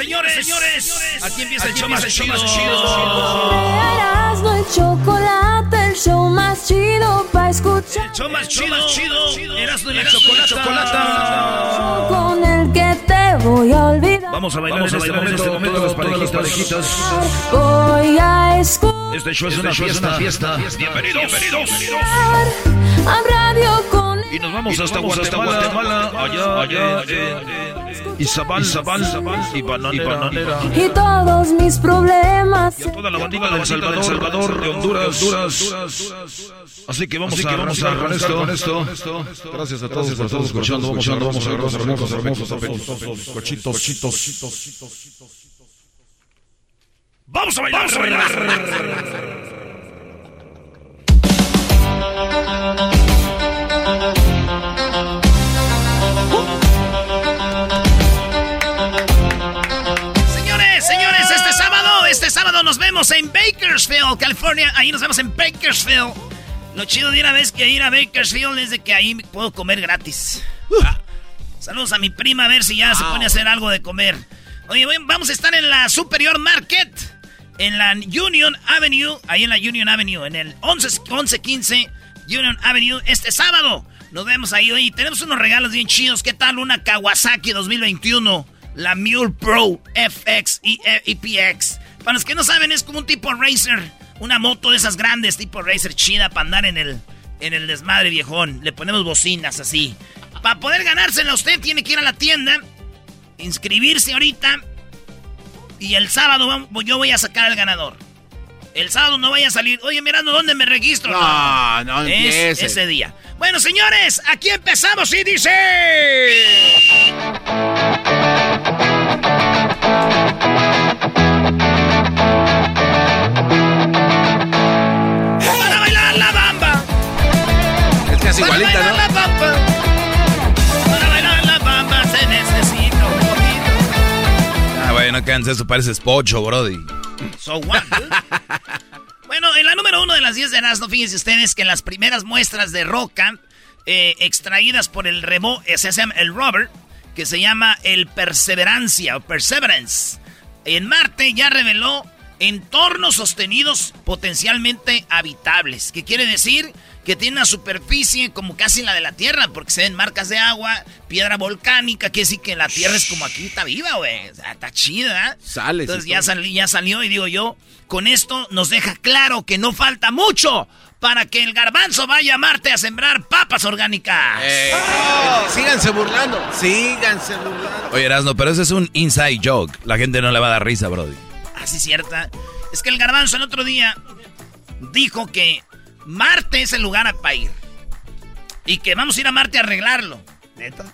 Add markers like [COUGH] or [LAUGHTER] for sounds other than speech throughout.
señores, señores, aquí empieza el show más chido. Erasmo y chocolate, el show más chido para escuchar. El show más chido, chido. Erasmo y la chocolata. Con el que te voy a olvidar. Vamos a bailar en este momento, las parejitas. Voy a escuchar Este show es una fiesta. Bienvenidos, bienvenidos. a radio con Y nos vamos hasta Guatemala, allá, allá, Izabal, Izabal, y Bananera. y todos mis problemas. Y a toda la bandita del Salvador, Salvador, de Honduras, Así que vamos a, vamos a agarrar esto, Gracias a todos por estar escuchando. Vamos a vamos a hermosos, hermosos, hermosos. Cochitos, chitos. Vamos a bailar, vamos a bailar. Señores, este sábado, este sábado nos vemos en Bakersfield, California. Ahí nos vemos en Bakersfield. Lo chido de una vez que ir a Bakersfield es de que ahí puedo comer gratis. Ah, Saludos a mi prima a ver si ya se pone a hacer algo de comer. Oye, vamos a estar en la Superior Market, en la Union Avenue, ahí en la Union Avenue, en el 11 1115 Union Avenue, este sábado. Nos vemos ahí. Oye, tenemos unos regalos bien chidos. ¿Qué tal una Kawasaki 2021? La Mule Pro FX y EPX. Para los que no saben, es como un tipo racer. Una moto de esas grandes, tipo racer chida para andar en el, en el desmadre viejón. Le ponemos bocinas así. Para poder ganársela usted tiene que ir a la tienda, inscribirse ahorita y el sábado yo voy a sacar al ganador. El sábado no vaya a salir. Oye, mirando dónde me registro. No, no Es empiece. ese día. Bueno, señores, aquí empezamos y dice. Igualita, ¿no? la. Para bailar la se necesita un poquito. Ah, eso, pareces pocho, brody. So what, [LAUGHS] bueno, en la número uno de las 10 de Erasmo, fíjense ustedes que en las primeras muestras de roca eh, extraídas por el remo, eh, se llama el rover, que se llama el Perseverancia o Perseverance, en Marte ya reveló entornos sostenidos potencialmente habitables. ¿Qué quiere decir? Que tiene una superficie como casi la de la Tierra, porque se ven marcas de agua, piedra volcánica, que decir que la Tierra es como aquí, está viva, güey. O sea, está chida. ¿eh? Sale. Entonces sí, ya, todo. sali- ya salió y digo yo, con esto nos deja claro que no falta mucho para que el garbanzo vaya a Marte a sembrar papas orgánicas. Eh, Síganse burlando. Síganse burlando. Oye, Erasno, pero ese es un inside joke. La gente no le va a dar risa, brody. Así cierta. Es que el garbanzo el otro día dijo que Marte es el lugar para ir. Y que vamos a ir a Marte a arreglarlo.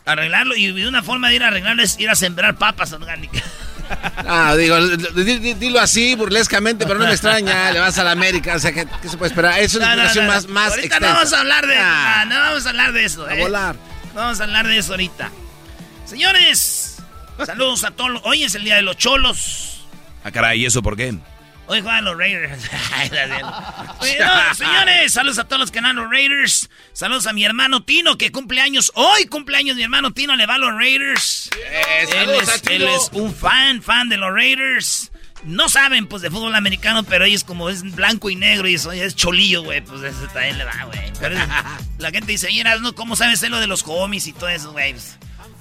Arreglarlo. Y una forma de ir a arreglarlo es ir a sembrar papas orgánicas. [LAUGHS] Ah, digo, di- di- dilo así burlescamente, pero no me extraña. [LAUGHS] Le vas a la América, o sea, ¿qué, qué se puede esperar? Es una No, no, explicación no, más, no. más Ahorita extensa. no vamos a hablar de. Ah, no vamos a hablar de eso. a eh. volar. No vamos a hablar de eso ahorita. Señores, saludos a todos. los- Hoy es el día de los cholos. Ah, caray, ¿y eso por qué? Hoy juegan los Raiders. [LAUGHS] [LAUGHS] Oye, no, señores, saludos a todos los que van los Raiders. Saludos a mi hermano Tino, que cumple años. Hoy cumple años mi hermano Tino, le va a los Raiders. Eh, él, a es, Tino. él es un fan, fan de los Raiders. No saben, pues, de fútbol americano, pero ellos como es blanco y negro y eso es cholillo, güey. Pues eso también le va, güey. Pero [LAUGHS] la gente dice, mira, ¿no? ¿cómo sabes lo de los homies y todo eso, güey? Pues,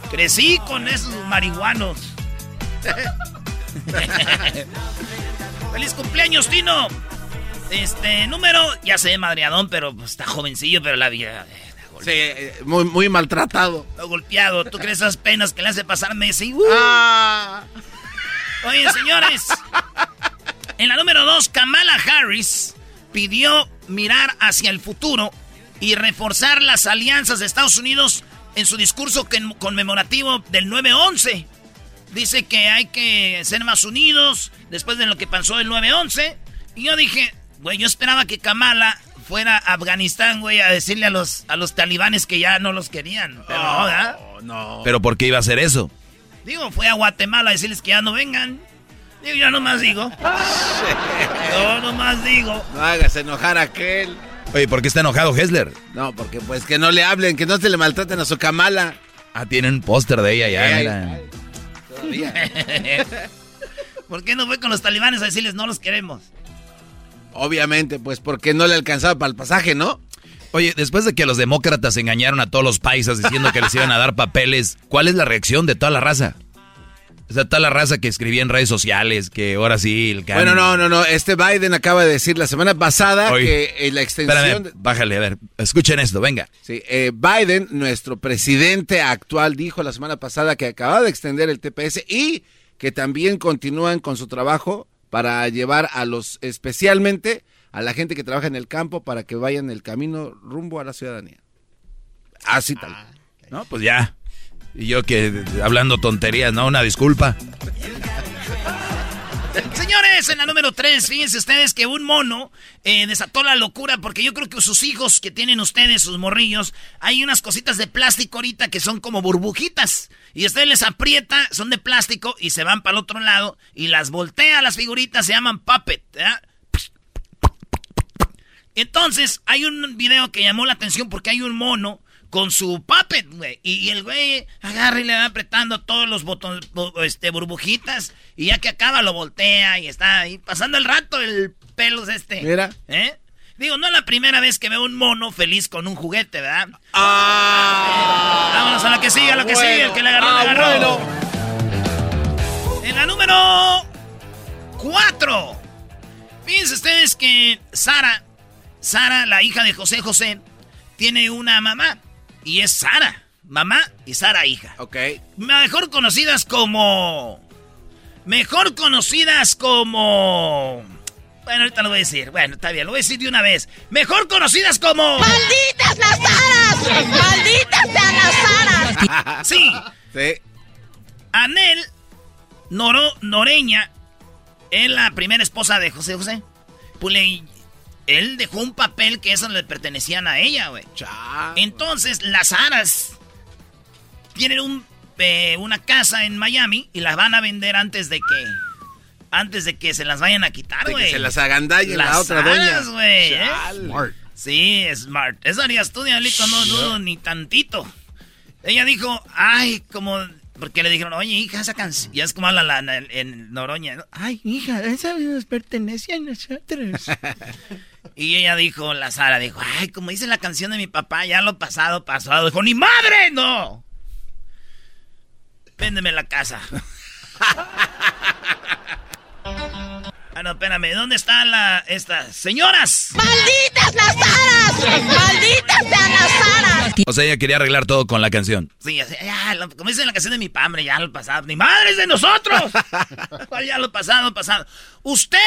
crecí con esos marihuanos. ¡Feliz cumpleaños, Tino! Este, número, ya sé, madreadón, pero pues, está jovencillo, pero la vida... eh, Sí, eh, muy, muy maltratado. Lo golpeado. ¿Tú crees esas penas que le hace pasar Messi? Uh. Ah. Oye, señores. En la número dos, Kamala Harris pidió mirar hacia el futuro y reforzar las alianzas de Estados Unidos en su discurso conmemorativo del 9-11. Dice que hay que ser más unidos después de lo que pasó el 9-11. Y yo dije, güey, yo esperaba que Kamala fuera a Afganistán, güey, a decirle a los, a los talibanes que ya no los querían. Pero no, ¿verdad? Oh, no. ¿Pero por qué iba a hacer eso? Digo, fue a Guatemala a decirles que ya no vengan. Digo, yo nomás digo. [LAUGHS] Yo nomás digo. No hagas enojar a aquel. Oye, ¿por qué está enojado Hessler? No, porque pues que no le hablen, que no se le maltraten a su camala. Ah, tienen un póster de ella ya, Ay, mira. [LAUGHS] ¿Por qué no fue con los talibanes a decirles no los queremos? Obviamente, pues porque no le alcanzaba para el pasaje, ¿no? Oye, después de que los demócratas engañaron a todos los paisas diciendo que les iban a dar papeles, ¿cuál es la reacción de toda la raza? O sea, toda la raza que escribía en redes sociales, que ahora sí... El can- Bueno, no, no, no. Este Biden acaba de decir la semana pasada que eh, la extensión... Espérame, bájale, a ver, escuchen esto, venga. Sí, eh, Biden, nuestro presidente actual, dijo la semana pasada que acababa de extender el TPS y que también continúan con su trabajo para llevar a los, especialmente a la gente que trabaja en el campo para que vayan el camino rumbo a la ciudadanía. Así tal. No, pues ya. Y yo que hablando tonterías, ¿no? Una disculpa. Señores, en la número 3, fíjense ustedes que un mono eh, desató la locura porque yo creo que sus hijos que tienen ustedes, sus morrillos, hay unas cositas de plástico ahorita que son como burbujitas. Y usted les aprieta, son de plástico y se van para el otro lado y las voltea las figuritas, se llaman puppet. Entonces, hay un video que llamó la atención porque hay un mono con su puppet, güey. Y, y el güey agarra y le va apretando todos los botones, este, burbujitas. Y ya que acaba, lo voltea y está ahí pasando el rato el pelos este. Mira. ¿Eh? Digo, no es la primera vez que veo un mono feliz con un juguete, ¿verdad? Ah, Vámonos a la que sigue, a la que bueno. sigue, el que le agarró, Ah, le agarró. bueno. En la número 4. Fíjense ustedes que Sara, Sara, la hija de José José, tiene una mamá. Y es Sara, mamá y Sara, hija. Ok. Mejor conocidas como... Mejor conocidas como... Bueno, ahorita lo voy a decir. Bueno, está bien, lo voy a decir de una vez. Mejor conocidas como... ¡Malditas las aras! ¡Malditas sean las aras! [LAUGHS] Sí, Sí. Anel Noro, Noreña es la primera esposa de José José. Pues le- él dejó un papel que eso le pertenecían a ella, güey. Chao. Entonces, las aras tienen un, eh, una casa en Miami y las van a vender antes de que antes de que se las vayan a quitar, güey. que se las agandalle la Las otra aras, doña. güey, ¿eh? Chale. Sí, smart. Eso harías tú, Diablito, no dudo ni tantito. Ella dijo, ay, como... Porque le dijeron, oye, hija, esa canción... Ya es como habla la, la- en Noroña. ¿no? Ay, hija, esa nos pertenece a nosotros. [LAUGHS] y ella dijo, la Sara, dijo, ay, como dice la canción de mi papá, ya lo pasado, pasado. Dijo, ¡ni madre, no! Véndeme la casa. [LAUGHS] ah, no, espérame, ¿dónde está la... esta? ¡Señoras! ¡Malditas las aras! ¡Malditas sean las aras! O sea, ella quería arreglar todo con la canción. Sí, así, ya, lo- como dice la canción de mi padre, ya lo pasado. ¡Ni madres de nosotros! [LAUGHS] ya lo pasado, pasado. ¿Usted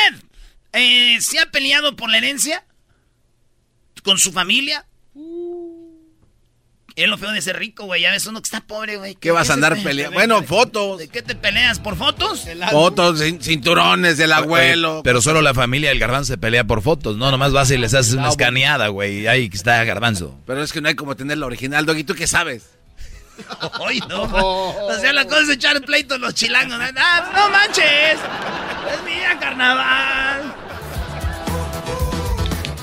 eh, se ha peleado por la herencia? ¿Con su familia? Es lo feo de ser rico, güey. Ya ves uno que está pobre, güey. ¿Qué vas a andar pe- peleando? Bueno, fotos. ¿De qué te peleas? ¿Por fotos? Fotos, cin- cinturones del abuelo. Oye, pero solo la familia del garbanzo se pelea por fotos, ¿no? Nomás vas y les haces una escaneada, güey. y Ahí está garbanzo. Pero es que no hay como tener la original, Doggy. ¿Tú qué sabes? [LAUGHS] Ay, no. [LAUGHS] O sea, la cosa es echar pleito a los chilangos. ¿no? Ah, no manches. Es mía, carnaval.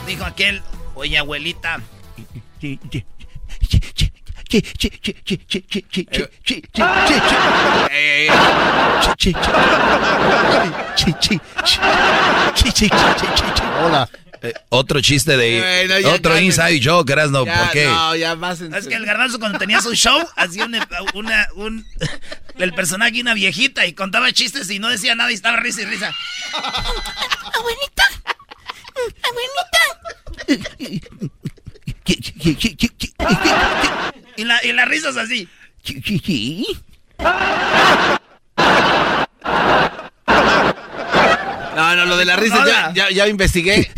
Dijo aquel, oye, abuelita. Hola. Eh, otro chiste de Bueno, ya otro cálmense. inside joke, no, Ya, ¿por qué? No, ya más Es que el garbanzo cuando tenía su show hacía una, una- un, el personaje una viejita y contaba chistes y no decía nada y estaba risa y risa. Abuelita. Abuelita. Y la, y la risa es así. No, no, lo de la risa ya, ya, ya investigué.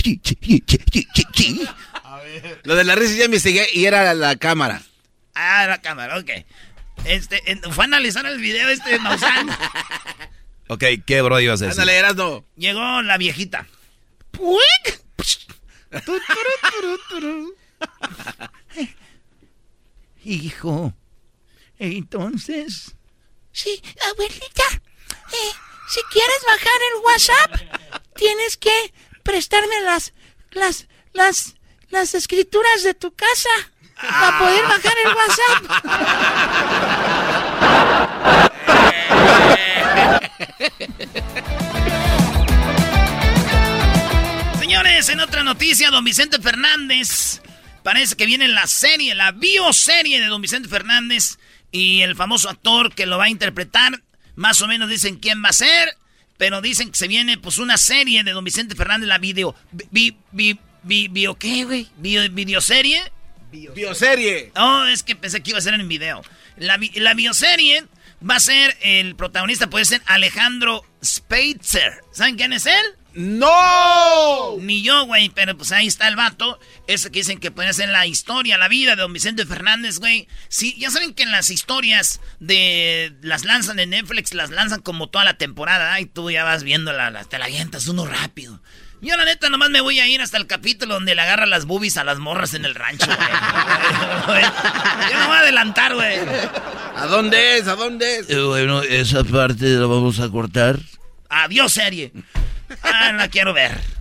Lo de la risa ya investigué y era la cámara. Ah, la cámara, ok. Este, en- fue a analizar el video este de Maussan. Ok, ¿qué bro ibas a decir? Ándale, Erasno. Llegó la viejita. Hijo, entonces... Sí, abuelita. Eh, si quieres bajar el WhatsApp, tienes que prestarme las, las, las, las escrituras de tu casa para poder bajar el WhatsApp. [LAUGHS] Señores, en otra noticia, don Vicente Fernández. Parece que viene la serie, la bioserie de don Vicente Fernández. Y el famoso actor que lo va a interpretar. Más o menos dicen quién va a ser. Pero dicen que se viene pues una serie de don Vicente Fernández, la video. Vi, vi, vi, bio qué, güey? Bio, ¿Videoserie? Bioserie. Oh, es que pensé que iba a ser en video. La, la bioserie va a ser, el protagonista puede ser Alejandro Speitzer. ¿Saben quién es él? ¡No! Ni yo, güey, pero pues ahí está el vato. Ese que dicen que puede ser la historia, la vida de don Vicente Fernández, güey. Sí, ya saben que en las historias de las lanzan en Netflix, las lanzan como toda la temporada. Y tú ya vas viendo la, la- te la avientas uno rápido. Yo la neta nomás me voy a ir hasta el capítulo donde le agarra las boobies a las morras en el rancho, güey. [LAUGHS] Yo no voy a adelantar, güey. ¿A dónde es? ¿A dónde es? Eh, bueno, esa parte la vamos a cortar. Adiós, serie. Ah, la quiero ver.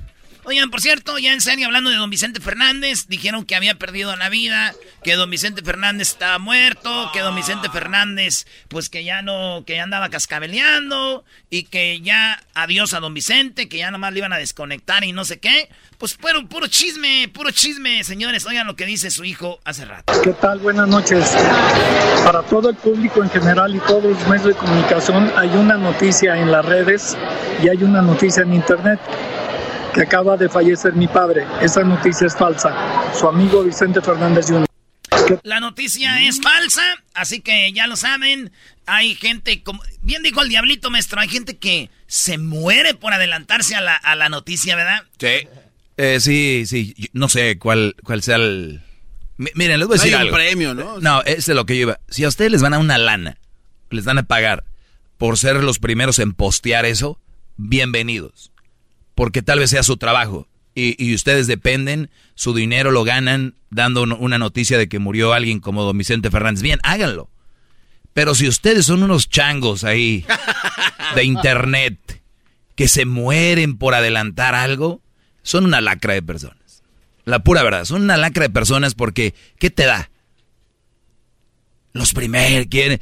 Oigan, por cierto, ya en serio, hablando de don Vicente Fernández, dijeron que había perdido la vida, que don Vicente Fernández estaba muerto, que don Vicente Fernández, pues que ya no, que ya andaba cascabeleando, y que ya adiós a don Vicente, que ya nomás le iban a desconectar y no sé qué. Pues puro, puro chisme, puro chisme, señores. Oigan lo que dice su hijo hace rato. ¿Qué tal? Buenas noches. Para todo el público en general y todos los medios de comunicación, hay una noticia en las redes y hay una noticia en internet que acaba de fallecer mi padre. Esa noticia es falsa. Su amigo Vicente Fernández Jr. La noticia es falsa, así que ya lo saben. Hay gente, como bien dijo el diablito maestro, hay gente que se muere por adelantarse a la, a la noticia, ¿verdad? Sí. Eh, sí, sí, yo no sé cuál, cuál sea el... Mi- Miren, les voy a No decir hay un algo. premio, ¿no? No, es de lo que yo iba. Si a ustedes les van a una lana, les van a pagar por ser los primeros en postear eso, bienvenidos. Porque tal vez sea su trabajo. Y, ustedes dependen, su dinero lo ganan dando un- una noticia de que murió alguien como don Vicente Fernández. Bien, háganlo. Pero si ustedes son unos changos ahí de internet que se mueren por adelantar algo, son una lacra de personas. La pura verdad, son una lacra de personas porque, ¿qué te da? Los primeros quieren...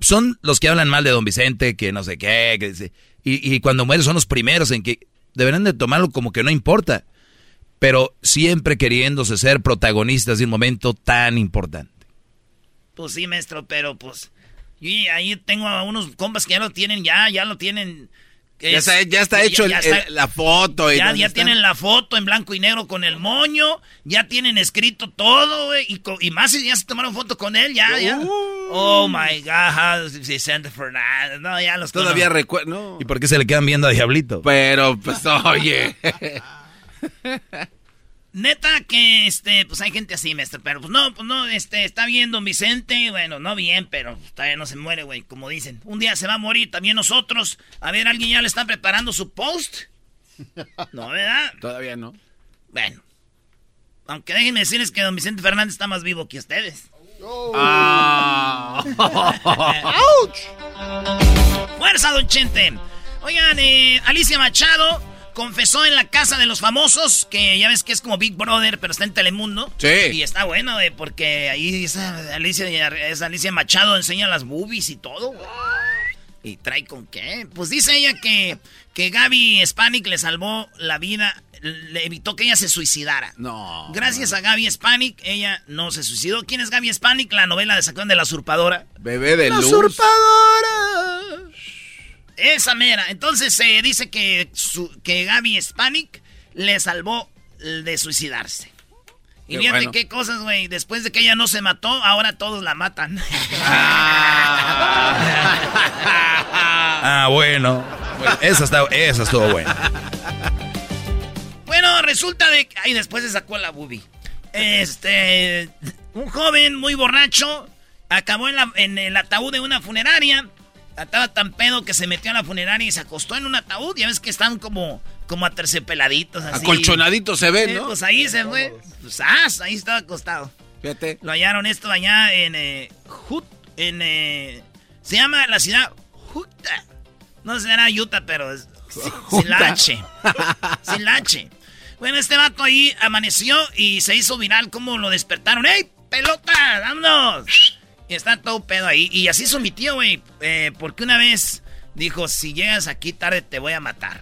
son los que hablan mal de don Vicente, que no sé qué, que dice- y, y cuando mueren son los primeros en que deberán de tomarlo como que no importa, pero siempre queriéndose ser protagonistas de un momento tan importante. Pues sí, maestro, pero pues. Yo ahí tengo a unos compas que ya lo tienen, ya, ya lo tienen. Ya está, ya está hecho el- el- la foto. y Ya, tienen la foto en blanco y negro con el moño, ya tienen escrito todo, güey, y, más si ya se tomaron foto con él, ya, ya. Oh my God, Vicente Fernández, no, ya los Todavía recuerdo. No. ¿Y por qué se le quedan viendo a Diablito? Pero, pues, oye. [LAUGHS] Neta que, este, pues hay gente así, maestro, pero pues no, pues no, este, está bien don Vicente, bueno, no bien, pero todavía no se muere, güey, como dicen. Un día se va a morir también nosotros. A ver, ¿alguien ya le está preparando su post? No, ¿verdad? [LAUGHS] Todavía no. Bueno. Aunque déjenme decirles que don Vicente Fernández está más vivo que ustedes. Ah. [LAUGHS] ¡Fuerza, don Chente! Oigan, eh, Alicia Machado confesó en la casa de los famosos, que ya ves que es como Big Brother, pero está en Telemundo. Sí. Y está bueno, güey, porque ahí esa Alicia, esa Alicia Machado enseña las boobies y todo, güey. ¿Y trae con qué? Pues dice ella que, que Gaby Spanik le salvó la vida, le evitó que ella se suicidara. No. Gracias a Gaby Spanik, ella no se suicidó. ¿Quién es Gaby Spanik? La novela de Sacón de la Usurpadora. Bebé de ¡La luz. usurpadora! Esa mera. Entonces se dice que, su- que Gaby Spanik le salvó de suicidarse. Y Qué fíjate bueno. qué cosas, güey. Después de que ella no se mató, ahora todos la matan. Ah, bueno. [LAUGHS] Bueno, esa, está, esa estuvo buena. Bueno, resulta de que... Ay, después se sacó la boobie. Este... Un joven muy borracho acabó en, la- en el ataúd de una funeraria. Estaba tan pedo que se metió a la funeraria y se acostó en un ataúd. Ya ves que están como, como aterciopeladitos así. Acolchonadito se ve, Eh, ¿no? Pues ahí se fue. Pues, ah, ahí estaba acostado. Fíjate. Lo hallaron esto allá en... Eh, Hut- en eh, se llama la ciudad Utah. No será Utah, pero es sin la H. Sin la H. Bueno, este vato ahí amaneció y se hizo viral como lo despertaron. ¡Ey, pelota! ¡Vámonos! Y está todo pedo ahí. Y así hizo mi tío, güey. eh, porque una vez dijo, si llegas aquí tarde te voy a matar.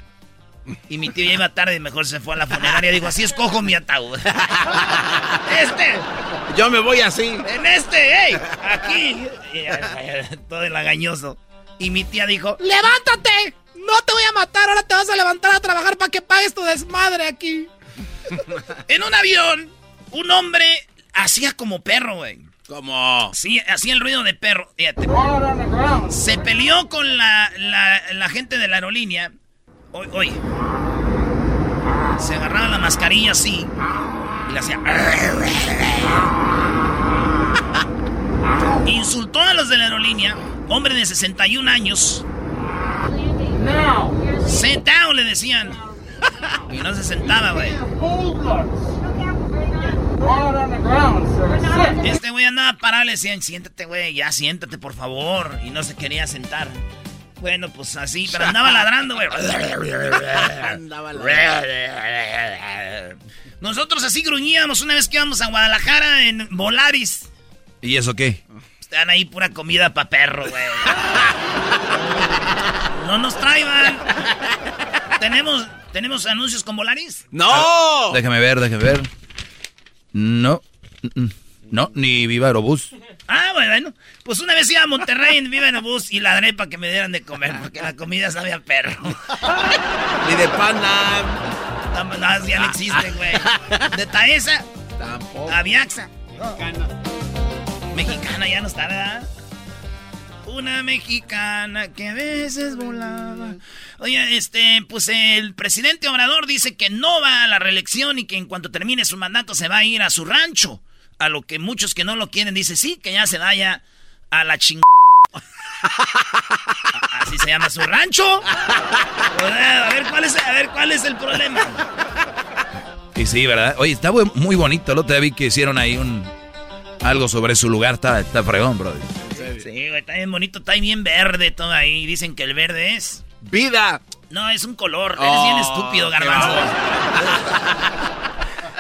Y mi tío ya iba tarde y mejor se fue a la funeraria. Digo, así escojo mi ataúd. [LAUGHS] este. Yo me voy así. En este, ey, aquí. Todo el agañoso. Y mi tía dijo, ¡Levántate! No te voy a matar, ahora te vas a levantar a trabajar para que pagues tu desmadre aquí. [LAUGHS] en un avión, un hombre hacía como perro, güey. ¿Cómo? Sí, hacía el ruido de perro. Fíjate. Se peleó con la, la, la gente de la aerolínea. Oye, oye. Se agarraba la mascarilla así. Y le hacía. [LAUGHS] Insultó a los de la aerolínea. Hombre de 61 años. Sit down, le decían. [LAUGHS] Y no se sentaba, güey. Este güey andaba parado, le decían, siéntate, güey, ya siéntate, por favor. Y no se quería sentar. Bueno, pues así, pero andaba [LAUGHS] ladrando, güey. Andaba Nosotros así gruñíamos una vez que íbamos a Guadalajara en Volaris. ¿Y eso qué? Están ahí pura comida pa' perro, güey. No nos traigan. ¿Tenemos, ¿Tenemos anuncios con Volaris? ¡No! Déjame ver, déjame ver. No. No, ni Viva Aerobús. Ah, bueno. Pues una vez iba a Monterrey en [LAUGHS] Viva Aerobús y ladré para que me dieran de comer, porque la comida sabía a perro. [LAUGHS] Ni de pana. No, no, ya no existe, güey. De Taesa Tampoco. a Viaxa. Mexicana ya no está, ¿verdad? Una mexicana que a veces volaba. Oye, este, pues el presidente Obrador dice que no va a la reelección y que en cuanto termine su mandato se va a ir a su rancho. A lo que muchos que no lo quieren dice sí, que ya se vaya a la ching... [LAUGHS] Así se llama su rancho. A ver cuál es, a ver cuál es el problema. Y sí, ¿verdad? Oye, está muy bonito. El otro día vi que hicieron ahí un... Algo sobre su lugar. Está, está fregón, bro. Sí, güey, está bien bonito, está bien verde todo ahí. Dicen que el verde es. ¡Vida! No, es un color. Oh, Eres bien estúpido, qué garbanzo.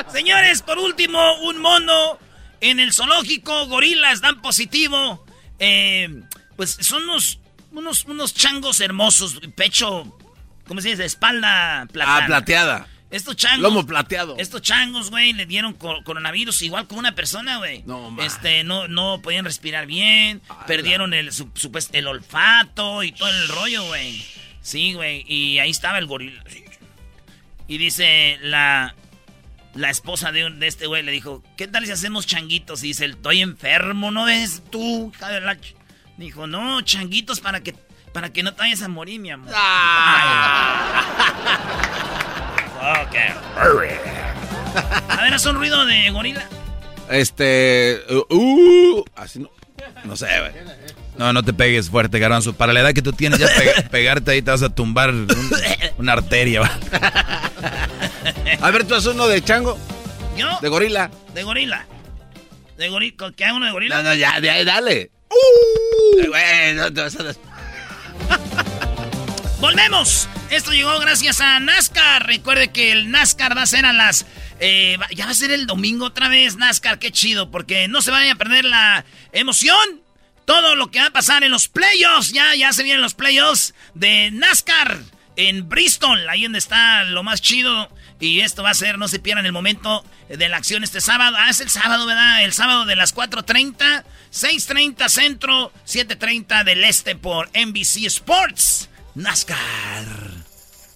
[LAUGHS] Señores, por último, un mono en el zoológico. Gorilas dan positivo. Eh, pues son unos, unos, unos changos hermosos. Pecho, ¿cómo se dice? Espalda plateada. Ah, plateada. Estos changos. Lomo plateado. Estos changos, güey, le dieron co- coronavirus igual como una persona, güey. No, man. Este, no, no podían respirar bien, perdieron el, su- supuest- el olfato y todo el rollo, güey. Sí, güey, y ahí estaba el gorila. Y dice la, la esposa de, un- de este güey, le dijo, ¿qué tal si hacemos changuitos? Y dice, estoy enfermo, ¿no ves tú, hija de la ch-?" Dijo, no, changuitos para que, para que no te vayas a morir, mi amor. [LAUGHS] Ok. A ver, haz un ruido de gorila. Este. Uh, uh, así no. No sé, güey. No, no te pegues fuerte, garbanzo. Para la edad que tú tienes, ya pega- [LAUGHS] pegarte ahí te vas a tumbar un- una arteria. ¿va? [LAUGHS] A ver, tú haces uno de chango, ¿Yo? de gorila. De gorila. De gorila. ¿Qué hago uno de gorila? No, no, ya, de ahí, dale. Uh, güey, no te vas a [LAUGHS] Volvemos. Esto llegó gracias a NASCAR. Recuerde que el NASCAR va a ser a las... Eh, ya va a ser el domingo otra vez, NASCAR. Qué chido, porque no se vaya a perder la emoción. Todo lo que va a pasar en los playoffs. Ya, ya se vienen los playoffs de NASCAR en Bristol. Ahí donde está lo más chido. Y esto va a ser, no se pierdan el momento de la acción este sábado. Ah, es el sábado, ¿verdad? El sábado de las 4.30, 6.30 centro, 7.30 del este por NBC Sports. NASCAR.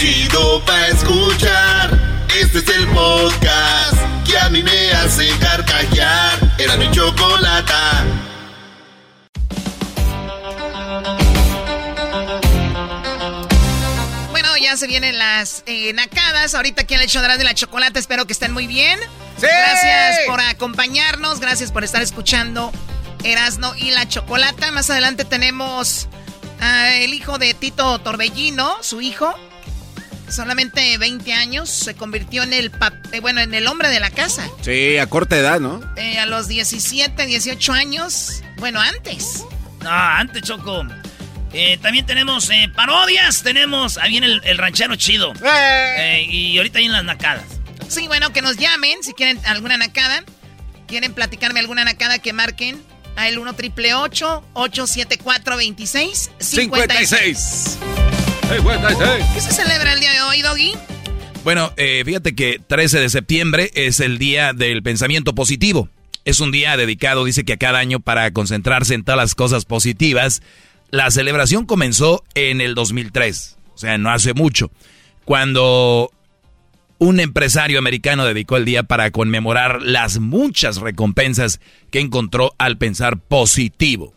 Chido pa' escuchar. Este es el podcast que a mí me hace carcajear. Era mi chocolata. Bueno, ya se vienen las eh, nacadas. Ahorita aquí en el hecho de la chocolate. Espero que estén muy bien. Gracias por acompañarnos. Gracias por estar escuchando Erasno y la chocolata. Más adelante tenemos ah, el hijo de Tito Torbellino, su hijo. Solamente 20 años se convirtió en el eh, bueno, en el hombre de la casa. Sí, a corta edad, ¿no? Eh, a los 17, 18 años. Bueno, antes. No, antes, Choco. Eh, también tenemos eh, parodias. Tenemos. Ahí viene el, el ranchero chido. Eh, y ahorita hay en las nacadas. Sí, bueno, que nos llamen si quieren alguna nacada. Quieren platicarme alguna nacada que marquen a el 1 triple 874 26 56. ¿Qué se celebra el día de hoy, Doggy? Bueno, eh, fíjate que 13 de septiembre es el día del pensamiento positivo. Es un día dedicado, dice que a cada año para concentrarse en todas las cosas positivas. La celebración comenzó en el 2003, o sea, no hace mucho, cuando un empresario americano dedicó el día para conmemorar las muchas recompensas que encontró al pensar positivo.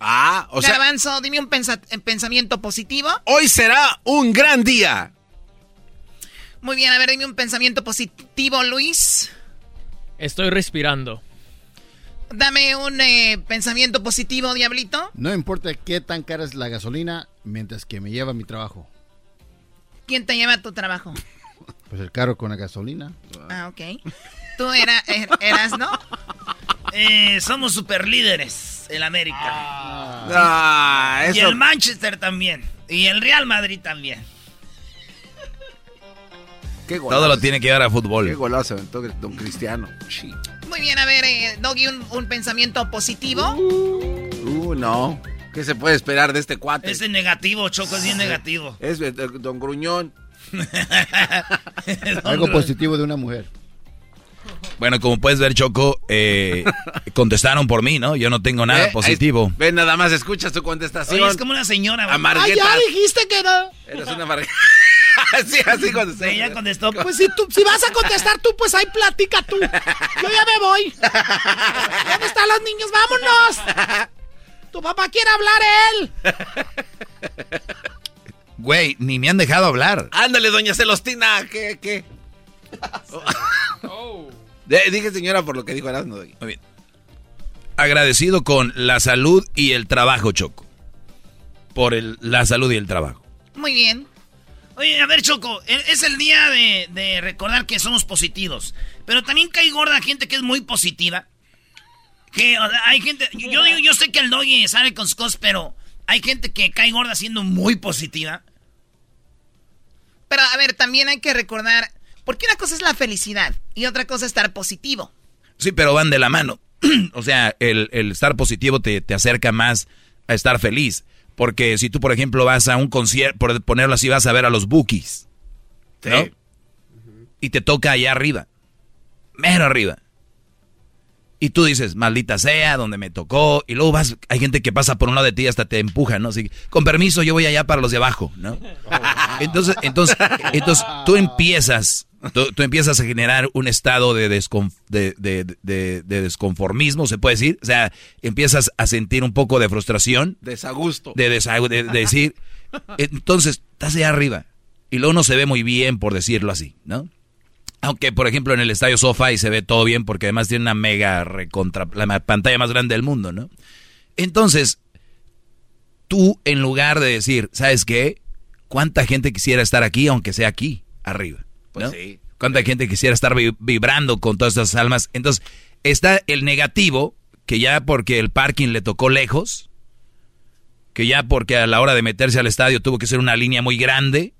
Ah, o sea, Garbanzo, dime un pensa- pensamiento positivo. hoy será un gran día. Muy bien, a ver, dime un pensamiento positivo, Luis. Estoy respirando. Dame un eh, pensamiento positivo, Diablito. No importa qué tan cara es la gasolina mientras que me lleva a mi trabajo. ¿Quién te lleva a tu trabajo? [LAUGHS] Pues el carro con la gasolina. Ah, ok. Tú era, er- eras, ¿no? Eh, somos super líderes en América. Ah, Y eso. el Manchester también. Y el Real Madrid también. Qué golazo. Todo lo tiene que llevar a fútbol. Qué golazo aventó Don Cristiano. Sí. Muy bien, a ver, eh, Doggy, un, un pensamiento positivo. Uh, no. ¿Qué se puede esperar de este cuate? Es de negativo, Choco, es bien negativo. Es eh, Don Gruñón. [LAUGHS] [LAUGHS] Algo positivo de una mujer. Bueno, como puedes ver, Choco, eh, [LAUGHS] contestaron por mí, ¿no? Yo no tengo nada Eh, positivo. ahí- Ven, nada más escuchas tu contestación. Oye, es como una señora. güey. Amargueta. dijiste que no. Eres una amargueta. [LAUGHS] sí, así contestó. Sí, ya contestó. Pues si, tú, si vas a contestar tú, pues ahí platica tú. Yo ya me voy. ¿Dónde están los niños? ¡Vámonos! Tu papá quiere hablar él. Güey, ni me han dejado hablar. Ándale, doña Celostina. ¿Qué, qué? De- [LAUGHS] dije señora por lo que dijo Erasmo. Muy bien. Agradecido con la salud y el trabajo, Choco. por el- la salud y el trabajo. Muy bien. Oye, a ver, Choco, e- es el día de, de recordar que somos positivos. Pero también cae gorda gente que es muy positiva. Que o sea, hay gente. Yo yo sé que el doggy sale con sus cosas, pero hay gente que cae gorda siendo muy positiva. Pero a ver, también hay que recordar, porque una cosa es la felicidad y otra cosa es estar positivo. Sí, pero van de la mano. [CLEARS THROAT] o sea, el, el estar positivo te, te acerca más a estar feliz. Porque si tú, por ejemplo, vas a un concierto, por ponerlo así, vas a ver a los Bookies. ¿no? Y te toca allá arriba. Mero arriba. Y tú dices, maldita sea, donde me tocó. Y luego vas, hay gente que pasa por un lado de ti y hasta te empuja, ¿no? Así, con permiso, yo voy allá para los de abajo, ¿no? [LAUGHS] Entonces, entonces, entonces tú empiezas, tú, tú empiezas a generar un estado de, descon- de, de- de- de desconformismo, se puede decir. O sea, empiezas a sentir un poco de frustración. Desagusto. De, decir. Entonces, estás allá arriba. Y luego no se ve muy bien, por decirlo así, ¿no? Aunque, por ejemplo, en el estadio SoFi se ve todo bien porque además tiene una mega recontra, la pantalla más grande del mundo, ¿no? Entonces, tú en lugar de decir, ¿sabes qué? ¿Cuánta gente quisiera estar aquí, aunque sea aquí, arriba? Pues ¿no? sí. ¿Cuánta gente quisiera estar vi- vibrando con todas estas almas? Entonces, está el negativo, que ya porque el parking le tocó lejos, que ya porque a la hora de meterse al estadio tuvo que ser una línea muy grande,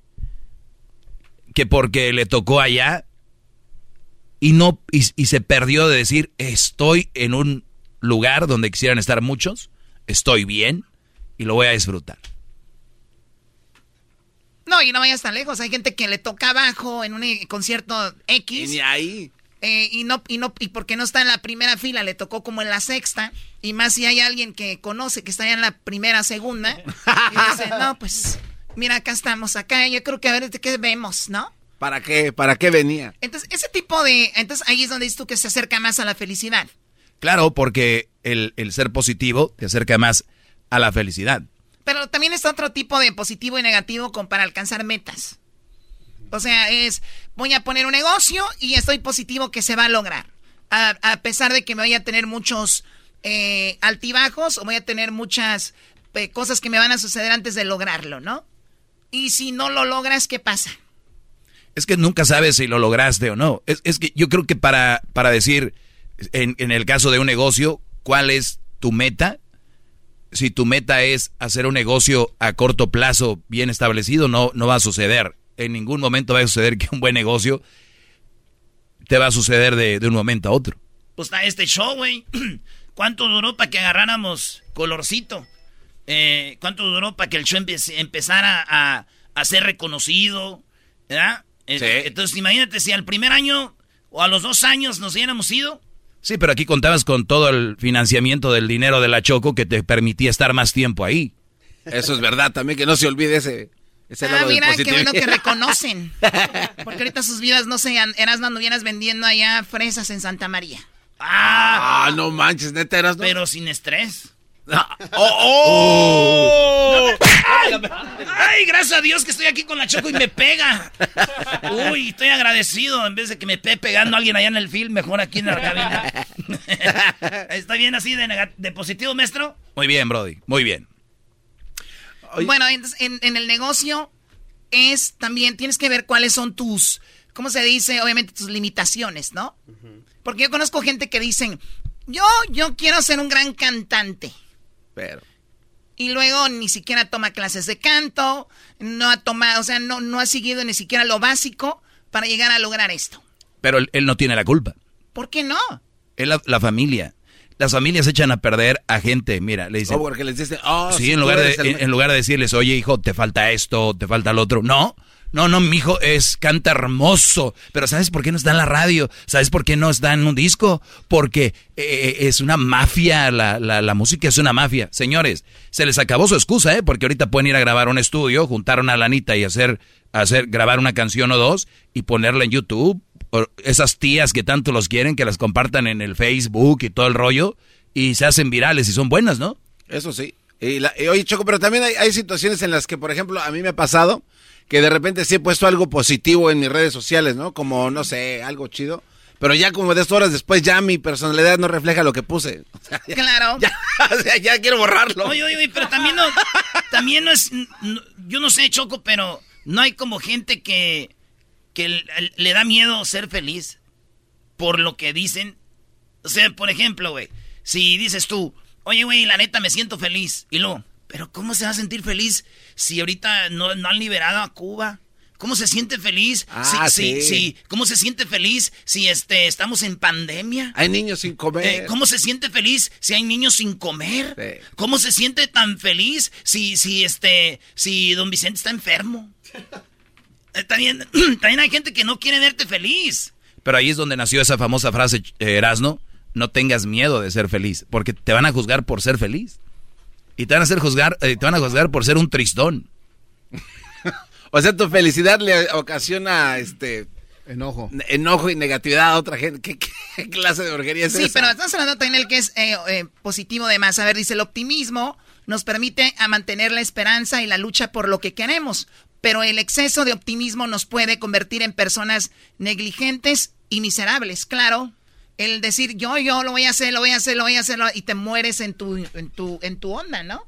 que porque le tocó allá y no y, y se perdió de decir estoy en un lugar donde quisieran estar muchos, estoy bien y lo voy a disfrutar. No, y no vayas tan lejos. Hay gente que le toca abajo en un eh, concierto X. Y ni ahí. eh, y no, y no, y porque no está en la primera fila, le tocó como en la sexta. Y más si hay alguien que conoce que está ya en la primera, segunda. y dice, no, pues, mira, acá estamos, acá, yo creo que a ver qué vemos, ¿no? ¿Para qué? ¿Para qué venía? Entonces, ese tipo de. Entonces ahí es donde dices tú que se acerca más a la felicidad. Claro, porque el, el ser positivo te acerca más a la felicidad. Pero también está otro tipo de positivo y negativo con, para alcanzar metas. O sea, es, voy a poner un negocio y estoy positivo que se va a lograr. A, a pesar de que me voy a tener muchos eh, altibajos o voy a tener muchas cosas que me van a suceder antes de lograrlo, ¿no? Y si no lo logras, ¿qué pasa? Es que nunca sabes si lo lograste o no. Es, es que yo creo que para, para decir, en, en el caso de un negocio, cuál es tu meta, si tu meta es hacer un negocio a corto plazo bien establecido, no, no va a suceder. En ningún momento va a suceder que un buen negocio te va a suceder de, de un momento a otro. Pues está este show, güey. [CLEARS THROAT] ¿Cuánto duró para que agarráramos colorcito? Eh, ¿Cuánto duró para que el show empe- empezara a, a ser reconocido? ¿Verdad? Entonces, imagínate si al primer año o a los dos años nos hubiéramos ido. Sí, pero aquí contabas con todo el financiamiento del dinero de la Choco que te permitía estar más tiempo ahí. Eso es verdad, también que no se olvide ese, ese Ah, lado del mira, qué bueno que reconocen. [LAUGHS] Porque ahorita sus vidas no sean, eras no anduvieras vendiendo allá fresas en Santa María. Ah, no manches, neta eras, ¿no? Pero sin estrés. ¡Oh! ¡Ay! ¡Ay, gracias a Dios que estoy aquí con la Choco y me pega! Uy, estoy agradecido. En vez de que me esté pegando alguien allá en el film, mejor aquí en la cabina. [LAUGHS] ¿Está bien así de, positivo, maestro? Muy bien, Brody, muy bien. Bueno, entonces, en, en el negocio es también, tienes que ver cuáles son tus, ¿cómo se dice? Obviamente tus limitaciones, ¿no? Porque yo conozco gente que dicen, yo, yo quiero ser un gran cantante. Pero. Y luego ni siquiera toma clases de canto, no ha tomado, o sea, no, no ha seguido ni siquiera lo básico para llegar a lograr esto. Pero él, él no tiene la culpa. ¿Por qué no? Es la, la familia. Las familias echan a perder a gente. Mira, le dicen. Oh, porque les dicen, oh, sí, si en lugar, de, eres el- en, en lugar de decirles, oye, hijo, te falta esto, te falta lo otro. No, no, no, mi hijo es, canta hermoso. Pero ¿sabes por qué no está en la radio? ¿Sabes por qué no está en un disco? Porque eh, es una mafia, la, la, la música es una mafia. Señores, se les acabó su excusa, ¿eh? Porque ahorita pueden ir a grabar un estudio, juntar una lanita y hacer, hacer, grabar una canción o dos y ponerla en YouTube. Esas tías que tanto los quieren, que las compartan en el Facebook y todo el rollo, y se hacen virales y son buenas, ¿no? Eso sí. Y la- y oye, Choco, pero también hay, hay situaciones en las que, por ejemplo, a mí me ha pasado que de repente sí he puesto algo positivo en mis redes sociales, ¿no? Como, no sé, algo chido. Pero ya como de dos horas después ya mi personalidad no refleja lo que puse. [LAUGHS] O sea, ya, Claro. ya, o sea, ya quiero borrarlo. Oye, oye, oye, pero también no, también no es, no- yo no sé, Choco, pero no hay como gente que, que le, le da miedo ser feliz por lo que dicen. O sea, por ejemplo, güey, si dices tú, oye, güey, la neta me siento feliz, y luego, pero ¿cómo se va a sentir feliz si ahorita no, no han liberado a Cuba? ¿Cómo se siente feliz? Ah, sí. si- ¿Cómo se siente feliz si este, estamos en pandemia? Hay niños sin comer. Eh, ¿Cómo se siente feliz si hay niños sin comer? ¿Cómo se siente tan feliz si, si, este, si don Vicente está enfermo? [LAUGHS] Eh, también, [CLEARS THROAT] también hay gente que no quiere verte feliz. Pero ahí es donde nació esa famosa frase, eh, Erasno, no tengas miedo de ser feliz, porque te van a juzgar por ser feliz. Y te van a hacer juzgar, eh, te van a juzgar por ser un tristón. [LAUGHS] O sea, tu felicidad le ocasiona este enojo, enojo y negatividad a otra gente. ¿Qué, qué [LAUGHS] clase de porquería es Sí, esa? pero estamos hablando también del que es eh, eh, positivo de más. A ver, dice, el optimismo nos permite a mantener la esperanza y la lucha por lo que queremos, pero el exceso de optimismo nos puede convertir en personas negligentes y miserables, claro. El decir yo, yo lo voy a hacer, lo voy a hacer, lo voy a hacer, y te mueres en tu, en tu, en tu onda, ¿no?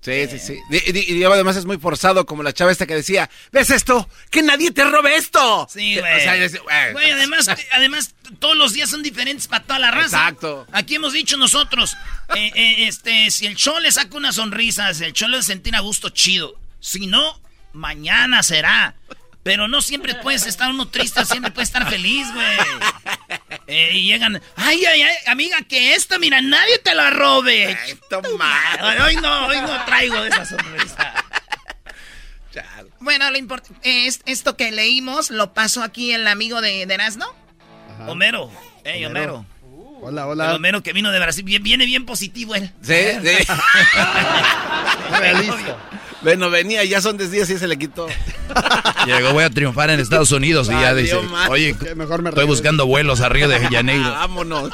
Sí, sí, sí. Y, y- y además es muy forzado, como la chava esta que decía, ¿ves esto? ¡Que nadie te robe esto! Sí, O güey. sea, es- güey. Güey, además, además, todos los días son diferentes para toda la raza. Exacto. Aquí hemos dicho nosotros, eh, eh, este, si el show le saca una sonrisa, si el show le sentir a gusto, chido. Si no, mañana será. Pero no siempre puedes estar uno triste, siempre puedes estar feliz, güey. [LAUGHS] Eh, y llegan, ay, ay, ay, amiga, que esto, mira, nadie te lo robe. Toma. Hoy no, hoy no traigo esa sonrisa. Bueno, lo import- es, esto que leímos lo pasó aquí el amigo de, de Erasmo. Homero, hey, Homero. Hola, hola. Homero que vino de Brasil, bien- viene bien positivo él. Sí, sí. [LAUGHS] Bueno, venía, ya son 10 días y se le quitó. Llegó, voy a triunfar en Estados Unidos y ya dice, oye, mejor me estoy regreso". buscando vuelos a Río de [LAUGHS] Janeiro. Vámonos.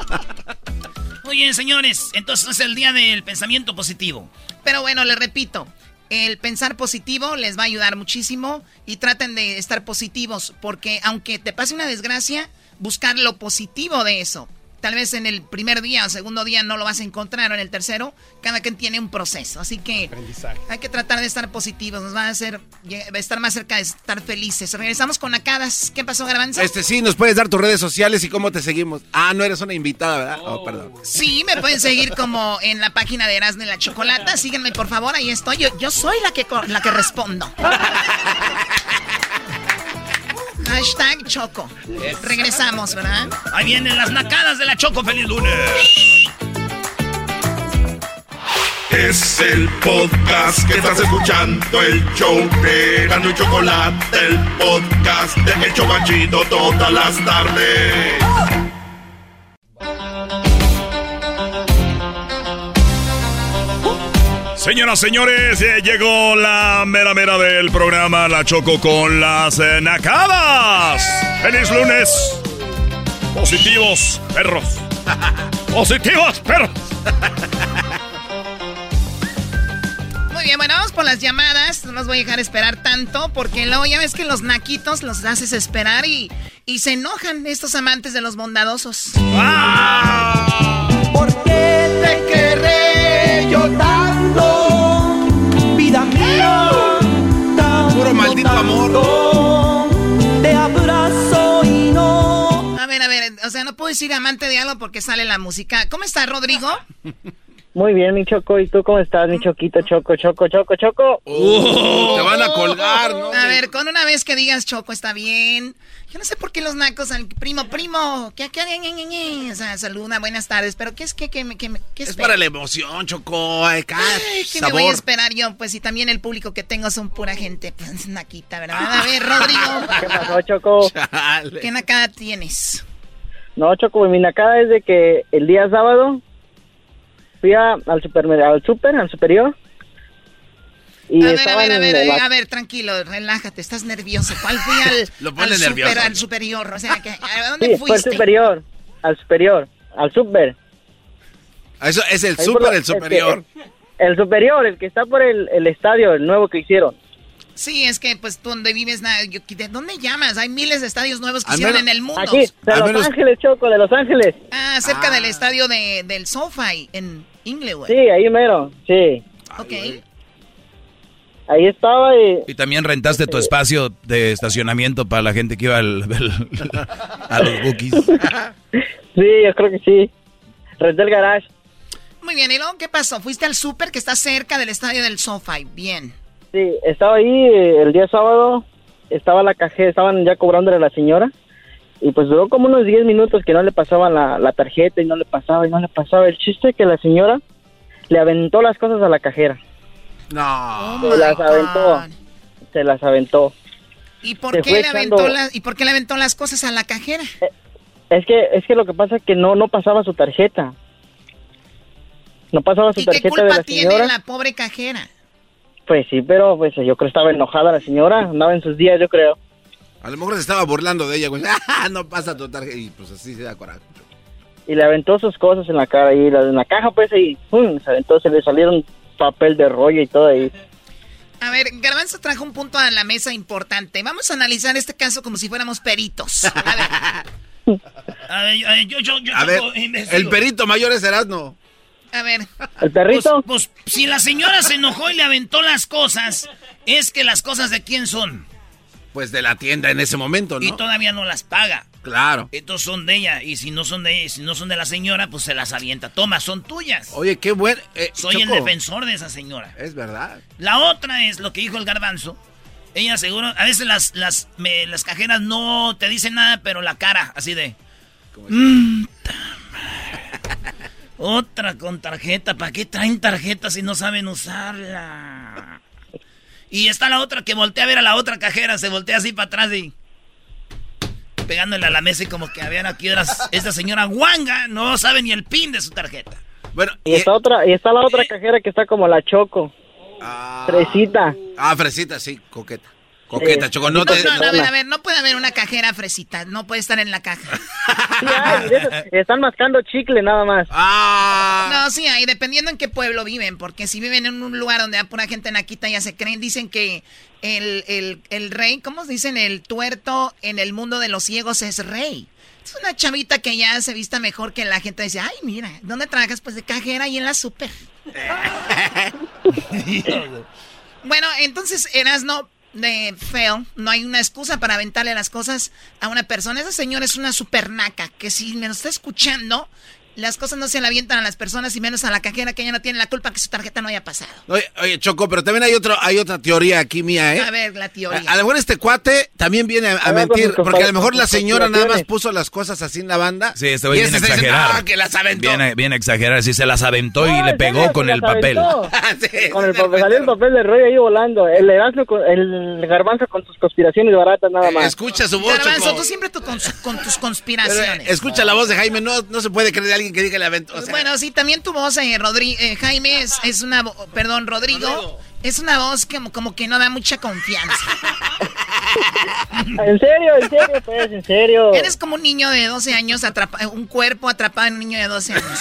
Muy bien, señores, entonces es el día del pensamiento positivo. Pero bueno, les repito, el pensar positivo les va a ayudar muchísimo y traten de estar positivos porque aunque te pase una desgracia, buscar lo positivo de eso. Tal vez en el primer día o segundo día no lo vas a encontrar o en el tercero, cada quien tiene un proceso. Así que hay que tratar de estar positivos, nos va a hacer estar más cerca de estar felices. Regresamos con Acadas. ¿Qué pasó, Garbanzo? Este sí, nos puedes dar tus redes sociales y cómo te seguimos. Ah, no eres una invitada, ¿verdad? Oh, perdón. Sí, me pueden seguir como en la página de Erasmo y la Chocolata. Síguenme, por favor, ahí estoy. Yo, yo soy la que, la que respondo. [LAUGHS] Hashtag Choco. Regresamos, ¿verdad? Ahí vienen las nacadas de la Choco. ¡Feliz lunes! Es el podcast que estás escuchando, el show de Gano y Chocolate, el podcast de El Chocachito todas las tardes. Señoras, señores, eh, llegó la mera mera del programa La Choco con las eh, nacadas. ¡Feliz lunes! Positivos, perros. [LAUGHS] Positivos, perros. Muy bien, bueno, vamos por las llamadas. No los voy a dejar esperar tanto porque luego ya ves que los naquitos los haces esperar y, y se enojan estos amantes de los bondadosos. ¿Por qué te querré yo tanto, Amor. Te abrazo y no. A ver, a ver, o sea, no puedo decir amante de algo porque sale la música. ¿Cómo está, Rodrigo? [LAUGHS] Muy bien, mi Choco. ¿Y tú cómo estás, mi Choquito? Choco, Choco, Choco, Choco. Uh, te van a colgar, ¿no? A ver, con una vez que digas Choco está bien. Yo no sé por qué los nacos al primo, primo, que que o sea, saluda, buenas tardes, pero ¿qué es que que, que, qué Es para la emoción, Choco. Ay, Ay, ¿qué me voy a sabor. esperar yo? Pues si también el público que tengo son pura gente, pues naquita, ¿verdad? A ver, Rodrigo. ¿Qué pasó, Choco? ¿Qué nacada tienes? No, Choco, mi nacada es de que el día sábado fui a- al supermercado, al super, al superior. Y a ver, a estaban ver, a ver, la- a ver, tranquilo, relájate, estás nervioso. ¿Cuál fui al, [LAUGHS] Lo pone al, super- nervioso. al superior? O sea, que, ¿a dónde Sí, fue al fuiste? superior, al superior, al super. Eso es el Ahí super, el superior. este, el superior, el que está por el, el estadio, el nuevo que hicieron. Sí, es que pues tú donde vives, nada, yo- ¿de dónde llamas? Hay miles de estadios nuevos que hicieron en el mundo. Aquí, de Los menos- Ángeles, Choco, de Los Ángeles. Ah, cerca del estadio de, del SoFi en Inglewood. Sí, ahí mero, sí. Ok. Ahí estaba y... Y también rentaste tu espacio de estacionamiento para la gente que iba al- al- a los bookies. [LAUGHS] Sí, yo creo que sí. Renté el garage. Muy bien, ¿y luego qué pasó? Fuiste al súper que está cerca del estadio del SoFi. Bien. Sí, estaba ahí eh, el día sábado, estaba la cajera, estaban ya cobrándole a la señora y pues duró como unos 10 minutos que no le pasaban la, la tarjeta y no le pasaba y no le pasaba. El chiste es que la señora le aventó las cosas a la cajera. No. se las aventó. Se las aventó. ¿Y por, Se qué le aventó las, ¿Y por qué le aventó las cosas a la cajera? Es que es que lo que pasa es que no no pasaba su tarjeta. No pasaba su ¿Y qué tarjeta de culpa la tiene señora. la pobre cajera? Pues sí, pero pues yo creo que estaba enojada la señora, andaba en sus días, yo creo. A lo mejor se estaba burlando de ella, güey. [LAUGHS] Ah, no pasa tu tarjeta. Y pues así se da coraje. y le aventó sus cosas en la cara y en la caja pues ahí ¡pum! se aventó, se le salieron papel de rollo y todo ahí. A ver, Garbanzo trajo un punto a la mesa importante. Vamos a analizar este caso como si fuéramos peritos. A ver, A ver, a ver, yo, yo, yo A ver, el perito mayor es Erasmo. a ver. ¿El perrito? Pues, pues, si la señora se enojó y le aventó las cosas, es que las cosas de quién son. Pues de la tienda en ese momento, ¿no? Y todavía no las paga. Claro. Entonces son de ella. Y si no son de si no son de la señora, pues se las avienta. Toma, son tuyas. Oye, qué buen... eh, Soy el defensor de esa señora. Es verdad. La otra es lo que dijo el garbanzo. Ella seguro, a veces las, las, me- las cajeras no te dicen nada, pero la cara, así de... "Mm, ta madre". [LAUGHS] Otra con tarjeta, ¿para qué traen tarjeta si no saben usarla? Y está la otra que voltea a ver a la otra cajera, se voltea así para atrás y... Pegándole a la mesa y como que ver aquí eras- esta señora guanga no sabe ni el pin de su tarjeta. Bueno, Y está otra y está la otra cajera que está como la Choco. Fresita. Ah, fresita, sí, coqueta. Coqueta, Sí. Choco, no te... No, no, a ver, a ver, no puede haber una cajera fresita, no puede estar en la caja. [LAUGHS] Sí, hay, están mascando chicle nada más. Ah. No, sí, ahí dependiendo en qué pueblo viven, porque si viven en un lugar donde hay pura gente naquita ya se creen, dicen que el, el, el rey, ¿cómo dicen? El tuerto en el mundo de los ciegos es rey. Es una chavita que ya se vista mejor que la gente dice, ay, mira, ¿dónde trabajas? Pues de cajera y en la super. [LAUGHS] bueno, entonces Erasno de feo, no hay una excusa para aventarle las cosas a una persona. Esa señora es una supernaca, que si me lo está escuchando, las cosas no se le avientan a las personas y menos a la cajera que ella no tiene la culpa que su tarjeta no haya pasado. Oye, oye, Choco, pero también hay, otro, hay otra teoría aquí mía, ¿eh? A ver, la teoría. A, a lo mejor este cuate también viene a, a A ver, con mentir, porque a lo mejor la señora nada más puso las cosas así en la banda. Sí, este güey viene a exagerar. "Ah, que las aventó. Viene, viene a exagerar, sí se las aventó y No, le pegó serio, con el papel. [LAUGHS] Sí, Con el papel, salió el papel de rollo ahí volando. El con el garbanzo con sus conspiraciones baratas nada más. Escucha su voz, Garbanzo, Choco. tú siempre tú con, tus Pero, conspiraciones. eh, escucha la voz de Jaime, no, no se puede creer alguien que diga o sea, bueno, sí, también tu voz, eh, Rodri- eh, Jaime, es, es una, perdón, Rodrigo, es una voz que como, como que no da mucha confianza. [LAUGHS] En serio, en serio, pues, en serio. Eres como un niño de 12 años, atrapa- un cuerpo atrapado en un niño de 12 años. [LAUGHS]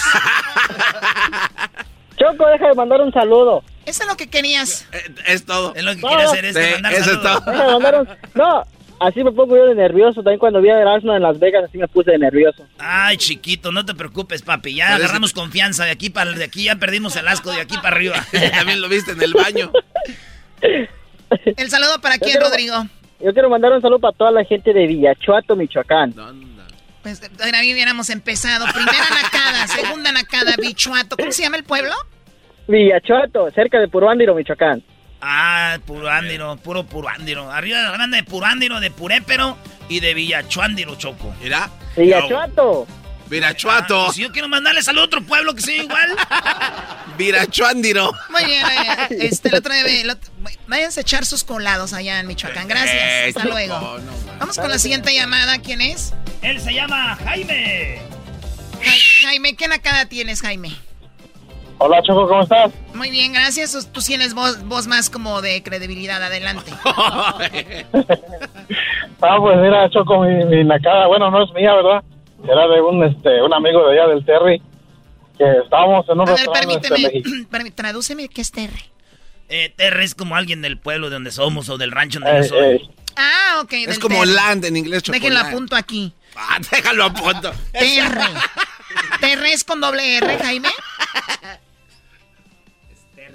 Choco, deja de mandar un saludo. Eso es lo que querías. eh, es todo. Es lo que No, quiere hacer es sí, mandar eso es saludos. todo. Deja de mandar un... No, así me pongo yo de nervioso. También cuando vi a Erasmo en Las Vegas, así me puse de nervioso. Ay, chiquito, no te preocupes, papi. Ya agarramos confianza. De aquí para de aquí ya perdimos el asco de aquí para arriba. [LAUGHS] También lo viste en el baño. ¿El saludo para quién, quiero- Rodrigo? Yo quiero mandar un saludo para toda la gente de Villachuato, Michoacán. Pues ahora hubiéramos empezado. Primera nacada, segunda nacada, bichuato. ¿Cómo se llama el pueblo? Villachuato, cerca de Puruándiro, Michoacán. Ah, Purándiro, puro Purándiro. Arriba de la banda de Purándiro, de Purépero y de Villachuándiro, Choco. Mira. Villachuato. Virachuato. Ah, si yo quiero mandarles al otro pueblo que sea igual. [LAUGHS] Virachuándiro. Muy bien, eh, [LAUGHS] este, día, el otro- váyanse a echar sus colados allá en Michoacán. Gracias. Eh, Hasta luego. no. Vamos con la siguiente llamada. ¿Quién es? Él se llama Jaime. Ja- Jaime, ¿qué nacada tienes, Jaime? Hola, Choco, ¿cómo estás? Muy bien, gracias. Tú tienes voz, voz más como de credibilidad. Adelante. [LAUGHS] Ah, pues mira, Choco, mi, mi nacada, bueno, no es mía, ¿verdad? Era de un, este, un amigo de allá del Terry, que estábamos en un A ver, restaurante este, permíteme. [CLEARS THROAT] permí- tradúceme qué es Terry. Eh, Terry es como alguien del pueblo de donde somos o del rancho donde Eh, yo soy. eh. Ah, ok. Es como terry. land en inglés, chocolate. Déjenlo apunto aquí. Ah, déjalo a punto. Terre. Terre es con doble R, Jaime. [LAUGHS]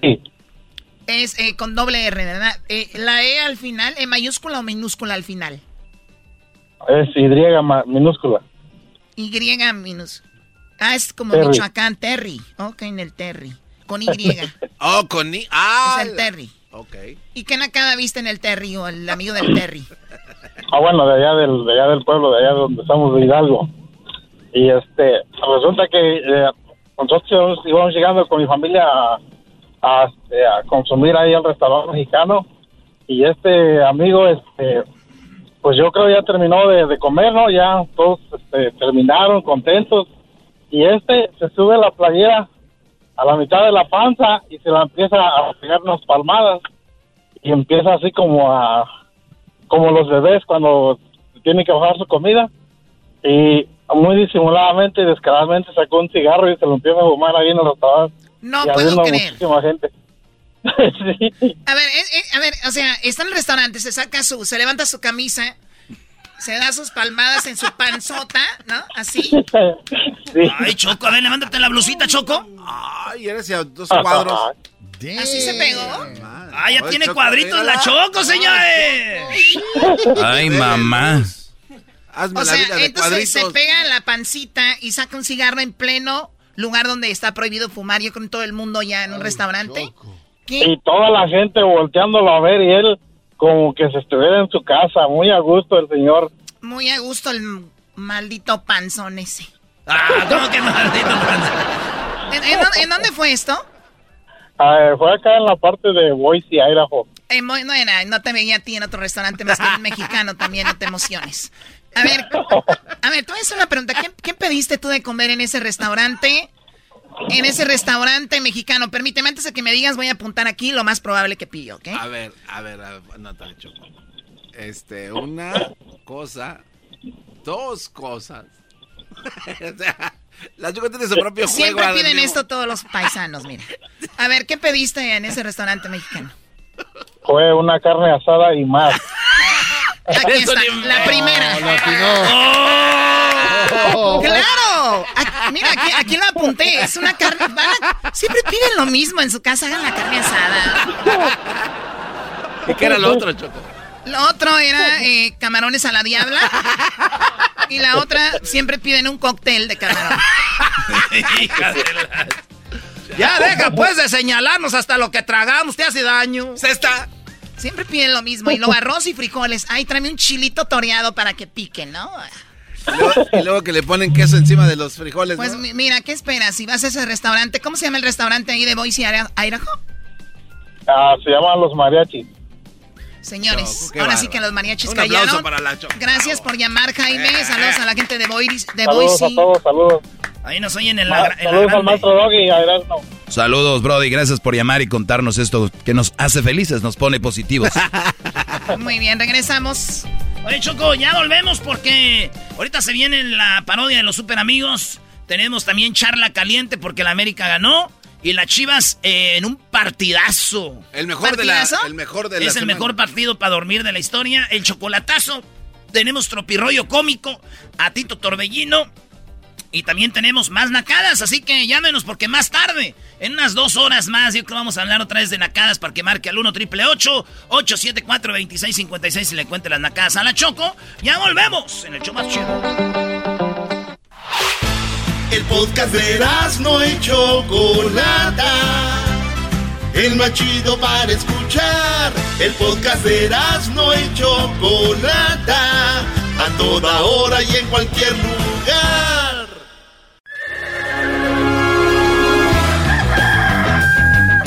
Sí. Es eh, con doble R, ¿verdad? Eh, la E al final, ¿E mayúscula o minúscula al final? Es Y ma- minúscula. Y minúscula. Ah, es como Terry. Michoacán, Terry. Ok, en el Terry. Con Y. [LAUGHS] Oh, con I. Ah. es el Terry. Ok. ¿Y qué nacada viste en el Terry o el amigo del Terry? [LAUGHS] Ah, bueno, de allá del, de allá del pueblo, de allá donde estamos de Hidalgo. Y este, resulta que eh, nosotros íbamos llegando con mi familia a, a, este, a consumir ahí al restaurante mexicano. Y este amigo, este, pues yo creo ya terminó de, de comer, ¿no? Ya todos este, terminaron contentos. Y este se sube la playera a la mitad de la panza y se la empieza a pegar unas palmadas. Y empieza así como a, como los bebés cuando tienen que bajar su comida. Y muy disimuladamente y descaradamente sacó un cigarro y se lo empieza a fumar ahí en el restaurante. No y puedo creer. muchísima gente. [LAUGHS] sí. A ver, eh, eh, a ver, o sea, está en el restaurante, se saca su, se levanta su camisa, se da sus palmadas en su panzota, ¿no? Así. Ay, Choco, a ver, levántate la blusita, Choco. Ay, eres a dos cuadros. [LAUGHS] ¿Así se pegó? Ah, ya Ay, tiene Choco, cuadritos la. Choco, señores. Ay, mamá. Hazme O la sea, vida de entonces se pega en la pancita y saca un cigarro en pleno lugar donde está prohibido fumar, yo con todo el mundo ya en un restaurante. Y toda la gente volteándolo a ver y él como que se estuviera en su casa, muy a gusto el señor. Muy a gusto el maldito panzón ese. Ah, ¿cómo que maldito ¿En, en dónde- en dónde fue esto? Ah, fue acá en la parte de Boise, Idaho. Eh, no, no te veía a ti en otro restaurante más que mexicano también, no te emociones. A ver, a ver, a hacer una pregunta. ¿Qué, qué pediste tú de comer en ese restaurante? En ese restaurante mexicano. Permíteme, antes de que me digas, voy a apuntar aquí lo más probable que pidió, ¿ok? A ver, a ver, a ver, no tan choco. Este, una cosa, dos cosas. [LAUGHS] o sea, la Choco tiene su propio juego. Siempre piden esto todos los paisanos, mira. A ver, ¿qué pediste en ese restaurante mexicano? Fue una carne asada y más. Aquí está, la primera. Oh. ¡Claro! Aquí- mira, aquí, aquí lo apunté. Es una carne. siempre piden lo mismo en su casa. Hagan la carne asada. ¿Y qué era lo otro, Choco? Lo otro era eh, camarones a la diabla. Y la otra, siempre piden un cóctel de camarón. [LAUGHS] Ya deja pues de señalarnos hasta lo que tragamos, te hace daño. Se está. Siempre piden lo mismo. Y luego [LAUGHS] arroz y frijoles. Ay, tráeme un chilito toreado para que pique, ¿no? Y luego, y luego que le ponen queso encima de los frijoles, Pues mira, ¿qué esperas? Si vas a ese restaurante, ¿cómo se llama el restaurante ahí de Boise, Idaho? Ah, se llaman los mariachis. Señores, Choco, ahora sí que los mariachis Un callaron. para la. Gracias por llamar, Jaime. Saludos a la gente de, Boise. de Saludos Boise. a todos, saludos. Ahí nos oyen en Ma- la, en la saludos al maestro Doggy Erasmo. Saludos, Brody. Gracias por llamar y contarnos esto que nos hace felices, nos pone positivos. [LAUGHS] Muy bien, regresamos. Oye, Choco, ya volvemos porque ahorita se viene la parodia de los super amigos. Tenemos también charla caliente porque la América ganó. Y las Chivas eh, en un partidazo. El mejor de la, el mejor de la Es el mejor partido para dormir de la historia. El chocolatazo. Tenemos tropirroyo cómico. A Tito Torbellino. Y también tenemos más nacadas. Así que llámenos porque más tarde, en unas dos horas más, yo creo que vamos a hablar otra vez de nacadas para que marque al 1 triple 874 2656 y le cuente las nacadas a la Choco. Ya volvemos en el show más chido. El podcast de no y Chocolata. El más chido para escuchar. El podcast de no y Chocolata. A toda hora y en cualquier lugar.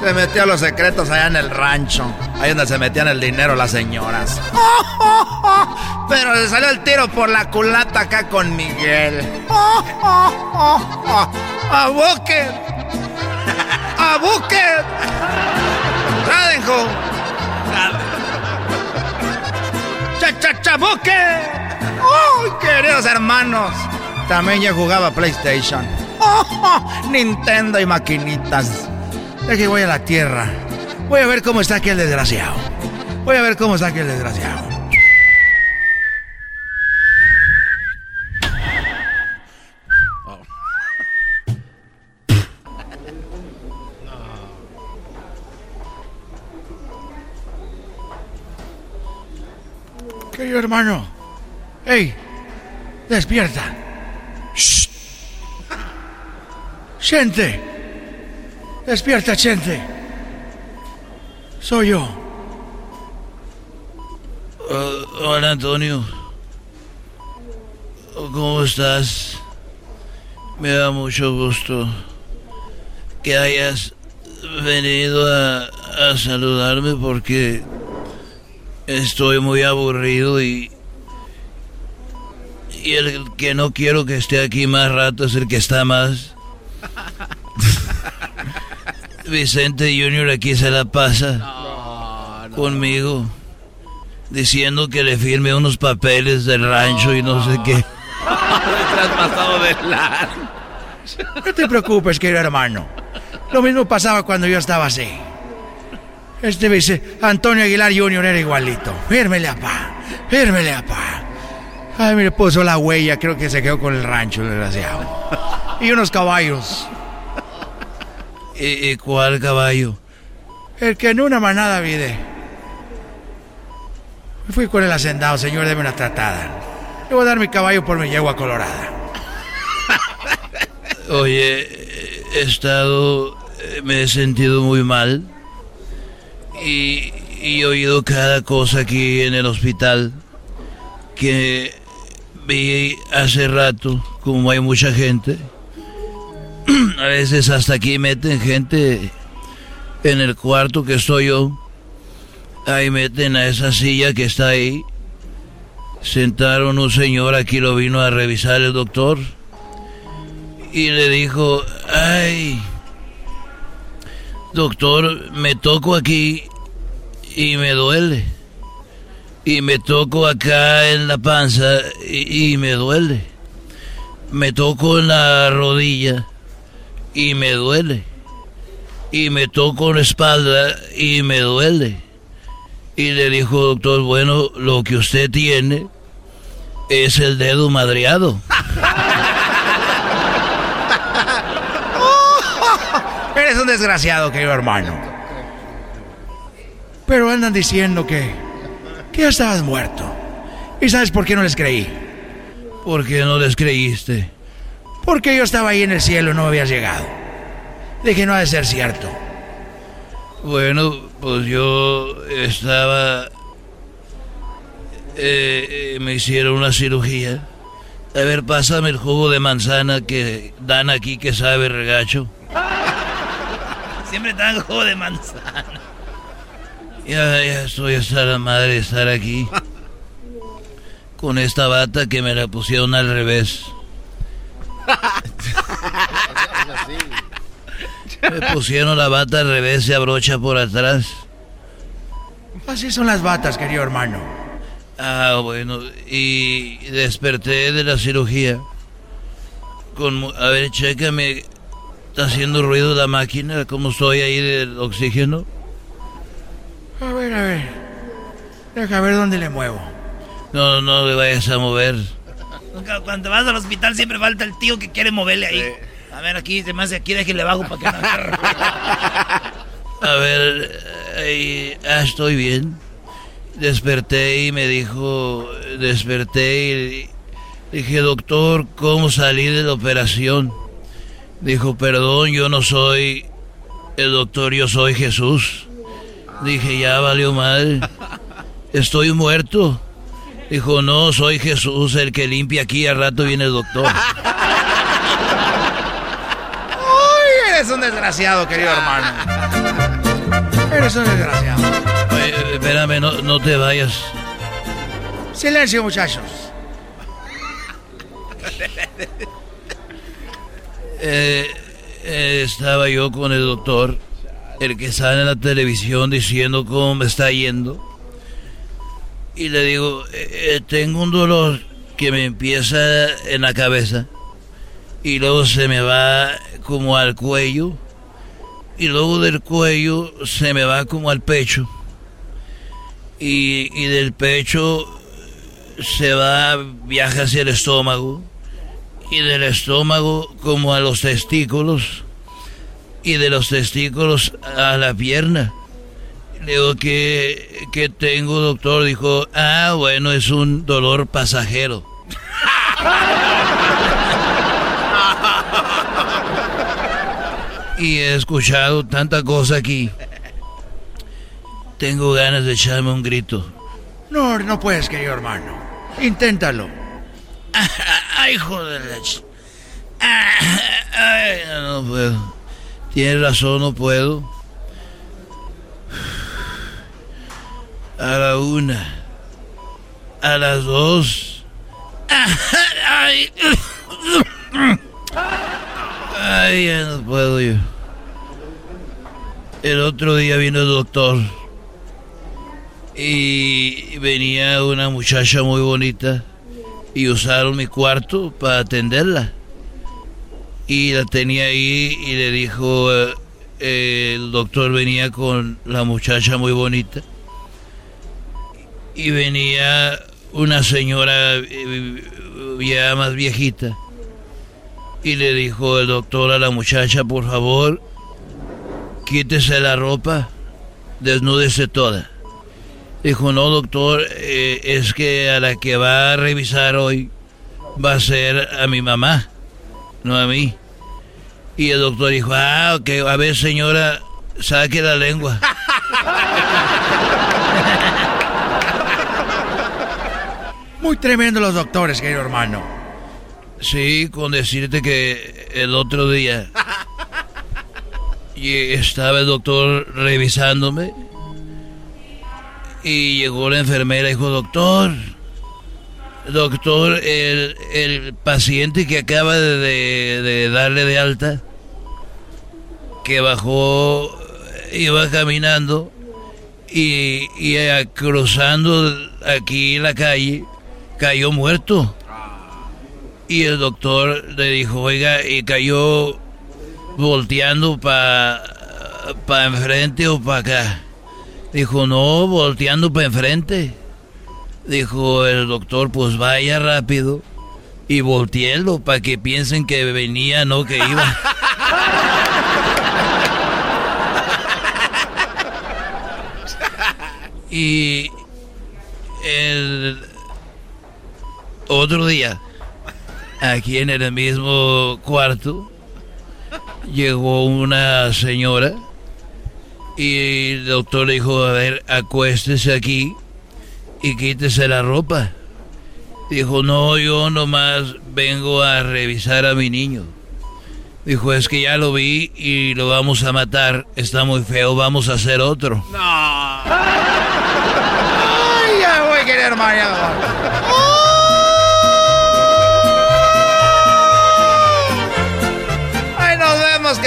Se metió los secretos allá en el rancho. Ahí donde se metían el dinero las señoras. [LAUGHS] Pero le salió el tiro por la culata acá con Miguel. [LAUGHS] ¡A Bucket! [LAUGHS] ¡A Bucket! ¡Radenjo! ¡Cha, cha, cha, Bucket! ¡Ay, queridos hermanos! También yo jugaba PlayStation. Nintendo y maquinitas. Es que voy a la tierra. Voy a ver cómo está aquel desgraciado. Voy a ver cómo está aquel desgraciado. Querido hermano. ¡Ey! ¡Despierta! ¡Shh! ¡Gente! ¡Despierta, gente! Soy yo. Uh, hola, Antonio. ¿Cómo estás? Me da mucho gusto que hayas venido a, a saludarme porque estoy muy aburrido y y el que no quiero que esté aquí más rato es el que está más. [LAUGHS] Vicente Junior aquí se la pasa conmigo diciendo que le firme unos papeles del rancho y no sé qué. [LAUGHS] Traspasado de la... No te preocupes, querido hermano. Lo mismo pasaba cuando yo estaba así. Este dice, Antonio Aguilar Jr. era igualito. Fírmele, apá. Fírmele, apá. Ay, mire, puso la huella. Creo que se quedó con el rancho, desgraciado. Y unos caballos. ¿Y, y cuál caballo? El que en una manada vide. Fui con el hacendado, señor, deme una tratada. Le voy a dar mi caballo por mi yegua colorada. [LAUGHS] Oye, he estado, eh, me he sentido muy mal y, y he oído cada cosa aquí en el hospital que vi hace rato, como hay mucha gente. [CLEARS THROAT] A veces hasta aquí meten gente en el cuarto que estoy yo. Ahí meten a esa silla que está ahí. Sentaron un señor, aquí lo vino a revisar el doctor. Y le dijo, ay, doctor, me toco aquí y me duele. Y me toco acá en la panza y, y me duele. Me toco en la rodilla y me duele. Y me toco la espalda y me duele. Y le dijo, doctor, bueno, lo que usted tiene es el dedo madreado. [LAUGHS] Eres un desgraciado, querido hermano. Pero andan diciendo que, que ya estabas muerto. ¿Y sabes por qué no les creí? ¿Por qué no les creíste? Porque yo estaba ahí en el cielo no habías llegado. Dije, no ha de ser cierto. Bueno, pues yo estaba... eh, eh, me hicieron una cirugía. A ver, pásame el jugo de manzana que dan aquí que sabe regacho. Siempre dan jugo de manzana. Ya, ya estoy hasta la madre de estar aquí. Con esta bata que me la pusieron al revés. Me pusieron la bata al revés, se abrocha por atrás. Así son las batas, querido hermano. Ah, bueno, y desperté de la cirugía. Con, a ver, chécame. ¿Está haciendo ruido la máquina? ¿Cómo estoy ahí del oxígeno? A ver, a ver. Deja ver dónde le muevo. No, no le vayas a mover. Cuando vas al hospital siempre falta el tío que quiere moverle ahí. A ver, aquí, se me hace aquí, déjale bajo para que no agarre. [LAUGHS] A ver, ah, estoy bien. Desperté y me dijo, desperté y dije, doctor, ¿cómo salí de la operación? Dijo, perdón, yo no soy el doctor, yo soy Jesús. Dije, ya valió madre. [LAUGHS] Estoy muerto. Dijo, no, soy Jesús, el que limpia aquí, al rato viene el doctor. ¡Ay, eres un desgraciado, querido hermano! Eres un desgraciado. Oye, espérame, no, no te vayas. Silencio, muchachos. Eh, eh, estaba yo con el doctor, el que sale en la televisión diciendo cómo me está yendo. Y le digo, eh, eh, tengo un dolor que me empieza en la cabeza y luego se me va como al cuello y luego del cuello se me va como al pecho y, y del pecho se va, viaja hacia el estómago y del estómago como a los testículos y de los testículos a la pierna. Digo que, que tengo, doctor. Dijo, ah, bueno, es un dolor pasajero. y he escuchado tanta cosa aquí. Tengo ganas de echarme un grito. No, no puedes, querido hermano. Inténtalo. [LAUGHS] Ay, joder. Ay, no puedo. Tienes razón, no puedo. A la una. A las dos. Ay, Ay, ya no puedo yo. El otro día vino el doctor. Y venía una muchacha muy bonita. Y usaron mi cuarto para atenderla. Y la tenía ahí y le dijo, eh, el doctor venía con la muchacha muy bonita. Y venía una señora eh, ya más viejita. Y le dijo el doctor a la muchacha, por favor, quítese la ropa, desnúdese toda. Dijo, no, doctor, eh, es que a la que va a revisar hoy va a ser a mi mamá, no a mí. Y el doctor dijo, ah, ok, a ver señora, saque la lengua. [LAUGHS] Muy tremendo los doctores, querido hermano. Sí, con decirte que el otro día [LAUGHS] y estaba el doctor revisándome y llegó la enfermera y dijo, doctor, doctor, el, el paciente que acaba de, de- de darle de alta, que bajó, iba caminando y, y eh, cruzando aquí la calle, cayó muerto. Y el doctor le dijo, oiga, y cayó volteando para pa enfrente o para acá. Dijo, no, volteando para enfrente. Dijo el doctor, pues vaya rápido y volteelo para que piensen que venía, no que iba. [LAUGHS] y el otro día, aquí en el mismo cuarto, llegó una señora y el doctor le dijo, a ver, acuéstese aquí y quítese la ropa. Dijo, no, yo nomás vengo a revisar a mi niño. Dijo, es que ya lo vi y lo vamos a matar. Está muy feo, vamos a hacer otro. [LAUGHS] Ay, ya voy, querido hermano. ya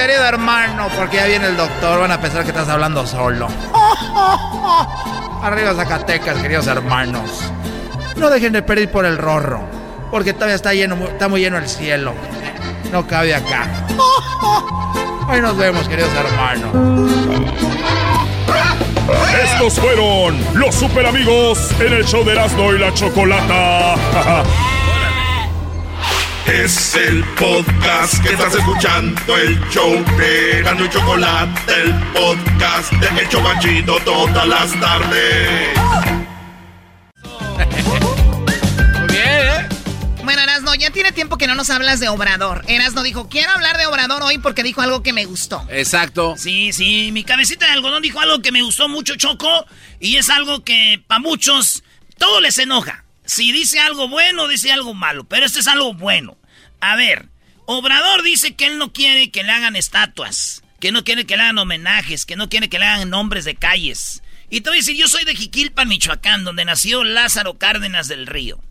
querido hermano, porque ya viene el doctor. Van a pensar que estás hablando solo. [LAUGHS] Arriba Zacatecas, queridos hermanos. No dejen de pedir por el rorro, porque todavía está lleno, está muy lleno el cielo. No cabe acá. [LAUGHS] Ahí nos vemos, queridos hermanos. Estos fueron los super amigos en el show de Erasmo y la Chocolata. [LAUGHS] Es el podcast que estás escuchando, el show de Erasmo y Chocolate, el podcast de El Chobachito todas las tardes. Muy bien, ¿eh? Bueno, Erasno, ya tiene tiempo que no nos hablas de Obrador. Erasno dijo, quiero hablar de Obrador hoy porque dijo algo que me gustó. Exacto. Sí, sí, mi cabecita de algodón dijo algo que me gustó mucho, Choco, y es algo que para muchos todo les enoja. Si dice algo bueno, dice algo malo, pero este es algo bueno. A ver, Obrador dice que él no quiere que le hagan estatuas, que no quiere que le hagan homenajes, que no quiere que le hagan nombres de calles. Y te voy a decir, yo soy de Jiquilpan, Michoacán, donde nació Lázaro Cárdenas del Río.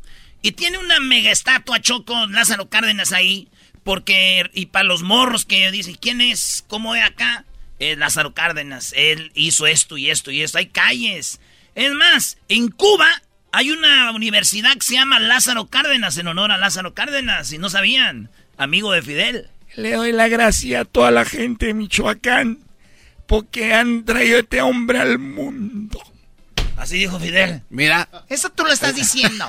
Y tiene una mega estatua Choco Lázaro Cárdenas ahí, porque, y para los morros que dicen, ¿quién es? ¿Cómo es acá? Lázaro Cárdenas, él hizo esto y esto y esto, hay calles. Es más, en Cuba hay una universidad que se llama Lázaro Cárdenas, en honor a Lázaro Cárdenas, si no sabían, amigo de Fidel. Le doy la gracia a toda la gente de Michoacán porque han traído a este hombre al mundo. Así dijo Fidel. Mira. Eso tú lo estás diciendo.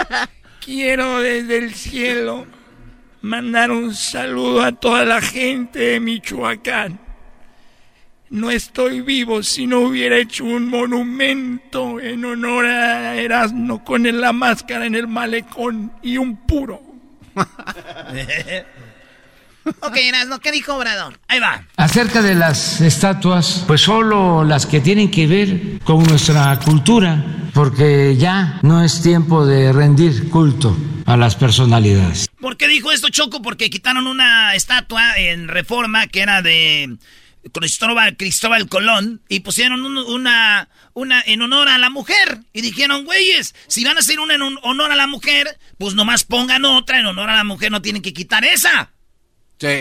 [LAUGHS] Quiero desde el cielo mandar un saludo a toda la gente de Michoacán. No estoy vivo si no hubiera hecho un monumento en honor a Erasmo con la máscara en el malecón y un puro. [LAUGHS] ok, Erasmo, ¿qué dijo Obrador? Ahí va. Acerca de las estatuas, pues solo las que tienen que ver con nuestra cultura, porque ya no es tiempo de rendir culto a las personalidades. ¿Por qué dijo esto Choco? Porque quitaron una estatua en Reforma que era de Cristóbal, Cristóbal Colón y pusieron una, una en honor a la mujer. Y dijeron, güeyes, si van a hacer una en honor a la mujer, pues nomás pongan otra en honor a la mujer, no tienen que quitar esa.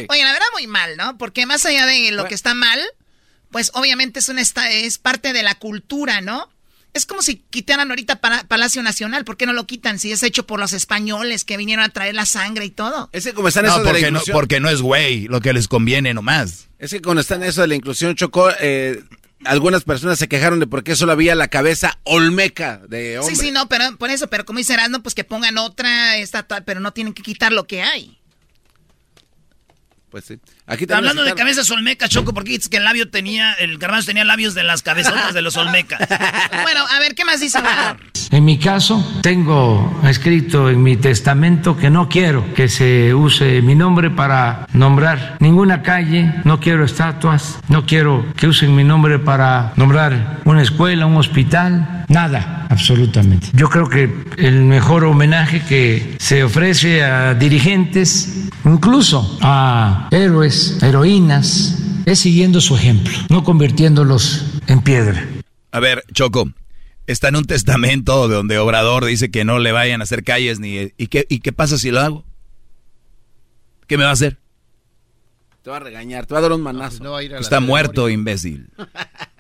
Oye, la verdad muy mal, ¿no? Porque más allá de lo que está mal, pues obviamente es, una, es parte de la cultura, ¿no? Es como si quitaran ahorita Palacio Nacional. ¿Por qué no lo quitan si es hecho por los españoles que vinieron a traer la sangre y todo? Ese como están no, eso de la porque, no, porque no es güey, lo que les conviene nomás. Es que cuando están eso de la inclusión, Chocó, eh, algunas personas se quejaron de por qué solo había la cabeza olmeca de hombre. Sí, sí, no, pero por eso, pero como dice Erasmo, pues que pongan otra estatua, pero no tienen que quitar lo que hay. Pues sí. Aquí Hablando de cabezas olmecas, Choco, porque dices que el labio tenía, el garbanzo tenía labios de las cabezotas de los olmecas. [LAUGHS] bueno, a ver, ¿qué más dice Obrador? En mi caso, tengo escrito en mi testamento que no quiero que se use mi nombre para nombrar ninguna calle, no quiero estatuas, no quiero que usen mi nombre para nombrar una escuela, un hospital, nada, absolutamente. Yo creo que el mejor homenaje que se ofrece a dirigentes, incluso a héroes, heroínas, es siguiendo su ejemplo, no convirtiéndolos en piedra. A ver, Choco, está en un testamento donde Obrador dice que no le vayan a hacer calles ni... ¿Y qué, y qué pasa si lo hago? ¿Qué me va a hacer? Te va a regañar, te va a dar un manazo. No, está muerto, imbécil. [LAUGHS]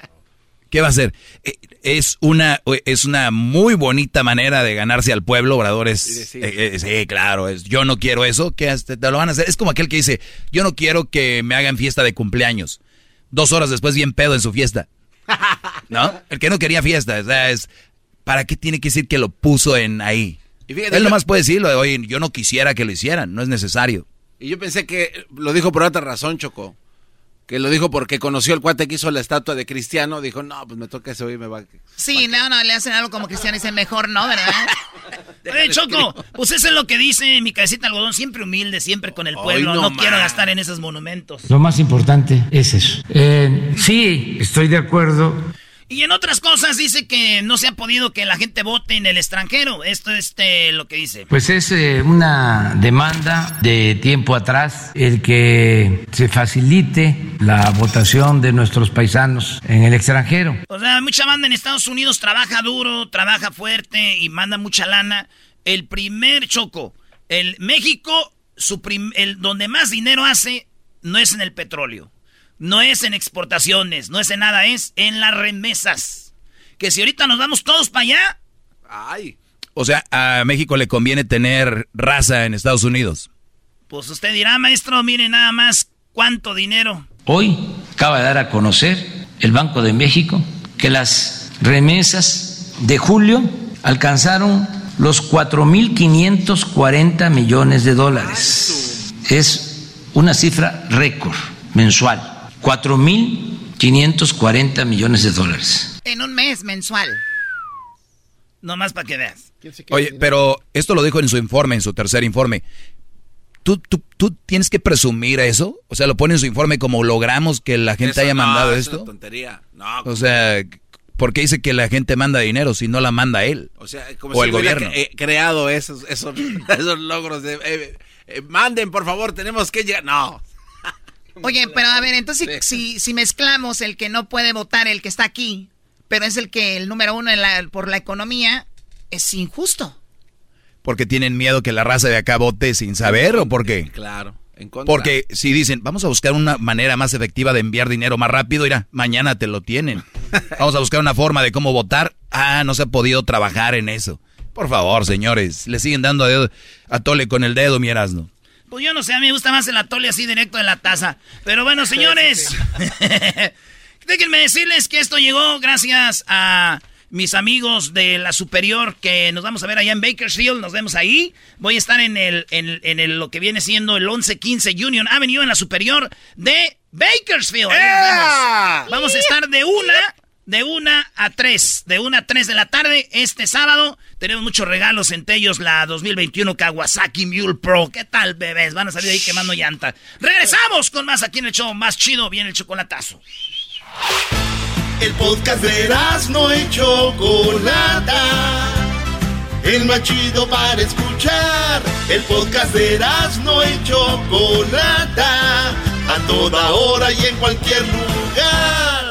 ¿Qué va a hacer? Eh, Es una, es una muy bonita manera de ganarse al pueblo, Obrador. Es, eh, eh, sí, claro, es, yo no quiero eso, que te lo van a hacer. Es como aquel que dice, yo no quiero que me hagan fiesta de cumpleaños. Dos horas después bien pedo en su fiesta. [LAUGHS] ¿No? El que no quería fiesta, o sea, es, ¿para qué tiene que decir que lo puso en ahí? Y fíjate, Él nomás puede decirlo, de, oye, yo no quisiera que lo hicieran, no es necesario. Y yo pensé que lo dijo por otra razón, Choco. Que lo dijo porque conoció el cuate que hizo la estatua de Cristiano. Dijo, no, pues me toca ese hoy me va. Sí, no, no, le hacen algo como cristiano y dicen mejor no, ¿verdad? [LAUGHS] Oye, Choco, pues eso es lo que dice mi cabecita de algodón, siempre humilde, siempre con el Ay, pueblo. no no quiero gastar en esos monumentos. Lo más importante es eso. Eh, sí, estoy de acuerdo Y en otras cosas dice que no se ha podido que la gente vote en el extranjero. Esto es este, lo que dice. Pues es eh, una demanda de tiempo atrás el que se facilite la votación de nuestros paisanos en el extranjero. O sea, mucha banda en Estados Unidos trabaja duro, trabaja fuerte y manda mucha lana. El primer choco, el México, su prim- el donde más dinero hace no es en el petróleo, no es en exportaciones, no es en nada, es en las remesas. Que si ahorita nos vamos todos para allá, Ay. O sea, a México le conviene tener raza en Estados Unidos. pues usted dirá, maestro, mire nada más cuánto dinero. Hoy acaba de dar a conocer el Banco de México que las remesas de julio alcanzaron los 4.540 millones de dólares. Es una cifra récord mensual. 4.540 millones de dólares. En un mes mensual. Nomás para que veas. Oye, pero esto lo dijo en su informe, en su tercer informe. ¿Tú, tú, tú tienes que presumir eso? O sea, lo pone en su informe como logramos que la gente Eso haya no, mandado es esto. una tontería. No, O sea, ¿por qué dice que la gente manda dinero si no la manda él? O sea, como o si el gobierno. cre- eh, creado esos, esos, [LAUGHS] esos logros de... eh, eh, manden, por favor, tenemos que llegar... No. Oye, pero a ver, entonces si, si mezclamos el que no puede votar, el que está aquí, pero es el que el número uno por la economía es injusto. Porque tienen miedo que la raza de acá vote sin saber o por qué? Claro. Porque si dicen, vamos a buscar una manera más efectiva de enviar dinero más rápido, mira, mañana te lo tienen. [LAUGHS] Vamos a buscar una forma de cómo votar. Ah, no se ha podido trabajar en eso. Por favor, señores, le siguen dando a, Tole con el dedo, mi Erasno. Pues yo no sé, a mí me gusta más el atole así directo en la taza. Pero bueno, señores, [LAUGHS] déjenme decirles que esto llegó gracias a mis amigos de la superior que nos vamos a ver allá en Bakersfield, nos vemos ahí. Voy a estar en el, en, en lo que viene siendo el 1115 Union Avenue en la superior de Bakersfield. Vamos a estar de una, de una a tres, de una a tres de la tarde este sábado. Tenemos muchos regalos, entre ellos la 2021 Kawasaki Mule Pro. ¿Qué tal, bebés? Van a salir ahí quemando llanta. Regresamos con más aquí en el show más chido, viene el chocolatazo. El podcast de no y Chocolata. El más chido para escuchar. El podcast de no y Chocolata. A toda hora y en cualquier lugar.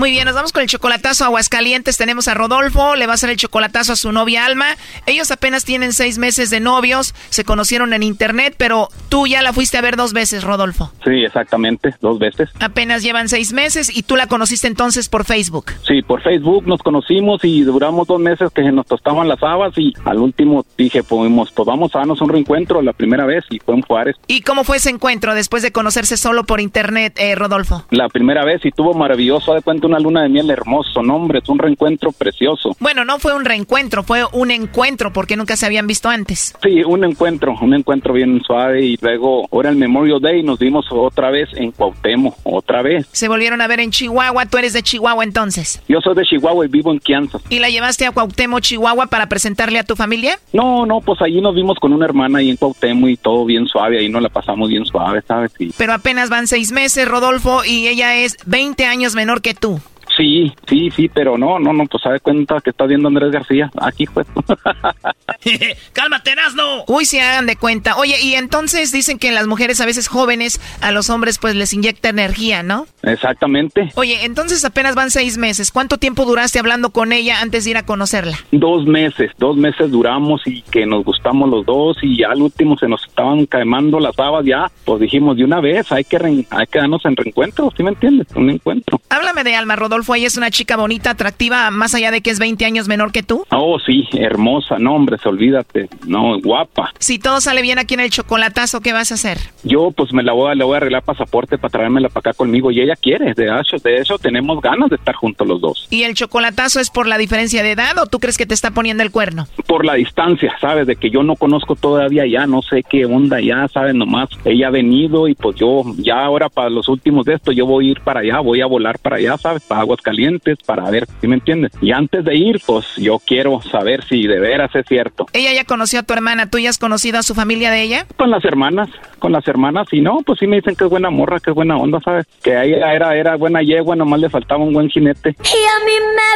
Muy bien, nos vamos con el chocolatazo a Aguascalientes. Tenemos a Rodolfo, le va a hacer el chocolatazo a su novia Alma. Ellos apenas tienen seis meses de novios, se conocieron en internet, pero tú ya la fuiste a ver dos veces, Rodolfo. Sí, exactamente, dos veces. Apenas llevan seis meses y tú la conociste entonces por Facebook. Sí, por Facebook nos conocimos y duramos dos meses que nos tostaban las habas y al último dije, pues, pues vamos a darnos un reencuentro la primera vez y fue en Juárez. ¿Y cómo fue ese encuentro después de conocerse solo por internet, eh, Rodolfo? La primera vez y tuvo maravilloso, de cuenta una luna de miel hermoso, nombre, es un reencuentro precioso. Bueno, no fue un reencuentro, fue un encuentro porque nunca se habían visto antes. Sí, un encuentro, un encuentro bien suave y luego ahora el Memorial Day nos vimos otra vez en Cuauhtémoc, otra vez. Se volvieron a ver en Chihuahua, tú eres de Chihuahua entonces. Yo soy de Chihuahua y vivo en Kansas. ¿Y la llevaste a Cuauhtémoc, Chihuahua para presentarle a tu familia? No, no, pues allí nos vimos con una hermana ahí en Cuauhtémoc y todo bien suave, ahí nos la pasamos bien suave, ¿sabes? Sí. Pero apenas van seis meses, Rodolfo, y ella es 20 años menor que tú. Sí, sí, sí, pero no, no, no, pues sabe cuenta que está viendo Andrés García. Aquí fue. [LAUGHS] [LAUGHS] ¡Cálmate, Nazno! Uy, se hagan de cuenta. Oye, y entonces dicen que las mujeres a veces jóvenes, a los hombres pues les inyecta energía, ¿no? Exactamente. Oye, entonces apenas van seis meses. ¿Cuánto tiempo duraste hablando con ella antes de ir a conocerla? Dos meses, dos meses duramos y que nos gustamos los dos y ya al último se nos estaban quemando las habas ya. Pues dijimos de una vez, hay que, hay que darnos en reencuentro, ¿sí me entiendes? Un encuentro. Háblame de Alma, Rodolfo Rodolfo, ella es una chica bonita, atractiva, más allá de que es 20 años menor que tú. Oh, sí, hermosa, no, hombre, olvídate, no, guapa. Si todo sale bien aquí en el chocolatazo, ¿qué vas a hacer? Yo, pues, me la voy a, le voy a arreglar pasaporte para traérmela para acá conmigo y ella quiere, de hecho, de eso tenemos ganas de estar juntos los dos. ¿Y el chocolatazo es por la diferencia de edad o tú crees que te está poniendo el cuerno? Por la distancia, ¿sabes? De que yo no conozco todavía ya, no sé qué onda ya, ¿sabes? Nomás ella ha venido y pues yo ya ahora para los últimos de esto yo voy a ir para allá, voy a volar para allá, ¿sabes? Para Aguas Calientes, para ver, ¿sí me entiendes? Y antes de ir, pues yo quiero saber si de veras es cierto. Ella ya conoció a tu hermana, ¿tú ya has conocido a su familia de ella? Con las hermanas, con las hermanas, y no, pues sí me dicen que es buena morra, que es buena onda, ¿sabes? Que ella era, era buena yegua, nomás le faltaba un buen jinete. Y a mí me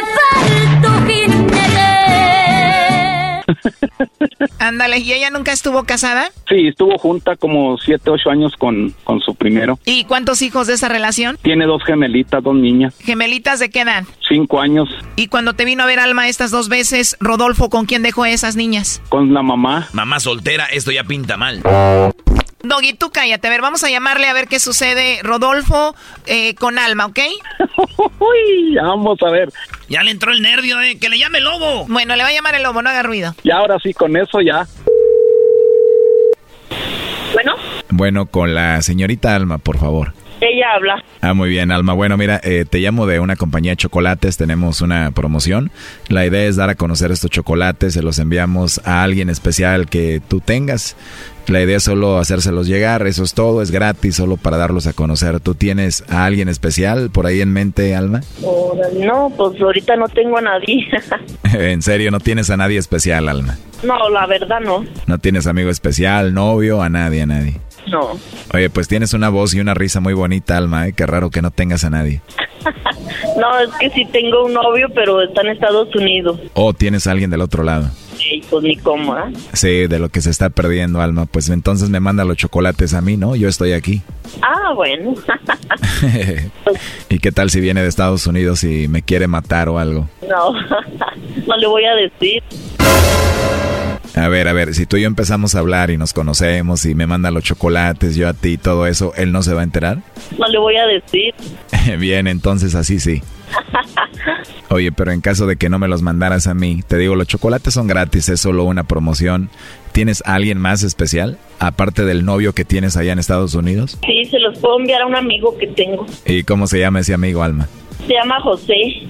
falta [LAUGHS] Ándale, ¿y ella nunca estuvo casada? Sí, estuvo junta como siete, ocho años con, con su primero. ¿Y cuántos hijos de esa relación? Tiene dos gemelitas, dos niñas. ¿Gemelitas de qué edad? Cinco años. ¿Y cuando te vino a ver Alma estas dos veces, Rodolfo, con quién dejó a esas niñas? Con la mamá. Mamá soltera, esto ya pinta mal. Doggy, tú cállate. A ver, vamos a llamarle a ver qué sucede. Rodolfo eh, con Alma, ¿ok? [LAUGHS] Uy, vamos a ver. Ya le entró el nervio, eh. Que le llame el lobo. Bueno, le va a llamar el lobo, no haga ruido. Y ahora sí, con eso ya. Bueno, Bueno, con la señorita Alma, por favor. Ella habla. Ah, muy bien, Alma. Bueno, mira, eh, te llamo de una compañía de chocolates. Tenemos una promoción. La idea es dar a conocer estos chocolates. Se los enviamos a alguien especial que tú tengas. La idea es solo hacérselos llegar. Eso es todo. Es gratis, solo para darlos a conocer. ¿Tú tienes a alguien especial por ahí en mente, Alma? No, pues ahorita no tengo a nadie. [LAUGHS] [LAUGHS] en serio, no tienes a nadie especial, Alma. no, la verdad no. No tienes amigo especial, novio, a nadie, a nadie. No. Oye, pues tienes una voz y una risa muy bonita, Alma, ¿eh? Qué raro que no tengas a nadie. [LAUGHS] No, es que sí tengo un novio, pero está en Estados Unidos. O tienes a alguien del otro lado. Y pues ni cómo, ¿ah? Sí, de lo que se está perdiendo, Alma. Pues entonces me manda los chocolates a mí, ¿no? Yo estoy aquí. Ah, bueno. [LAUGHS] ¿Y qué tal si viene de Estados Unidos y me quiere matar o algo? no, [LAUGHS] no le voy a decir. A ver, a ver, si tú y yo empezamos a hablar y nos conocemos y me manda los chocolates, yo a ti y todo eso, ¿él no se va a enterar? No le voy a decir. [LAUGHS] Bien, entonces así sí. [LAUGHS] Oye, pero en caso de que no me los mandaras a mí, te digo, los chocolates son gratis, es solo una promoción. ¿Tienes a alguien más especial, aparte del novio que tienes allá en Estados Unidos? Sí, se los puedo enviar a un amigo que tengo. ¿Y cómo se llama ese amigo, Alma? Se llama José.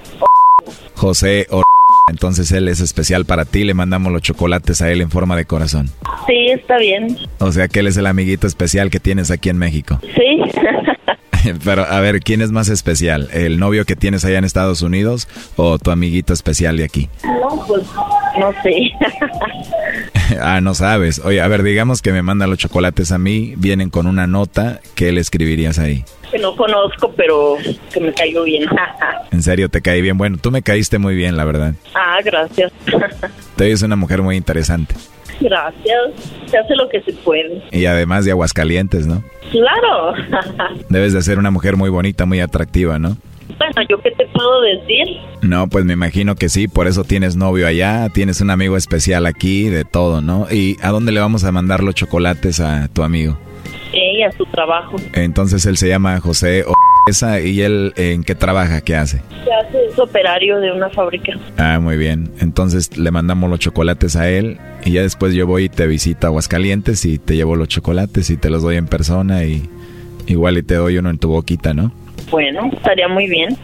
José o... Entonces él es especial para ti, le mandamos los chocolates a él en forma de corazón. Sí, está bien. O sea que él es el amiguito especial que tienes aquí en México. Sí. [LAUGHS] [LAUGHS] Pero a ver, ¿quién es más especial? ¿El novio que tienes allá en Estados Unidos o tu amiguito especial de aquí? no, pues no sé. [LAUGHS] ah, no sabes. Oye, a ver, digamos que me manda los chocolates a mí, vienen con una nota, ¿qué le escribirías ahí? que no conozco, pero que me cayó bien. [LAUGHS] En serio, te caí bien. Bueno, tú me caíste muy bien, la verdad. ah, gracias. Te es una mujer muy interesante. Gracias. Se hace lo que se puede. Y además de Aguascalientes, ¿no? Claro. [LAUGHS] Debes de ser una mujer muy bonita, muy atractiva, ¿no? bueno, ¿yo qué te puedo decir? No, pues me imagino que sí, por eso tienes novio allá, tienes un amigo especial aquí, de todo, ¿no? ¿Y a dónde le vamos a mandar los chocolates a tu amigo? Ella, su trabajo. Entonces él se llama José o esa y él en qué trabaja, qué hace. Se hace es operario de una fábrica. Ah, muy bien. Entonces le mandamos los chocolates a él y ya después yo voy y te visito a Aguascalientes y te llevo los chocolates y te los doy en persona y igual y te doy uno en tu boquita, ¿no? Bueno, estaría muy bien.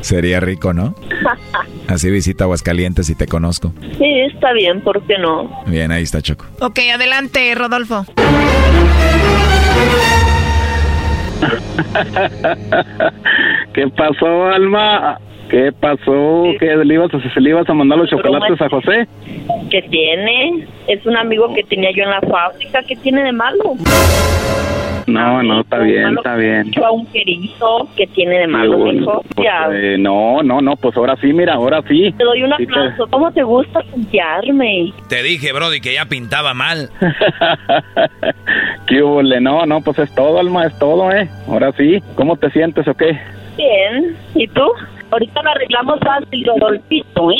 Sería rico, ¿no? [LAUGHS] Así visita Aguascalientes y te conozco. sí, está bien, ¿por qué no? Bien, ahí está Choco. Ok, adelante, Rodolfo. ¿Qué pasó, Alma? ¿Qué pasó? ¿Qué le ibas a, se le ibas a mandar los chocolates a José? ¿Qué tiene? Es un amigo que tenía yo en la fábrica. ¿Qué tiene de malo? No, no, está bien, está bien. Yo a un querido. ¿Qué tiene de malo, Bueno, hijo? pues, Ya. eh, no, no, no, pues ahora sí, mira, ahora sí. Te doy un Sí te- aplauso. ¿Cómo te gusta confiarme? Te dije, Brody, que ya pintaba mal. [LAUGHS] ¿Qué hubo, le? No, no, pues es todo, Alma, es todo, ¿eh? Ahora sí. ¿Cómo te sientes o qué? Bien. ¿Y tú? Ahorita lo arreglamos fácil, Rodolfito, ¿eh?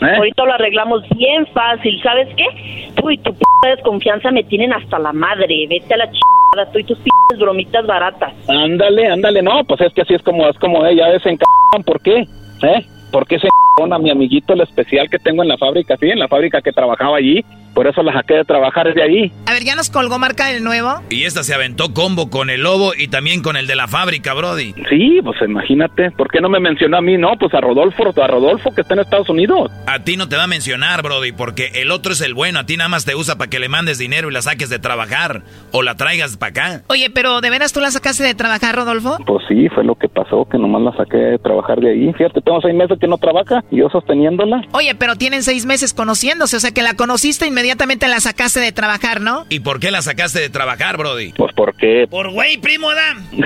¿Eh? Ahorita lo arreglamos bien fácil. ¿Sabes qué? Tú y tu p desconfianza me tienen hasta la madre. Vete a la ch... tú y tus p bromitas baratas. Ándale, ándale, no, pues es que así es como es como ella es en ¿por qué? ¿Eh? ¿Por qué se a mi amiguito el especial que tengo en la fábrica, sí, en la fábrica que trabajaba allí? Por eso la saqué de trabajar desde ahí. A ver, ¿ya nos colgó marca del nuevo? Y esta se aventó combo con el lobo y también con el de la fábrica, Brody. Sí, pues imagínate. ¿Por qué no me mencionó a mí? No, pues a Rodolfo, a Rodolfo que está en Estados Unidos. A ti no te va a mencionar, Brody, porque el otro es el bueno. A ti nada más te usa para que le mandes dinero y la saques de trabajar o la traigas para acá. Oye, pero ¿de veras tú la sacaste de trabajar, Rodolfo? Pues sí, fue lo que pasó, que nomás la saqué de trabajar de ahí. Fíjate, tengo seis meses que no trabaja y yo sosteniéndola. Oye, pero tienen seis meses conociéndose, o sea que la conociste inmediatamente la sacaste de trabajar, ¿no? ¿Y por qué la sacaste de trabajar, Brody? Pues porque... Por güey, primo Adam. [LAUGHS]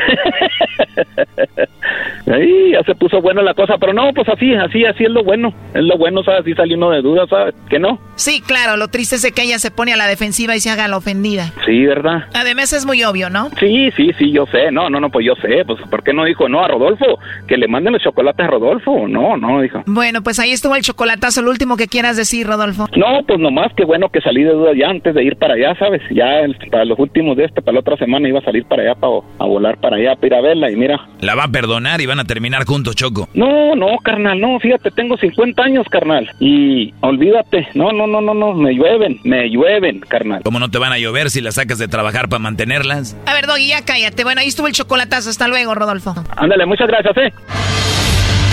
Ahí ya se puso buena la cosa, pero no, pues así, así, así es lo bueno. Es lo bueno, ¿sabes? Así salió uno de dudas, ¿sabes? ¿Que no? Sí, claro, lo triste es de que ella se pone a la defensiva y se haga la ofendida. Sí, ¿verdad? Además es muy obvio, ¿no? Sí, sí, sí, yo sé. No, no, no, pues yo sé. Pues ¿por qué no dijo no a Rodolfo? Que le manden los chocolates a Rodolfo. No, no, dijo. Bueno, pues ahí estuvo el chocolatazo. Lo último que quieras decir, Rodolfo. No, pues nomás que bueno que salí de duda ya antes de ir para allá, ¿sabes? Ya para los últimos de este, para la otra semana iba a salir para allá, para, a volar para allá, para ir a verla y mira. La va a perdonar y van a terminar juntos, Choco. No, no, carnal, no, fíjate, tengo 50 años, carnal. Y olvídate, no, no, no, no, no, me llueven, me llueven, carnal. ¿Cómo no te van a llover si las sacas de trabajar para mantenerlas? A ver, Doggy, ya cállate. Bueno, ahí estuvo el chocolatazo. Hasta luego, Rodolfo. Ándale, muchas gracias, eh.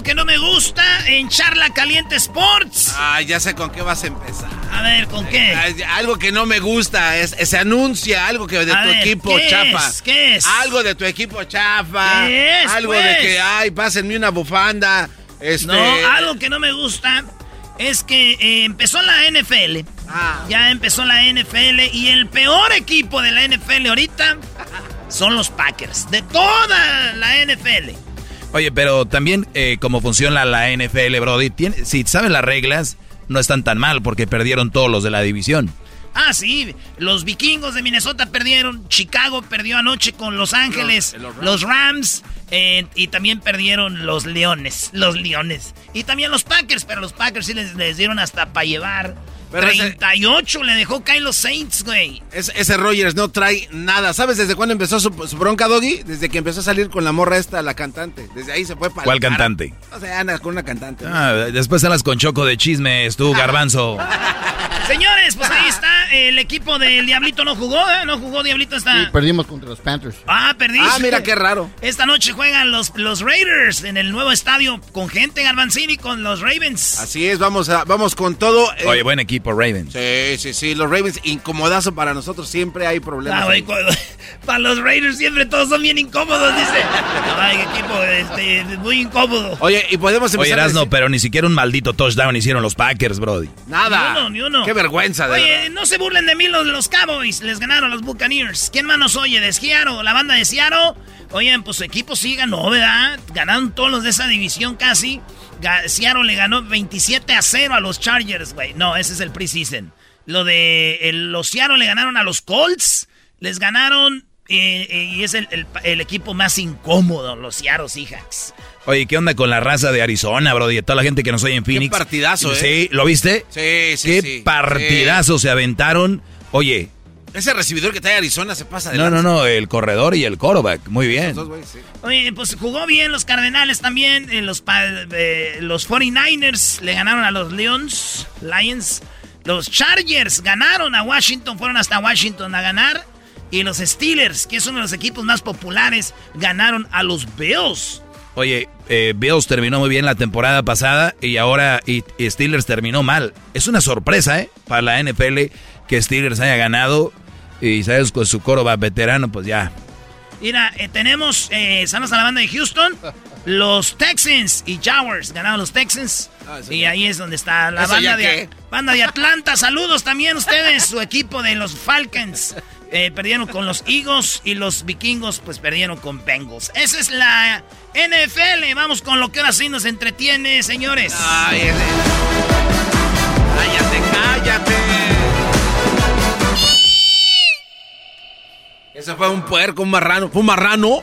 Algo que no me gusta en Charla Caliente Sports. Ah, ya sé con qué vas a empezar. A ver, ¿con qué? Algo que no me gusta, es, se anuncia algo que de A tu ver, equipo ¿qué chafa. es? ¿Qué es? Algo de tu equipo chafa. ¿Qué es, Algo pues? de que, ay, pásenme una bufanda. Este, No, algo que no me gusta es que eh, empezó la NFL. Ah. Ya empezó la NFL y el peor equipo de la NFL ahorita son los Packers. De toda la NFL. Oye, pero también eh, como funciona la NFL, Brody, tiene- si saben las reglas, no están tan mal porque perdieron todos los de la división. Ah, sí, los vikingos de Minnesota perdieron, Chicago perdió anoche con Los Ángeles, los Rams, eh, y también perdieron los Leones, los Leones. Y también los Packers, pero los Packers sí les, les dieron hasta para llevar. Pero ese- 38 le dejó caer los Saints, güey. Es- ese Rogers no trae nada. ¿Sabes desde cuándo empezó su, su bronca, Doggy? Desde que empezó a salir con la morra esta, la cantante. Desde ahí se fue para ¿Cuál cantante? O sea, anda con una cantante. ¿no? Ah, después hablas con Choco de chismes, tú, [LAUGHS] Garbanzo. Señores, pues ahí está, el equipo del Diablito no jugó, ¿eh? No jugó Diablito esta... Sí, perdimos contra los Panthers. Ah, perdiste. Ah, mira qué raro. Esta noche juegan los, los Raiders en el nuevo estadio con gente Garbanzini con los Ravens. Así es, vamos, a, vamos con todo. eh, Oye, buen equipo, Ravens. Sí, sí, sí. Los Ravens, incomodazo para nosotros. Siempre hay problemas. Ah, [LAUGHS] para los Raiders siempre todos son bien incómodos, dice. [LAUGHS] Ay, equipo este, muy incómodo. Oye, y podemos Oye, empezar a Erasno, decir- pero ni siquiera un maldito touchdown hicieron los Packers, Brody. Nada. Ni uno, ni uno. Qué vergüenza, de Oye, verdad. no se burlen de mí los, los Cowboys. Les ganaron los Buccaneers. ¿Quién más nos oye? ¿De Seattle? ¿La banda de Seattle? Oigan, pues su equipo sí ganó, ¿verdad? Ganaron todos los de esa división casi. Seattle le ganó 27 a 0 a los Chargers, güey. No, ese es el preseason. Lo de el, los Seattle le ganaron a los Colts. Les ganaron eh, eh, y es el, el- el equipo más incómodo, los Seattle Seahawks. Oye, ¿qué onda con la raza de Arizona, bro? Y toda la gente que nos oye en Phoenix. partidazo, ¿eh? Sí, ¿lo viste? Sí, sí, Qué sí. partidazo se aventaron. Oye, Ese recibidor que trae Arizona se pasa de no, no, no, el corredor y el quarterback. Muy bien. Dos sí. Oye, pues jugó bien los Cardenales también. eh, los, eh, los 49ers le ganaron a los Lions. Lions. Los Chargers ganaron a Washington. Fueron hasta Washington a ganar. Y los Steelers, que es uno de los equipos más populares, ganaron a los Bills. Oye, eh, Bills terminó muy bien la temporada pasada y ahora y, y Steelers terminó mal. Es una sorpresa, ¿eh? Para la NFL que Steelers haya ganado y, ¿sabes? Con su coro va veterano, pues ya. Mira, eh, tenemos, eh, a la banda de Houston, [LAUGHS] los Texans y Jaguars. Ganaron los Texans. y ahí es donde está la ¿Eso banda de, qué? banda de Atlanta. Saludos también ustedes, su equipo de los Falcons. [LAUGHS] Eh, perdieron con los Eagles y los vikingos pues perdieron con Bengals. Esa es la NFL. Vamos con lo que ahora sí nos entretiene, señores. Ay, ese- Cállate, cállate. Ese fue un puerco, un marrano. ¿Fue un marrano?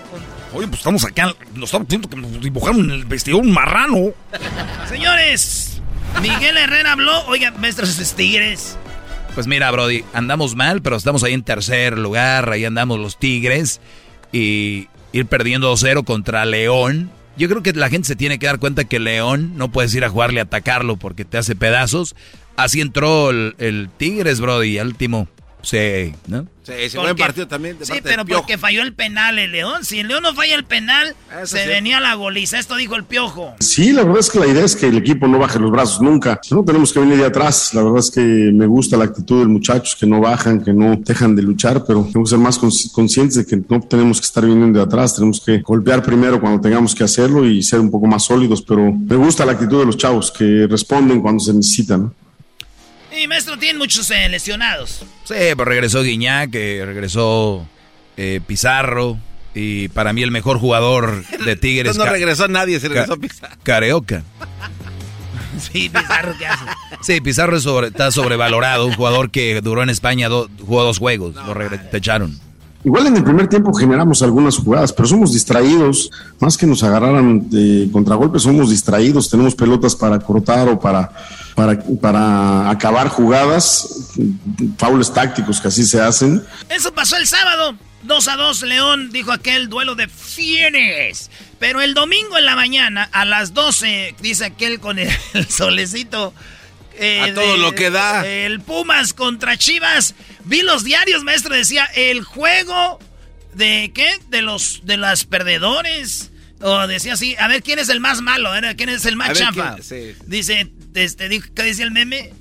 Oye, pues estamos acá, nos estamos viendo que nos dibujaron el vestido un marrano. Señores, Miguel Herrera habló. Oiga, maestros Tigres. Pues mira, Brody, andamos mal, pero estamos ahí en tercer lugar, ahí andamos los Tigres y ir perdiendo 2-0 contra León. Yo creo que la gente se tiene que dar cuenta que León no puedes ir a jugarle a atacarlo porque te hace pedazos. Así entró el, el Tigres, Brody, al último, sí, ¿no? Sí, ese Porque- buen partido también. De Sí, parte pero del porque falló el penal el León. Si el León no falla el penal, se sí. venía la goliza. Esto dijo el Piojo. Sí, la verdad es que la idea es que el equipo no baje los brazos nunca. No tenemos que venir de atrás. La verdad es que me gusta la actitud de los muchachos que no bajan, que no dejan de luchar, pero tenemos que ser más consci- conscientes de que no tenemos que estar viniendo de atrás. Tenemos que golpear primero cuando tengamos que hacerlo y ser un poco más sólidos. Pero me gusta la actitud de los chavos que responden cuando se necesitan. Y maestro, tiene muchos eh, lesionados. Sí, pues regresó Guiñac, eh, regresó eh, Pizarro y para mí el mejor jugador de [LAUGHS] Tigres. Entonces no regresó nadie, se regresó Pizarro. Careoca. [LAUGHS] Sí, Pizarro, ¿qué hace? Sí, Pizarro es sobre- está sobrevalorado, un jugador que duró en España, do- jugó dos juegos, lo te echaron. Igual en el primer tiempo generamos algunas jugadas, pero somos distraídos. Más que nos agarraran de contragolpes, somos distraídos. Tenemos pelotas para cortar o para, para, para acabar jugadas, faules tácticos que así se hacen. Eso pasó el sábado. 2 a 2, León dijo aquel duelo de fieres. Pero el domingo en la mañana, a las 12, dice aquel con el, [LAUGHS] el solecito. eh, A todo lo que da. El Pumas contra Chivas. Vi los diarios, maestro, decía el juego de qué? De los de las perdedores. O decía así, a ver quién es el más malo, a quién es el A más ver chafa. quién- sí. Dice, este, dijo- ¿qué decía el meme?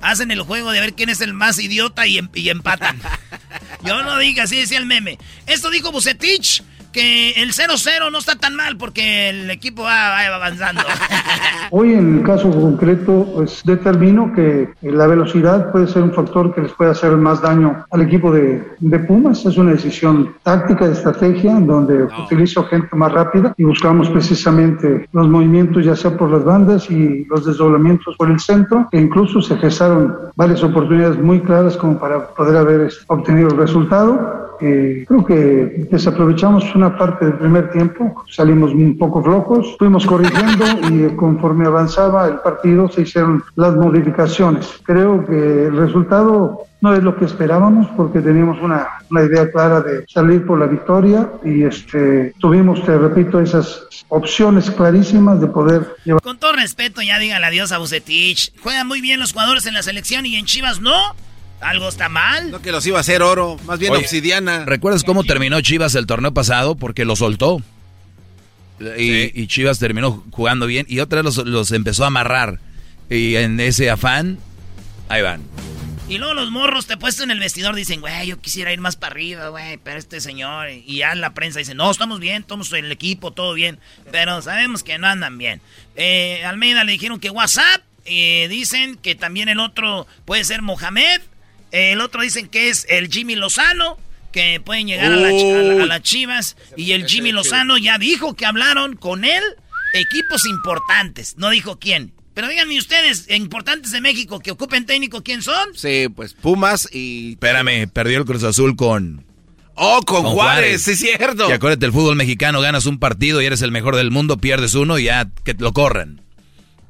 Hacen el juego de ver quién es el más idiota y, em- y empatan. [LAUGHS] Yo no diga, así decía el meme. Esto dijo Bucetich, que el 0-0 no está tan mal porque el equipo va, va avanzando. [LAUGHS] Hoy en el caso concreto, pues determino que la velocidad puede ser un factor que les puede hacer más daño al equipo de, de Pumas. Es una decisión táctica de estrategia donde utilizo gente más rápida y buscamos precisamente los movimientos ya sea por las bandas y los desdoblamientos por el centro, que incluso se gestaron varias oportunidades muy claras como para poder haber este, obtenido el resultado. Eh, creo que desaprovechamos una parte del primer tiempo, salimos un poco flojos, fuimos corrigiendo y eh, conforme avanzaba el partido se hicieron las modificaciones. Creo que el resultado no es lo que esperábamos porque teníamos una, una idea clara de salir por la victoria y este, tuvimos, te repito, esas opciones clarísimas de poder llevar. Con todo respeto, ya dígale adiós a Bucetich. Juegan muy bien los jugadores en la selección y en Chivas no. Algo está mal. No que los iba a hacer oro, más bien Oye, obsidiana. ¿Recuerdas cómo terminó Chivas el torneo pasado? Porque lo soltó. Y, y Chivas terminó jugando bien y otra vez los, los empezó a amarrar. Y en ese afán, ahí van. Y luego los morros te puesto en el vestidor dicen, güey, yo quisiera ir más para arriba, güey, pero este señor. Y ya la prensa dice, no, estamos bien, estamos en el equipo, todo bien. Pero sabemos que no andan bien. Eh, Almeida le dijeron que WhatsApp. eh, dicen que también el otro puede ser Mohamed. El otro dicen que es el Jimmy Lozano. Que pueden llegar a, la- a la- a las Chivas. Y el Jimmy Lozano ya dijo que hablaron con él equipos importantes. No dijo quién. Pero díganme ustedes, importantes de México que ocupen técnico, ¿quién son? Sí, pues Pumas y... Espérame, perdió el Cruz Azul con... Oh, con, Juárez, sí es cierto. Y acuérdate, el fútbol mexicano, ganas un partido y eres el mejor del mundo, pierdes uno y ya que lo corran.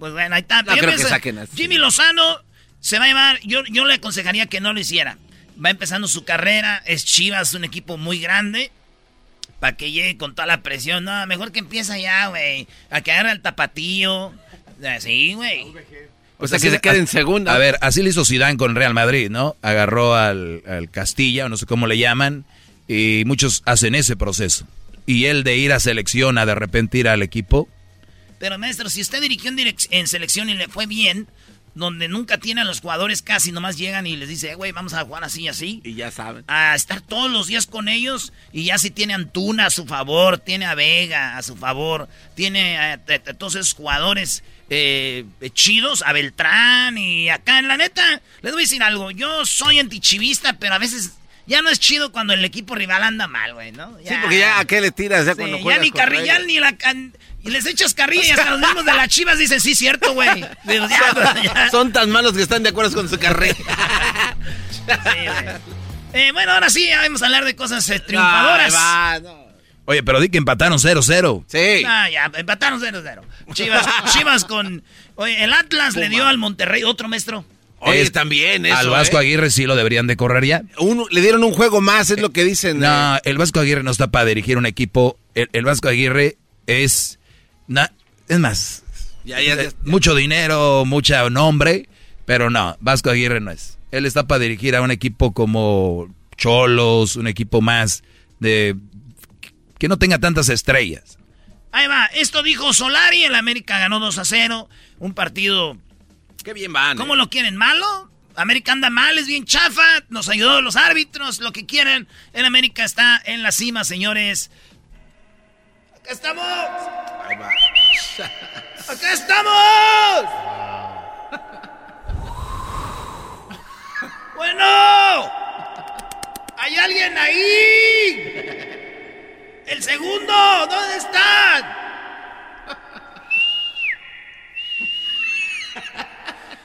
Pues bueno, ahí está. No Yo creo que saquen así. Jimmy Lozano se va a llevar, yo, yo le aconsejaría que no lo hiciera. Va empezando su carrera, es Chivas, un equipo muy grande. Para que llegue con toda la presión. No, mejor que empieza ya, güey. A que agarre al tapatío. Sí, güey. O sea, que se quede en segunda. A ver, así le hizo Zidane con Real Madrid, ¿no? Agarró al, al Castilla, o no sé cómo le llaman, y muchos hacen ese proceso. Y él de ir a selección a de repente ir al equipo, Pero maestro, si usted dirigió en, direc- en selección y le fue bien, donde nunca tienen a los jugadores casi, nomás llegan y les dice, "Eh, güey, vamos a jugar así y así. Y ya saben. A estar todos los días con ellos y ya si tiene a Antuna a su favor, tiene a Vega a su favor, tiene a, a- a todos esos jugadores eh, chidos, a Beltrán y acá, en la neta, les voy a decir algo, yo soy antichivista, pero a veces ya no es chido cuando el equipo rival anda mal, güey, ¿no? Sí, porque ya a qué le tiras ya Sí, cuando ya ni contra carrilla ellos. ni la y les echas carrilla y hasta los mismos de las chivas dicen, sí, cierto, güey. [LAUGHS] [LAUGHS] Son tan malos que están de acuerdo con su carrera. Eh, bueno, ahora sí, ya vamos a hablar de cosas eh, triunfadoras. Va, Oye, pero di que empataron 0-0. Sí. Ah, ya, empataron 0-0. Chivas, [LAUGHS] Chivas con... Oye, el Atlas le dio al Monterrey otro maestro. Oye, Es- también eso, Al Vasco ¿eh? Aguirre sí lo deberían de correr ya. Un- le dieron un juego más, es lo que dicen. No, eh. el Vasco Aguirre no está para dirigir un equipo. El, el Vasco Aguirre es... na- es más, Ya, ya, ya. eh, mucho dinero, mucho nombre, pero no, Vasco Aguirre no es. Él está para dirigir a un equipo como Cholos, un equipo más de... que no tenga tantas estrellas. Ahí va, esto dijo Solari, el América ganó 2 a 0, un partido... Qué bien van. ¿Cómo lo quieren? ¿Malo? América anda mal, es bien chafa, nos ayudó los árbitros, lo que quieran. El América está en la cima, señores. ¡Acá estamos! ¡Acá [LAUGHS] estamos! [LAUGHS] Bueno, ¿hay alguien ahí? El segundo, ¿dónde están?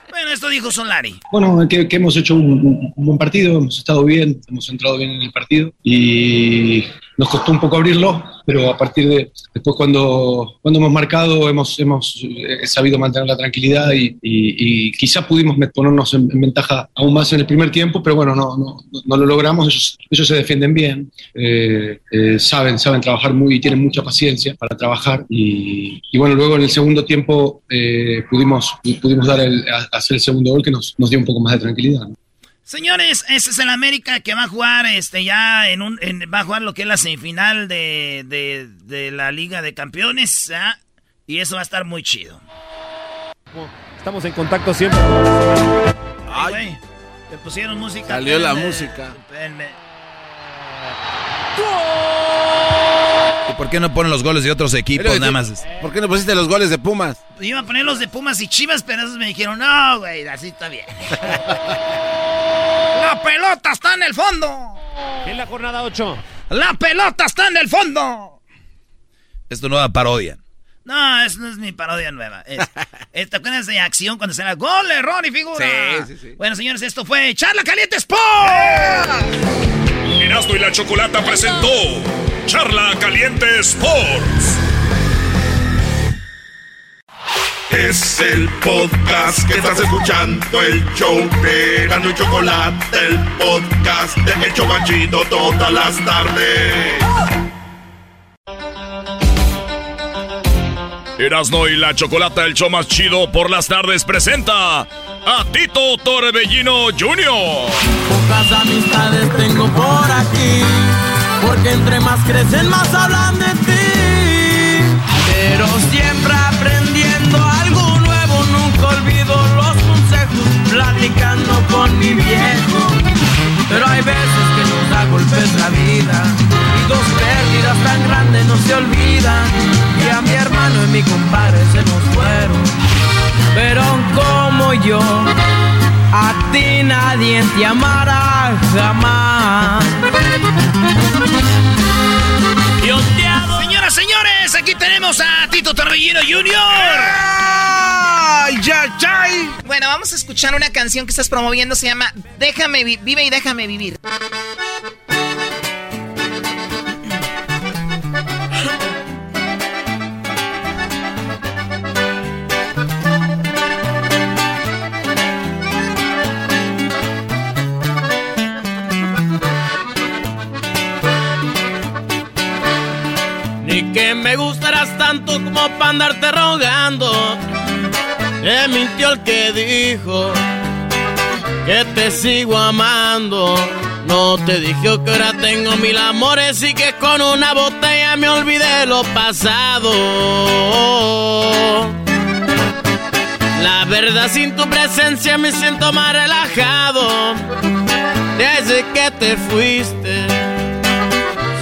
Bueno, esto dijo Solari. Bueno, que, que hemos hecho un, un- un buen partido, hemos estado bien, hemos entrado bien en el partido y nos costó un poco abrirlo, pero a partir de después cuando, cuando hemos marcado hemos, hemos eh, sabido mantener la tranquilidad y, y- y quizá pudimos ponernos en, en ventaja aún más en el primer tiempo, pero bueno, no, no, no- lo logramos, ellos, ellos se defienden bien, eh, eh, saben, saben trabajar muy, tienen mucha paciencia para trabajar y, y bueno, luego en el segundo tiempo pudimos, pudimos dar el, hacer el segundo gol que nos, dio un poco más de tranquilidad. Señores, este es el América que va a jugar este ya en un en- va a jugar lo que es la semifinal de, de, de la Liga de Campeones, ¿ah? Y eso va a estar muy chido. Estamos en contacto siempre. Ay, güey, te pusieron música. Salió la música. espérenme. ¿Y por qué no ponen los goles de otros equipos nada más? ¿Por qué no pusiste los goles de Pumas? Iba a poner los de Pumas y Chivas, pero esos me dijeron, no, güey, así está bien. [LAUGHS] la pelota está en el fondo. En la jornada 8. La pelota está en el fondo. Es tu nueva parodia. No, eso no es mi parodia nueva. Es, [LAUGHS] es- ¿Te acuerdas de acción cuando se era gol, error y figura? Sí, sí, sí. Bueno, señores, esto fue Charla Caliente Sport. Erasmo y la Chocolata presentó Charla Caliente Sports. Es el podcast que estás escuchando, el show de y Chocolate, el podcast de El Chobachito todas las tardes. Erasmo y la Chocolata, el show más chido por las tardes, presenta a Tito Torbellino Jr. Pocas amistades tengo por aquí, porque entre más crecen más hablan de ti. Pero siempre aprendiendo algo nuevo, nunca olvido los consejos, platicando con mi viejo. Pero hay veces que nos da golpes la vida, y dos pérdidas tan grandes no se olvidan. Y a mi hermano y mi compadre se nos fueron, pero como yo. A ti nadie te amará jamás. Señoras, señores, aquí tenemos a Tito Torbellino Jr. ¡Ay, ya chay. Bueno, vamos a escuchar una canción que estás promoviendo. Se llama Déjame Vive y Déjame Vivir. Que me gustarás tanto como para andarte rogando. Me mintió el que dijo que te sigo amando. No te dije que ahora tengo mil amores y que con una botella me olvidé lo pasado. La verdad sin tu presencia me siento más relajado. Desde que te fuiste,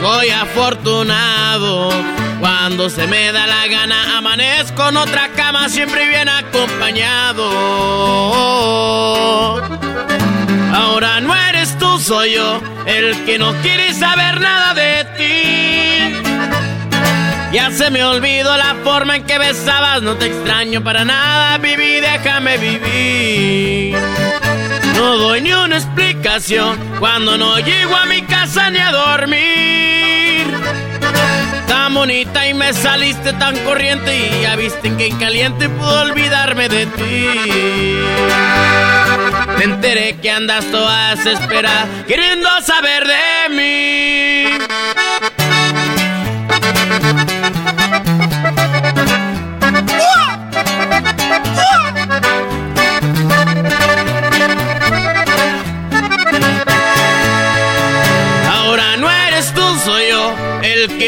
soy afortunado. Cuando se me da la gana, amanezco en otra cama, siempre bien acompañado. Ahora no eres tú, soy yo, el que no quiere saber nada de ti. Ya se me olvidó la forma en que besabas, no te extraño para nada, viví, déjame vivir. No doy ni una explicación cuando no llego a mi casa ni a dormir. Tan y me saliste tan corriente y ya viste que en caliente puedo olvidarme de ti. Me enteré que andas toda desesperada queriendo saber de mí.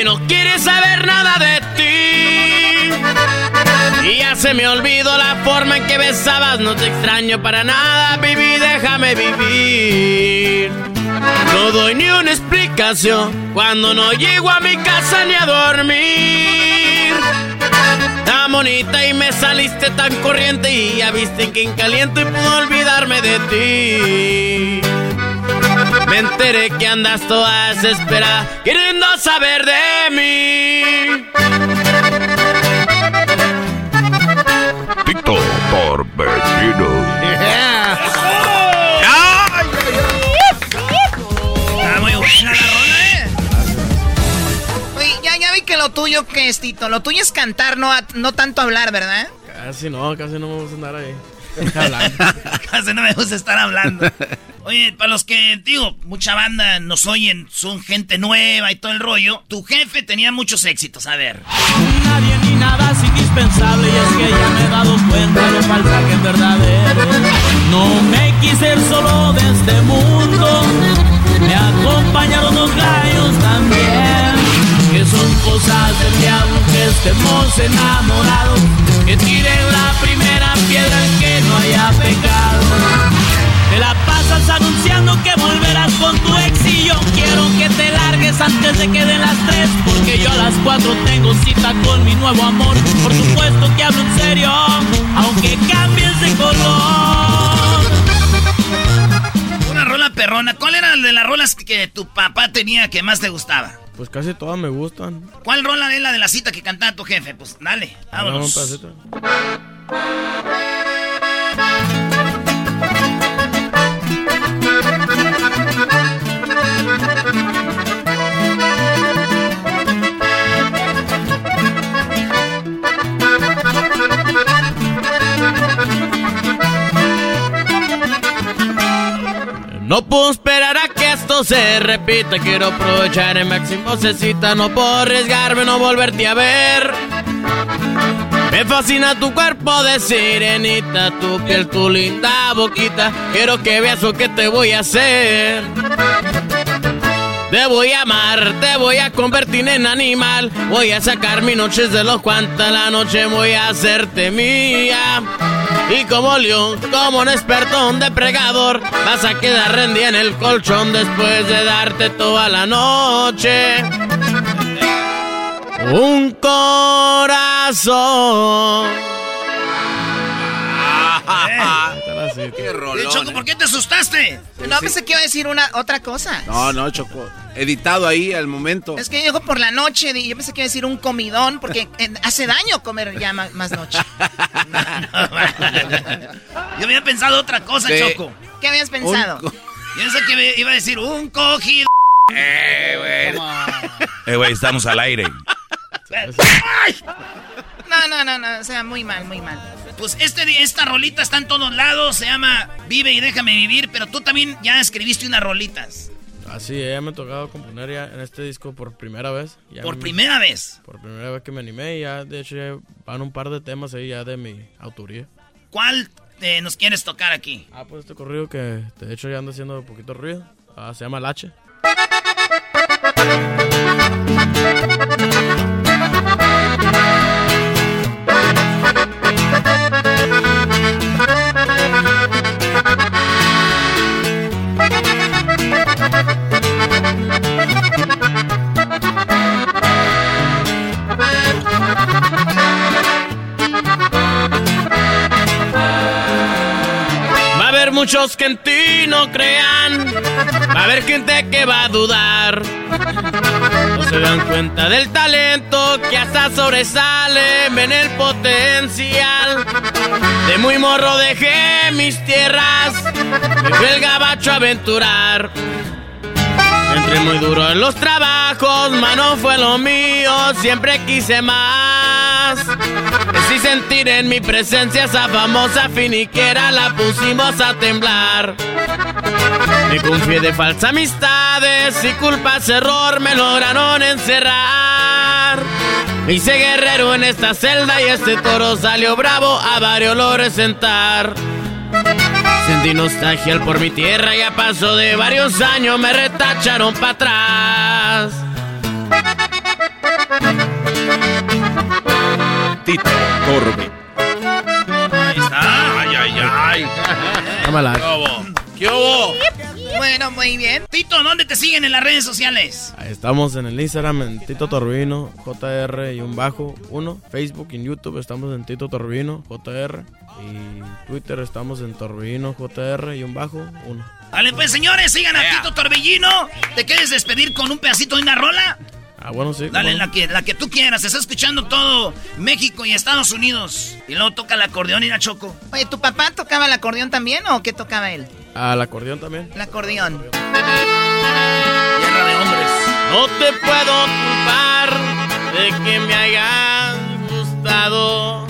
No quiere saber nada de ti. Y ya se me olvidó la forma en que besabas, no te extraño para nada, viví, déjame vivir. No doy ni una explicación cuando no llego a mi casa ni a dormir. Tan bonita y me saliste tan corriente y ya viste que en caliente puedo olvidarme de ti. Me enteré que andas toda desesperada queriendo saber de mí. Tito por vecino. Está muy buena la rola, ¿eh? Oye, ya, ya vi que lo tuyo, ¿qué es, Tito? Lo tuyo es cantar, no, no tanto hablar, ¿verdad? Casi no, casi no me gusta andar ahí. [LAUGHS] Casi no me gusta estar hablando. Oye, para los que, digo, mucha banda nos oyen, son gente nueva y todo el rollo. Tu jefe tenía muchos éxitos, a ver. Nadie ni nada es indispensable y es que ya me he dado cuenta lo falsa que en verdad eres. No me quise ir solo de este mundo, me acompañaron los gallos también. Que son cosas del diablo que estemos enamorados, que tiren la primera piedra que no haya pecado. Te la pasas anunciando que volverás con tu ex y yo quiero que te largues antes de que den las tres Porque yo a las cuatro tengo cita con mi nuevo amor Por supuesto que hablo en serio, aunque cambies de color Una rola perrona. ¿Cuál era de las rolas que tu papá tenía que más te gustaba? Pues casi todas me gustan. ¿Cuál rola es la de la cita que cantaba tu jefe? Pues dale, vámonos. pedacito. No puedo esperar a que esto se repita. Quiero aprovechar el máximo cecita No puedo arriesgarme, no volverte a ver. Me fascina tu cuerpo de sirenita Tu piel, tu linda boquita. Quiero que veas lo que te voy a hacer. Te voy a amar, te voy a convertir en animal. Voy a sacar mis noches de los cuantas la noche voy a hacerte mía. Y como león, como un experto, un depredador, vas a quedar rendida en el colchón después de darte toda la noche. Un corazón. Qué rolón, Eh, Choco, eh. ¿por qué te asustaste? No, pensé que iba a decir una otra cosa. No, no, Choco. Editado ahí al momento. Es que dijo por la noche, di- yo pensé que iba a decir un comidón, porque [LAUGHS] hace daño comer ya más noche. [LAUGHS] Yo había pensado otra cosa, Sí. Choco. ¿Qué habías pensado? Yo pensé que iba a decir un cogido. [LAUGHS] Eh, güey, estamos al aire. No, no, no, no, o sea, muy mal, muy mal. Pues este, esta rolita está en todos lados, se llama Vive y déjame vivir, pero tú también ya escribiste unas rolitas. Así, ya me ha tocado componer ya en este disco por primera vez. Ya ¿Por me- primera vez? Por primera vez que me animé y ya, de hecho, ya van un par de temas ahí ya de mi autoría. ¿Cuál eh, nos quieres tocar aquí? Ah, pues este corrido que de hecho ya anda haciendo un poquito ruido. Ah, se llama Lache. Muchos que en ti no crean. Va a haber gente que va a dudar. No se dan cuenta del talento que hasta sobresale. Ven el potencial. De muy morro dejé mis tierras. Me fui el gabacho a aventurar. Entré muy duro en los trabajos, mano fue lo mío, siempre quise más. Sí sentir en mi presencia esa famosa finiquera, la pusimos a temblar. Me confié de falsas amistades y culpas, error, me lograron encerrar. Me hice guerrero en esta celda y este toro salió bravo a varios lo resentar. Sentí nostalgia al por mi tierra, ya pasó de varios años, me retacharon para atrás. Tito Torbe. Ahí está. Ay, ay, ay. Cámara. ¿Qué hubo? ¿Qué hubo? Bueno, muy bien. Tito, ¿dónde te siguen en las redes sociales? Ahí estamos en el Instagram en Tito Torbino, JR y un bajo, uno. Facebook y en YouTube estamos en Tito Torbino, JR. Y Twitter estamos en Torbino, JR y un bajo, uno. Vale, pues señores, sigan a Tito Torbellino. ¿Te quieres despedir con un pedacito de una rola? Ah, bueno, sí. Dale, la que, la que tú quieras. Está escuchando todo México y Estados Unidos. Y luego toca el acordeón y la choco. Oye, ¿tu papá tocaba el acordeón también o qué tocaba él? Al acordeón también. El acordeón. Tierra de hombres. No te puedo culpar de que me hayas gustado.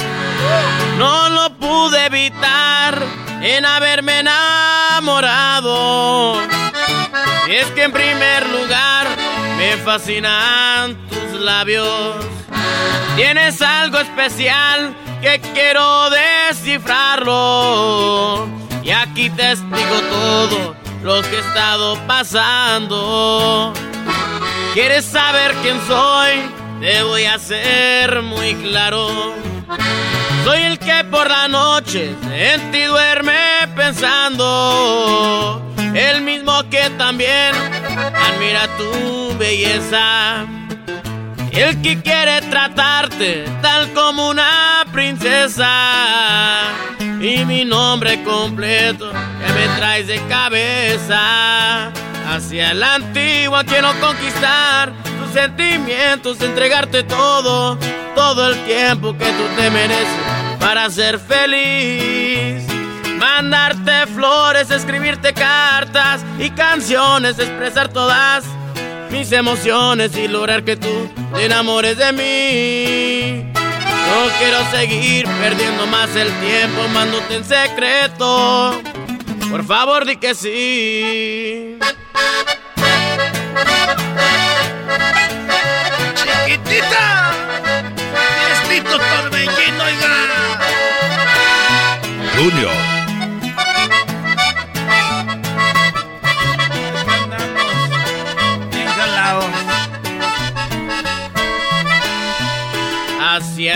No lo pude evitar en haberme enamorado. Y es que en primer lugar me fascinan tus labios. Tienes algo especial que quiero descifrarlo. Y aquí te explico todo lo que he estado pasando. ¿Quieres saber quién soy? Te voy a ser muy claro. Soy el que por la noche en ti duerme pensando. El mismo que también admira tu belleza. El que quiere tratarte tal como una princesa. Y mi nombre completo que me traes de cabeza. Hacia la antigua quiero conquistar tus sentimientos, entregarte todo, todo el tiempo que tú te mereces para ser feliz. Mandarte flores, escribirte cartas y canciones, expresar todas mis emociones y lograr que tú te enamores de mí. No quiero seguir perdiendo más el tiempo, mándote en secreto. Por favor, di que sí. ¡Chiquitita! ¡Es Tito Torbellino, oiga! Junior.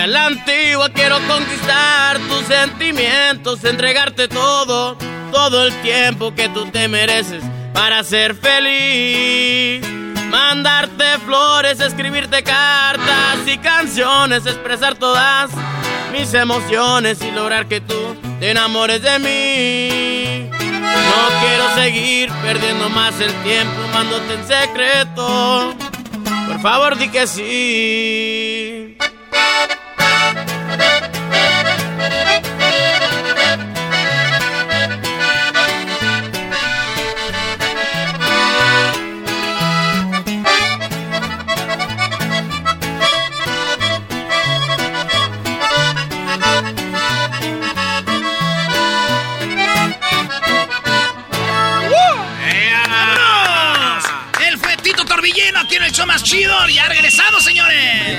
Hacia la antigua quiero conquistar tus sentimientos, entregarte todo, todo el tiempo que tú te mereces para ser feliz. Mandarte flores, escribirte cartas y canciones, expresar todas mis emociones y lograr que tú te enamores de mí. No quiero seguir perdiendo más el tiempo amándote en secreto. Por favor, di que sí. Chido. Ya regresamos, señores.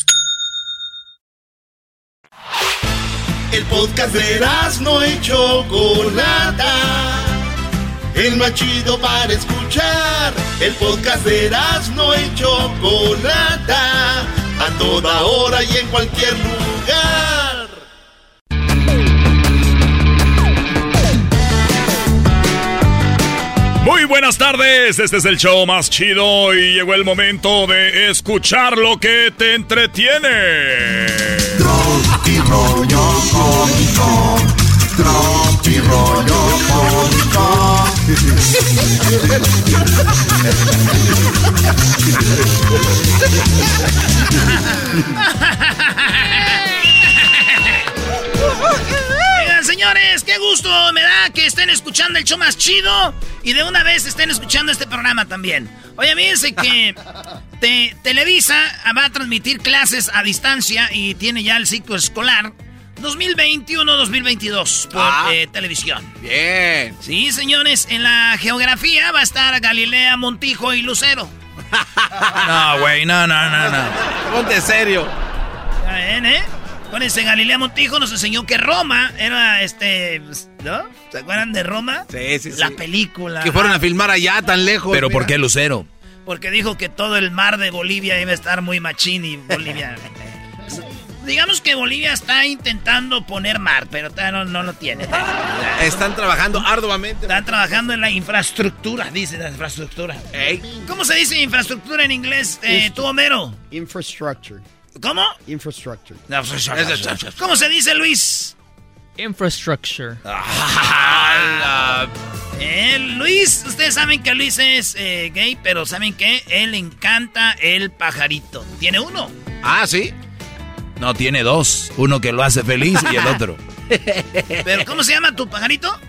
El podcast de no y Chocolata. El más chido para escuchar. El podcast de no y Chocolata. A toda hora y en cualquier lugar. Muy buenas tardes, este es el show más chido y llegó el momento de escuchar lo que te entretiene. Rollo cómico. Tropi rollo cómico. [LAUGHS] señores, qué gusto me da que estén escuchando el show más chido y de una vez estén escuchando este programa también. Oye, fíjense que [LAUGHS] te- Televisa va a transmitir clases a distancia y tiene ya el ciclo escolar 2021-2022 por Ah. eh, televisión. Bien. Sí, señores, en la geografía va a estar Galilea, Montijo y Lucero. [LAUGHS] No, güey, no, no, no, no. Ponte serio. ¿eh? Acuérdense, Galilea Montijo nos enseñó que Roma era, este, ¿no? ¿Se acuerdan de Roma? Sí, sí, sí. La película. Que fueron a filmar allá tan lejos. Pero ¿por mira. qué Lucero? Porque dijo que todo el mar de Bolivia iba a estar muy machín y Bolivia... [LAUGHS] Digamos que Bolivia está intentando poner mar, pero no, no lo tiene. Están trabajando arduamente. Están trabajando en la infraestructura, dice la infraestructura. ¿Cómo se dice infraestructura en inglés, eh, tú, Homero? Infrastructure. ¿Cómo? Infrastructure. ¿Cómo se dice, Luis? Infrastructure. Eh, Luis, ustedes saben que Luis es eh, gay, pero ¿saben qué? Él encanta el pajarito. Tiene uno. Ah, sí. No, tiene dos. Uno que lo hace feliz y el otro. [LAUGHS] ¿Pero cómo se llama tu pajarito?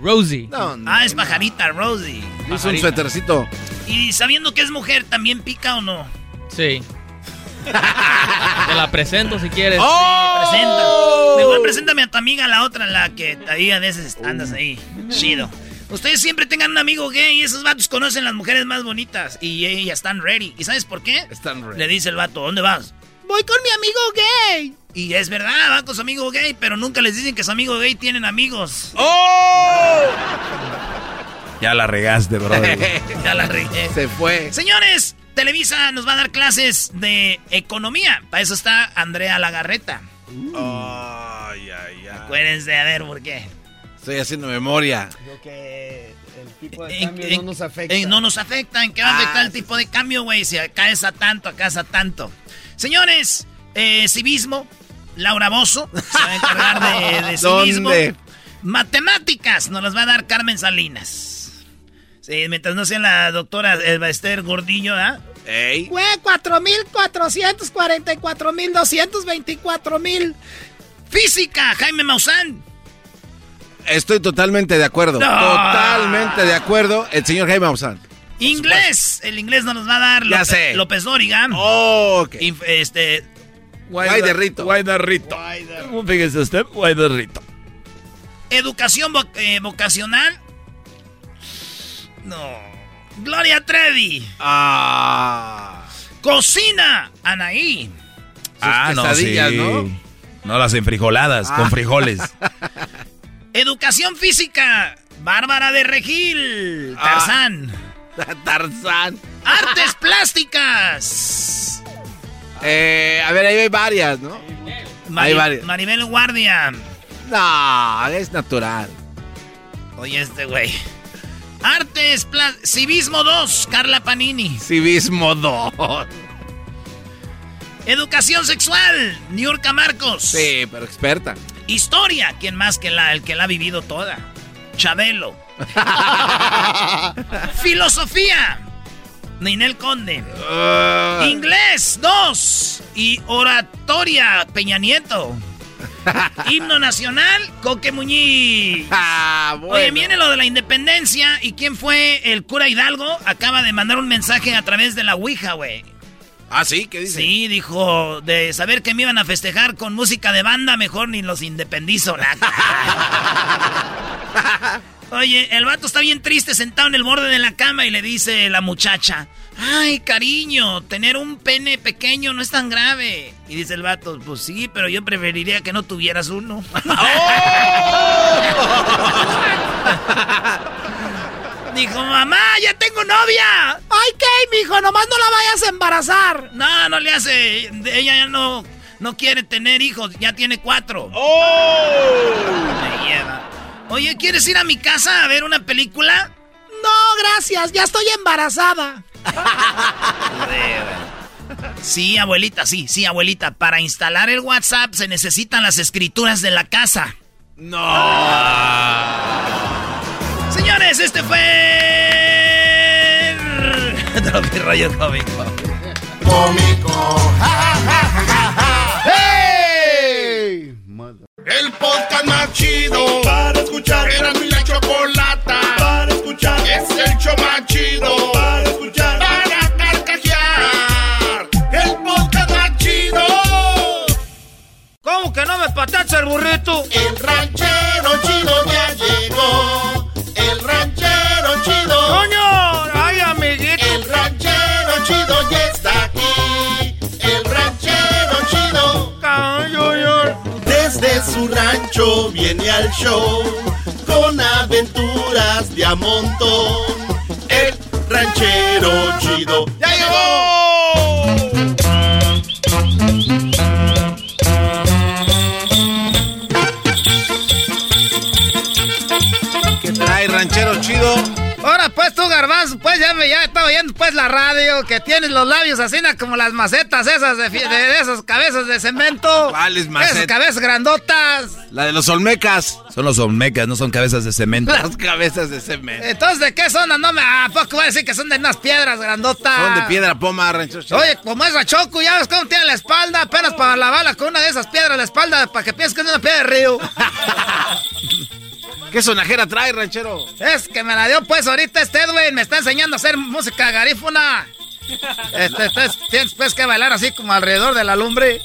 Rosie. ah, es pajarita, Rosie. Es un suétercito. Y sabiendo que es mujer, ¿también pica o no? Sí. Te la presento si quieres. Sí, presenta. Mejor preséntame a tu amiga, la otra, la que ahí a veces andas ahí. Chido. Ustedes siempre tengan un amigo gay y esos vatos conocen las mujeres más bonitas y ellas están ready. ¿Y sabes por qué? Están ready. Le dice el vato, ¿dónde vas? Voy con mi amigo gay. Y es verdad, va con su amigo gay, pero nunca les dicen que su amigo gay tienen amigos. ¡Oh! [LAUGHS] Ya la regaste, bro. [LAUGHS] ya la regué. Se fue. Señores, Televisa nos va a dar clases de economía. Para eso está Andrea Lagarreta. Ay, ay, ay. Acuérdense, a ver por qué. Estoy haciendo memoria. Creo que el tipo de En- cambio en- no nos afecta. en- no nos afecta. ¿En qué va a afectar Ah, el tipo de cambio, güey? Si acá es a tanto, acá es a tanto. Señores, eh, civismo, Laura Bozo [LAUGHS] se va a encargar de, de [LAUGHS] civismo. ¿Dónde? Matemáticas nos las va a dar Carmen Salinas. Sí, mientras no sea la doctora Esther Gordillo, ¿ah? Ey. Güey, 4.444.224.000. mil mil. Física, Jaime Maussan. Estoy totalmente de acuerdo. No. Totalmente de acuerdo. El señor Jaime Maussan. Inglés, el inglés nos los va a dar Ya López, sé. López Dóriga. Oh, ok. Inf- este, Guay de Rito. Guay de Rito. Fíjese usted, guay de Rito. educación vo- eh, vocacional. No. Gloria Trevi. Ah. Cocina, Anaí. Ah, no, sí. ¿no? No las enfrijoladas, Ah. con frijoles. [LAUGHS] Educación física, Bárbara de Regil. Ah. Tarzán. [LAUGHS] Tarzán. Artes [LAUGHS] plásticas. Eh, a ver, ahí hay varias, ¿no? Mari- Hay varias. Maribel Guardia. No, es natural. Oye, este güey. Artes. Civismo 2, Carla Panini. Civismo 2. Educación sexual, Niurka Marcos. Sí, pero experta. Historia, ¿quién más que la, el que la ha vivido toda? Chabelo. [LAUGHS] Filosofía, Ninel Conde. Ah. Inglés, dos. Y oratoria, Peña Nieto. [LAUGHS] Himno nacional, Coque Muñiz. [LAUGHS] Ah, Oye, viene lo de la independencia. ¿Y quién fue el cura Hidalgo? Acaba de mandar un mensaje a través de la Ouija, güey. Ah, sí, ¿qué dice? Sí, dijo, de saber que me iban a festejar con música de banda, mejor ni los independizo. [LAUGHS] Oye, el vato está bien triste sentado en el borde de la cama y le dice la muchacha, ay, cariño, tener un pene pequeño no es tan grave. Y dice el vato, pues sí, pero yo preferiría que no tuvieras uno. [LAUGHS] Dijo, mamá, ya tengo novia. Ay, ¿qué, mijo? Nomás no la vayas a embarazar. No, no le hace. Ella ya no, no quiere tener hijos, ya tiene cuatro. Me lleva. Oye, ¿quieres ir a mi casa a ver una película? No, gracias, ya estoy embarazada. Sí, abuelita, sí, sí, abuelita. Para instalar el WhatsApp se necesitan las escrituras de la casa. No. Señores, este fue. [LAUGHS] Tropi rollo cómico. Cómico. ¡Hey! El podcast más chido para escuchar. Era mi la chocolata para escuchar. Es el show más chido para escuchar. ¿Cómo que no me patacha el burrito? El ranchero chido ya llegó. El ranchero chido. ¡Coño! ¡Ay, amiguito! El ranchero chido ya está aquí. El ranchero chido. Desde su rancho viene al show con aventuras de a montón. El ranchero chido ya llegó. Ahora pues tú, garbanzo, pues ya, me, ya estaba oyendo pues la radio, que tienes los labios así na, como las macetas esas de, fi- de- de esas cabezas de cemento. ¿Cuáles macetas? Esas cabezas grandotas. La de los olmecas. Son los olmecas, no son cabezas de cemento. Las cabezas de cemento. Entonces, ¿de qué son? No me... ¿A poco voy a decir que son de unas piedras grandotas? Son de piedra poma, chido. Oye, como es Choco, ya ves cómo tiene la espalda, apenas para lavarla con una de esas piedras la espalda, para que pienses que es una piedra de río. [LAUGHS] ¿Qué sonajera trae, ranchero? Es que me la dio pues ahorita este Edwin, me está enseñando a hacer música garífuna. Este, este, tienes pues que bailar así como alrededor de la lumbre.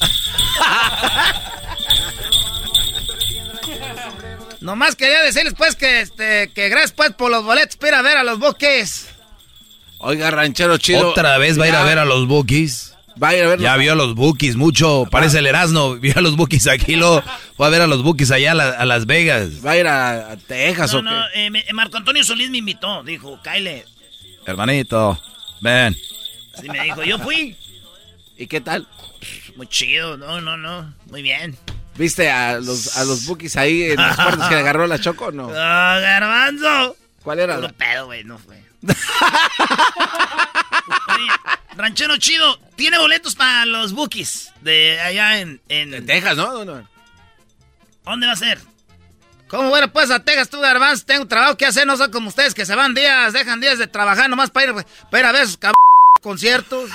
Nomás quería decirles pues que este, que gracias pues por los boletos para ir a ver a los buques. Oiga, ranchero chido. Otra vez va a ir a ver a los bookies. Va a ir a ver. Ya vio a los bookies mucho. Parece el Erasmo. [LAUGHS] Vio a los bookies aquí. Lo fue a ver a los bookies allá a, la- a Las Vegas. ¿Va a ir a, a Texas No, o qué? no, eh, me- Marco Antonio Solís me invitó, dijo, Kyle. Hermanito, ven. Sí me dijo, yo fui. ¿Y qué tal? Muy chido, no, no, no, muy bien. ¿Viste a los, a los bookies ahí en las puertas que le agarró la choco o no? ¡Ah, [LAUGHS] garbanzo! ¿Cuál era? Puro la- pedo, güey, no fue. [LAUGHS] Oye, ranchero chido, tiene boletos para los bookies de allá en... En En Texas, ¿no? ¿Dónde va a ser? ¿Cómo bueno pues a Texas tú, garbanzo? Tengo trabajo que hacer, no soy como ustedes que se van días, dejan días de trabajar nomás para ir, para ir a ver sus cab... conciertos.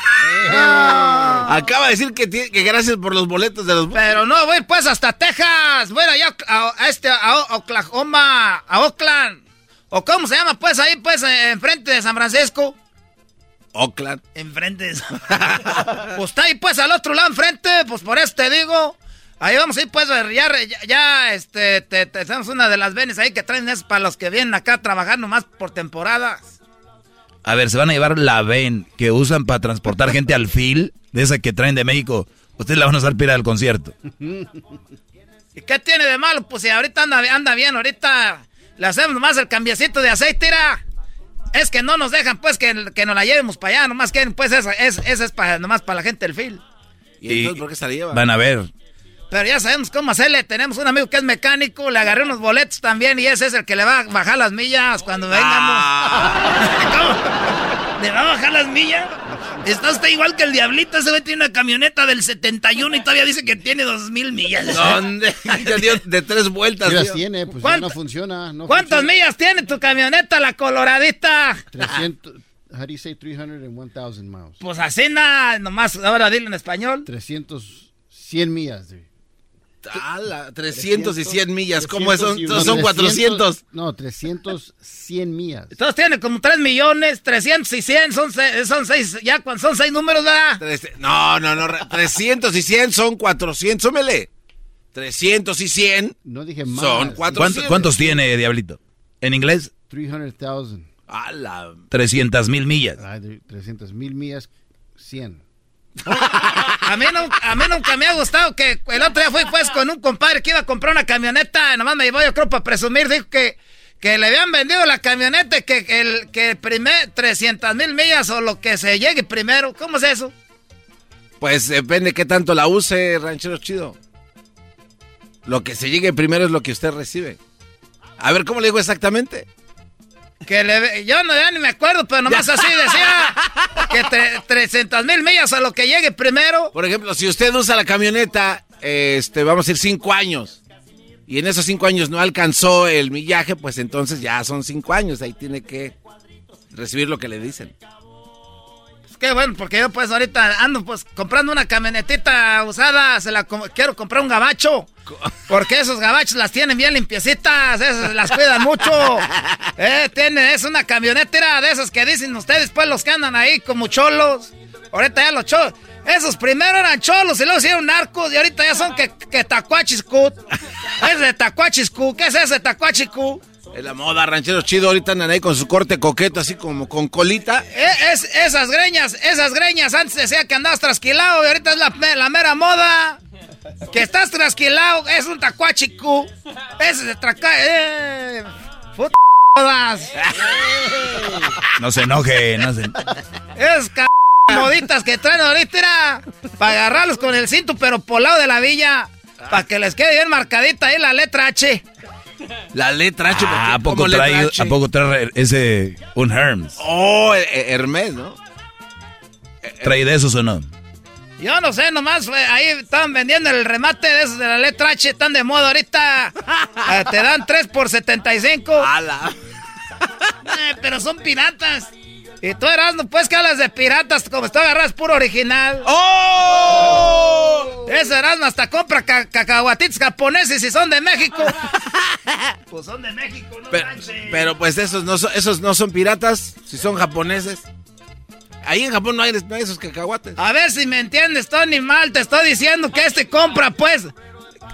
Acaba de decir que, gracias por los boletos de los bookies. Pero no, voy pues hasta Texas. Voy allá a, a este, a Oklahoma, a Oakland. ¿O cómo se llama pues ahí pues eh, enfrente de San Francisco? Oakland. Enfrente de [LAUGHS] Pues está ahí pues al otro lado enfrente, pues por eso te digo. Ahí vamos a ir pues, ya, ya, ya, este, te, te- tenemos una de las venes ahí que traen es para los que vienen acá a trabajar nomás por temporadas. A ver, se van a llevar la VEN que usan para transportar gente al fil, de esa que traen de México. Ustedes la van a usar para al concierto. ¿Y qué tiene de malo? Pues si ahorita anda, anda bien, ahorita le hacemos nomás el cambiecito de aceite. Es que no nos dejan, pues, que, que nos la llevemos para allá. Nomás quieren, pues, esa es, esa es para, nomás para la gente del fil. ¿Y, entonces por qué se la lleva? Van a ver. Pero ya sabemos cómo hacerle. Tenemos un amigo que es mecánico, le agarré unos boletos también y ese es el que le va a bajar las millas cuando vengamos. [LAUGHS] ¿Cómo? ¿Le va a bajar las millas? Está usted igual que el diablito, ese güey tiene una camioneta del 71 y todavía dice que tiene dos mil millas. ¿Dónde? [LAUGHS] Ya dio de tres vueltas. Dio. tiene, pues ya ¿Cuánto- no funciona. No ¿Cuántas funciona. millas tiene tu camioneta, la coloradita? 300, how do you say 300 and 1000 miles? Pues así nada, nomás ahora dilo en español. 300, 100 millas. dude. Ala, 300 y 100 millas. ¿Cómo son? 300 y- Son no, 400. No, 300, 100 millas. Todos tienen como 3 millones, 300 y 100, son, se- son seis, ya cuando son seis números, ¿verdad? Tres- No, no, no. re- 300 y 100 son 400. Súmele. 300 y 100 No dije más. son 400. ¿Cuánto- ¿Cuántos tiene, Diablito? En inglés, 300,000. Ala. 300 mil millas. Ay, de 300 mil millas, 100. A mí, a nunca me ha gustado que el otro día fui pues con un compadre que iba a comprar una camioneta, nomás me llevó yo creo para presumir, dijo que, que le habían vendido la camioneta que el que primer 300 mil millas o lo que se llegue primero, ¿cómo es eso? Pues depende qué tanto la use, ranchero chido. Lo que se llegue primero es lo que usted recibe. A ver, ¿cómo le digo exactamente? Que le, yo no, ya ni me acuerdo, pero nomás así decía que tre- 300 mil millas a lo que llegue primero. Por ejemplo, si usted usa la camioneta, este, vamos a decir cinco años, y en esos cinco años no alcanzó el millaje, pues entonces ya son cinco años, ahí tiene que recibir lo que le dicen. Qué bueno, porque yo pues ahorita ando pues comprando una camionetita usada, se la quiero comprar un gabacho. Porque esos gabachos las tienen bien limpiecitas, esas las cuidan mucho. [LAUGHS] Eh, tiene, es una camionetera de esas que dicen ustedes, pues los que andan ahí como cholos. Ahorita ya los cholos. Esos primero eran cholos y luego hicieron narcos y ahorita ya son que, que tacuachiscut. Es de tacuachiscu. ¿Qué es ese de tacuachiscu? Es la moda, ranchero chido, ahorita andan ahí con su corte coqueto, así como con colita. Eh, es, esas greñas, esas greñas, antes decía que andabas trasquilado y ahorita es la, me- la mera moda. Que estás trasquilado, es un tacuachicu. Ese de traca... Eh, puta modas. [LAUGHS] No se enoje, no se... Es c... moditas que traen ahorita era para agarrarlos con el cinto, pero por lado de la villa. Para que les quede bien marcadita ahí la letra H. La letra H. Ah, ¿A ¿cómo poco letra trae, H? ¿A poco trae ese un Hermes? Oh, eh, eh, Hermes, ¿no? ¿Trae de esos o no? Yo no sé, nomás fue- ahí estaban vendiendo el remate de esos de la letra H, están de moda ahorita. [LAUGHS] Eh, te dan 3 por 75. ¡Hala! Eh, pero son piratas. Y tú eras, no pues que hablas de piratas, como tú agarras puro original. ¡Oh! Ese Erasmo hasta compra ca- cacahuatitos japoneses y son de México. [LAUGHS] pues son de México, no Pero, manches. pero, pues esos no, son, esos no son piratas, si son japoneses. Ahí en Japón no hay, no hay esos cacahuates. A ver si me entiendes, Tony Mal. Te estoy diciendo que este compra, pues.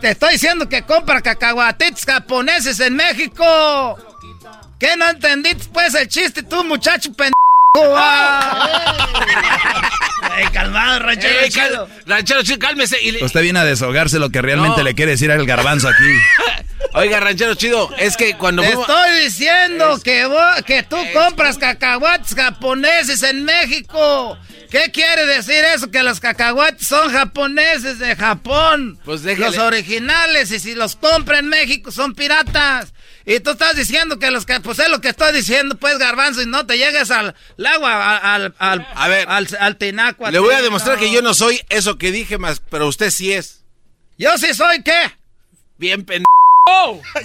Te estoy diciendo que compra cacahuatitos japoneses en México. ¿Qué no entendiste, pues, el chiste, tú, muchacho pendejo? Ey, calmado, ranchero Ey, chido. cal- ranchero chido, cálmese. y le- Usted viene a desahogarse lo que realmente No. le quiere decir al garbanzo aquí. [LAUGHS] Oiga, ranchero chido, es que cuando Te fuimos- estoy diciendo que, vo- que tú compras cacahuates japoneses en México. ¿Qué quiere decir eso? Que los cacahuates son japoneses de Japón. Pues déjele. Los originales. Y si los compra en México son piratas. Y tú estás diciendo que los que... Pues es lo que estoy diciendo, pues, garbanzo. Y no te llegues al, al agua, al... al, A ver. Al, al tinaco. le voy a demostrar que yo no soy eso que dije más, pero usted sí es. Yo sí soy, ¿qué? Bien pendejo. [LAUGHS]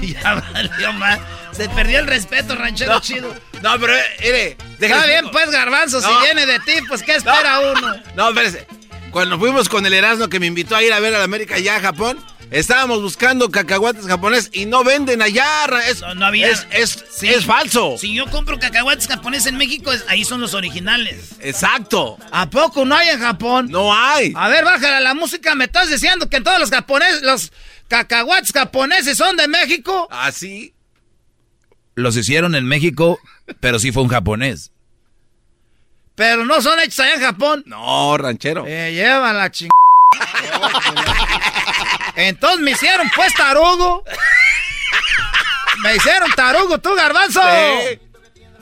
ya valió más. Se perdió el respeto, ranchero No. chido. No, pero, eh, mire, Está bien, pues, garbanzo, No. si viene de ti, pues, ¿qué espera uno? No, espérese. Cuando fuimos con el Erasmo que me invitó a ir a ver a la América allá a Japón, estábamos buscando cacahuates japoneses y no venden allá. Es, No, no había. Es, es, Sí. es falso. Si yo compro cacahuates japoneses en México, es- ahí son los originales. Exacto. ¿A poco no hay en Japón? No hay. A ver, bájale la música, me estás diciendo que todos los japoneses, los cacahuates japoneses son de México. Así. los hicieron en México, pero sí fue un japonés. Pero no son hechos allá en Japón. No, ranchero. Eh, llevan la ching... [LAUGHS] Entonces me hicieron pues tarugo. Me hicieron tarugo, tú, garbanzo. Sí.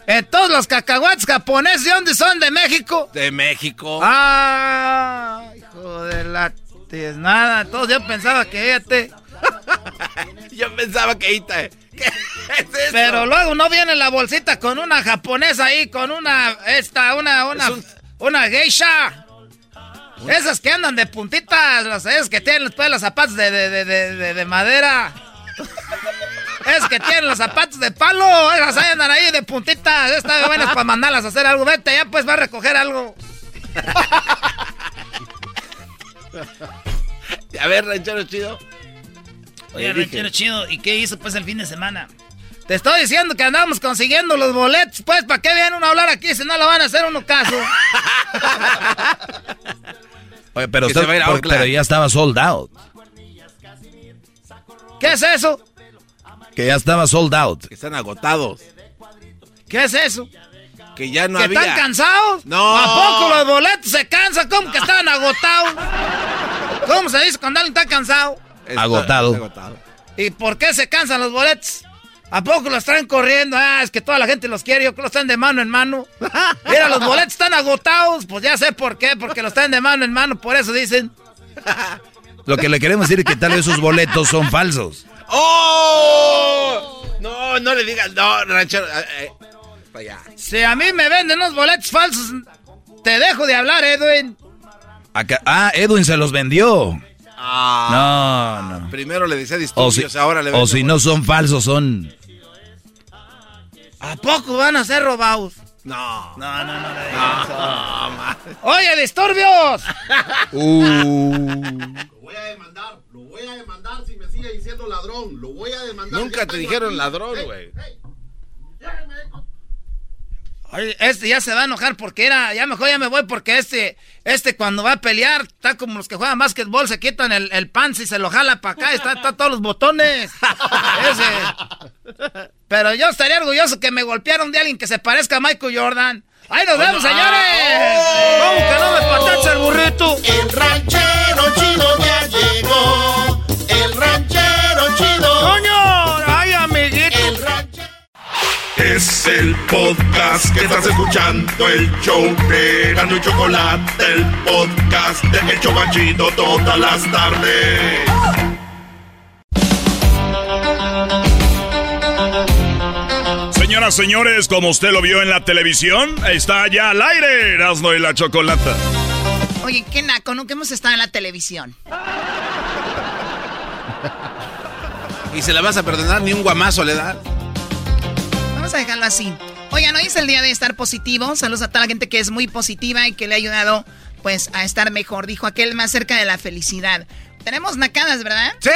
Entonces los cacahuates japoneses, ¿de dónde son? ¿De México? De México. Ah, hijo de la nada. Entonces yo pensaba que ella te... [LAUGHS] Yo pensaba que Ita. ¿Qué es eso? Pero luego no viene la bolsita con una japonesa ahí, con una, esta, una, una, una geisha. Esas que andan de puntitas, las esas que tienen después los zapatos de, de, de, de, de madera. Es que tienen los zapatos de palo, esas ahí andan ahí de puntitas. Estas buenas para mandarlas a hacer algo. Vete, ya pues va a recoger algo. A ver, ranchero chido. Oye, ranchero chido, ¿y qué hizo pues el fin de semana? Te estoy diciendo que andamos consiguiendo los boletos, pues, ¿para qué viene uno a hablar aquí si no lo van a hacer uno caso? [LAUGHS] Oye, pero, usted- por- ya estaba sold out. ¿Qué es eso? Que ya estaba sold out. Que están agotados. ¿Qué es eso? Que ya no ¿Que había. están cansados? No. ¿A poco los boletos se cansan? ¿Cómo que estaban agotados? ¿Cómo se dice cuando alguien está cansado? Está- Agotado. está agotado. ¿Y por qué se cansan los boletos? ¿A poco los traen corriendo? Ah, es que toda la gente los quiere, yo creo que los traen de mano en mano. [LAUGHS] Mira, los boletos están agotados. Pues ya sé por qué, porque los traen de mano en mano, por eso dicen. Lo que le queremos decir es que tal vez esos boletos son falsos. ¡Oh! No, no le digas. No, ranchero. eh, eh, allá. Si a mí me venden unos boletos falsos, te dejo de hablar, Edwin. Acá- ah, Edwin se los vendió. Ah. No, no. Primero le decía O disturbios, si, ahora le o si no son falsos, son... ¿A poco van a ser robados? No. No, no, no. No, ma- ¡Oye, disturbios! [LAUGHS] Lo voy a demandar, lo voy a demandar si me sigue diciendo ladrón. Lo voy a demandar. Nunca te dijeron aquí. ladrón, Hey, güey. hey, Oye, este ya se va a enojar porque era, ya mejor ya me voy porque este, este cuando va a pelear, está como los que juegan básquetbol, se quitan el, el pants y se lo jala para acá, está, está todos los botones. [LAUGHS] Ese. Pero yo estaría orgulloso que me golpearon de alguien que se parezca a Michael Jordan. ¡Ahí nos vemos, señores! ¿Cómo que no me patacha el burrito? El ranchero chido ya llegó. El ranchero chido. ¡Coño! Es el podcast que estás escuchando, el show de Gano y Chocolate, el podcast de El Chobachito todas las tardes. Señoras, señores, como usted lo vio en la televisión, está ya al aire Erasmo y la Chocolata. Oye, qué naco, nunca hemos estado en la televisión. Y se la vas a perdonar, ni un guamazo le da. Vamos a dejarlo así. Oigan, hoy es el día de estar positivo. Saludos a toda la gente que es muy positiva y que le ha ayudado, pues, a estar mejor. Dijo aquel más cerca de la felicidad. Tenemos nacadas, ¿verdad? ¡Sí!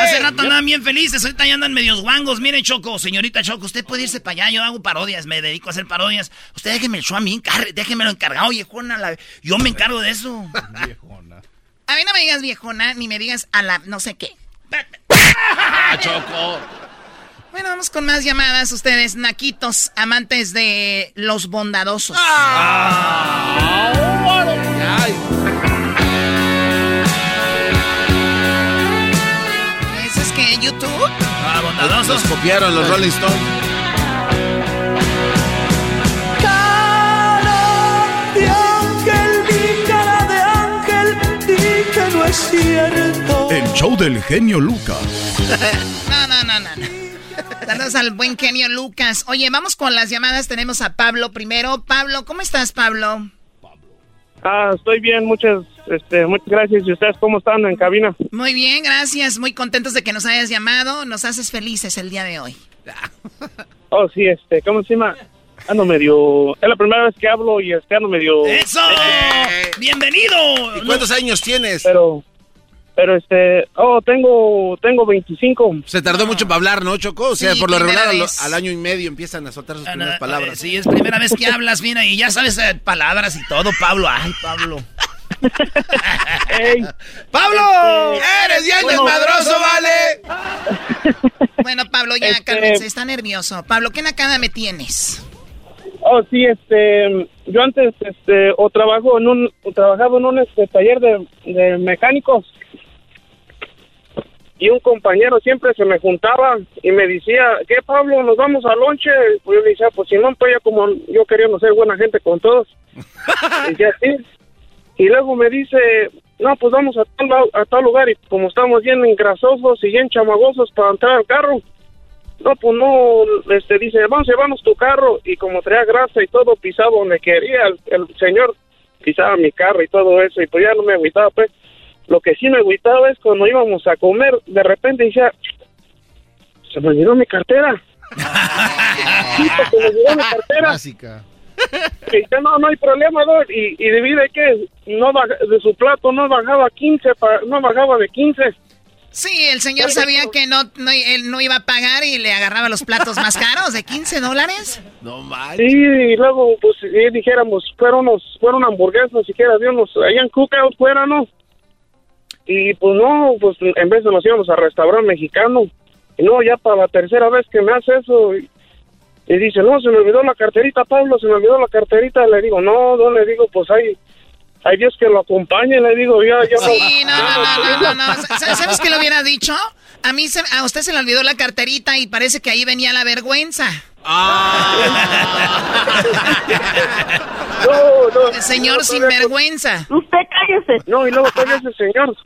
Hace rato andaban bien felices, ahorita ya andan medios guangos. Miren, Choco, señorita Choco, usted puede irse para allá. Yo hago parodias, me dedico a hacer parodias. Usted déjeme el show a mí, déjemelo encargado, viejona. la- Yo me encargo de eso. [LAUGHS] A mí no me digas viejona, ni me digas a la no sé qué. ¡Ah, [LAUGHS] Choco! Bueno, vamos con más llamadas. Ustedes, naquitos, amantes de los bondadosos. ¿Eso es que YouTube? Ah, bondadosos. Los copiaron los Rolling Stones. Cara de ángel, mi cara de ángel, di que no es cierto. El show del genio Lucas. [LAUGHS] No, no, no, no. no. Saludos al buen genio Lucas. Oye, vamos con las llamadas. Tenemos a Pablo primero. Pablo, ¿cómo estás, Pablo? Ah, estoy bien, muchas, este, muchas gracias. ¿Y ustedes cómo están en cabina? Muy bien, gracias. Muy contentos de que nos hayas llamado. Nos haces felices el día de hoy. [LAUGHS] Oh, sí, este, ¿cómo se llama? Ando medio, es la primera vez que hablo y este ando medio... ¡Eso! ¡Bienvenido! ¿Y cuántos años tienes? Pero, pero este, oh, tengo, tengo 25. Se tardó mucho para hablar, ¿no, Choco? O sea, Sí, por lo regular al, año y medio empiezan a soltar sus Ah, primeras no, palabras. eh, Sí, es primera vez que [LAUGHS] hablas, mira, y ya sabes eh, palabras y todo, Pablo. Ay, Pablo. Ey, ¡Pablo! ¡Eres ya Bueno, desmadroso, vale! [LAUGHS] Bueno, Pablo, ya Este- Carmen, se está nervioso. Pablo, ¿qué nakada me tienes? Oh, sí, este, yo antes, este, o trabajo en un, o trabajaba en un este, taller de, de mecánicos y un compañero siempre se me juntaba y me decía, ¿qué Pablo, nos vamos al lonche? Pues yo le decía, pues si no, pues ya como yo queriendo ser buena gente con todos. y [LAUGHS] decía, sí. Y luego me dice, no, pues vamos a tal, la- a tal lugar y como estamos bien engrasosos y bien chamagosos para entrar al carro, no, pues no, este, dice, vamos, llevamos tu carro, y como traía grasa y todo, pisaba donde quería, el, el señor pisaba mi carro y todo eso, y pues ya no me agüitaba, pues. Lo que sí me agüitaba es cuando íbamos a comer, de repente decía, se me olvidó mi cartera. [LAUGHS] Se me olvidó mi cartera. Clásica. Y dice, no, no hay problema, Doc. Y, y debido a que no baja- de su plato no bajaba 15, pa- no bajaba de 15. Sí, el señor sabía que no, no- él no iba a pagar y le agarraba los platos más caros de 15 dólares. No manches. Sí, y luego, pues, si dijéramos, fueron unos, fueron hamburguesas, siquiera de unos, allá en Cookout fuera, ¿no? Y pues no, pues en vez de nos íbamos a restaurante mexicano. Y no, ya para la tercera vez que me hace eso, y, y dice, no, se me olvidó la carterita, Pablo, se me olvidó la carterita. Le digo, no, no, le digo, pues hay, hay Dios que lo acompañe, le digo, ya, ya. Sí, no, no, no, no, no, no. Sa- ¿Sabes qué le hubiera dicho? A mí, se- a usted se le olvidó la carterita y parece que ahí venía la vergüenza. [LAUGHS] No, no. El señor No, sin todavía- vergüenza. Usted cállese. No, y luego todavía ese señor.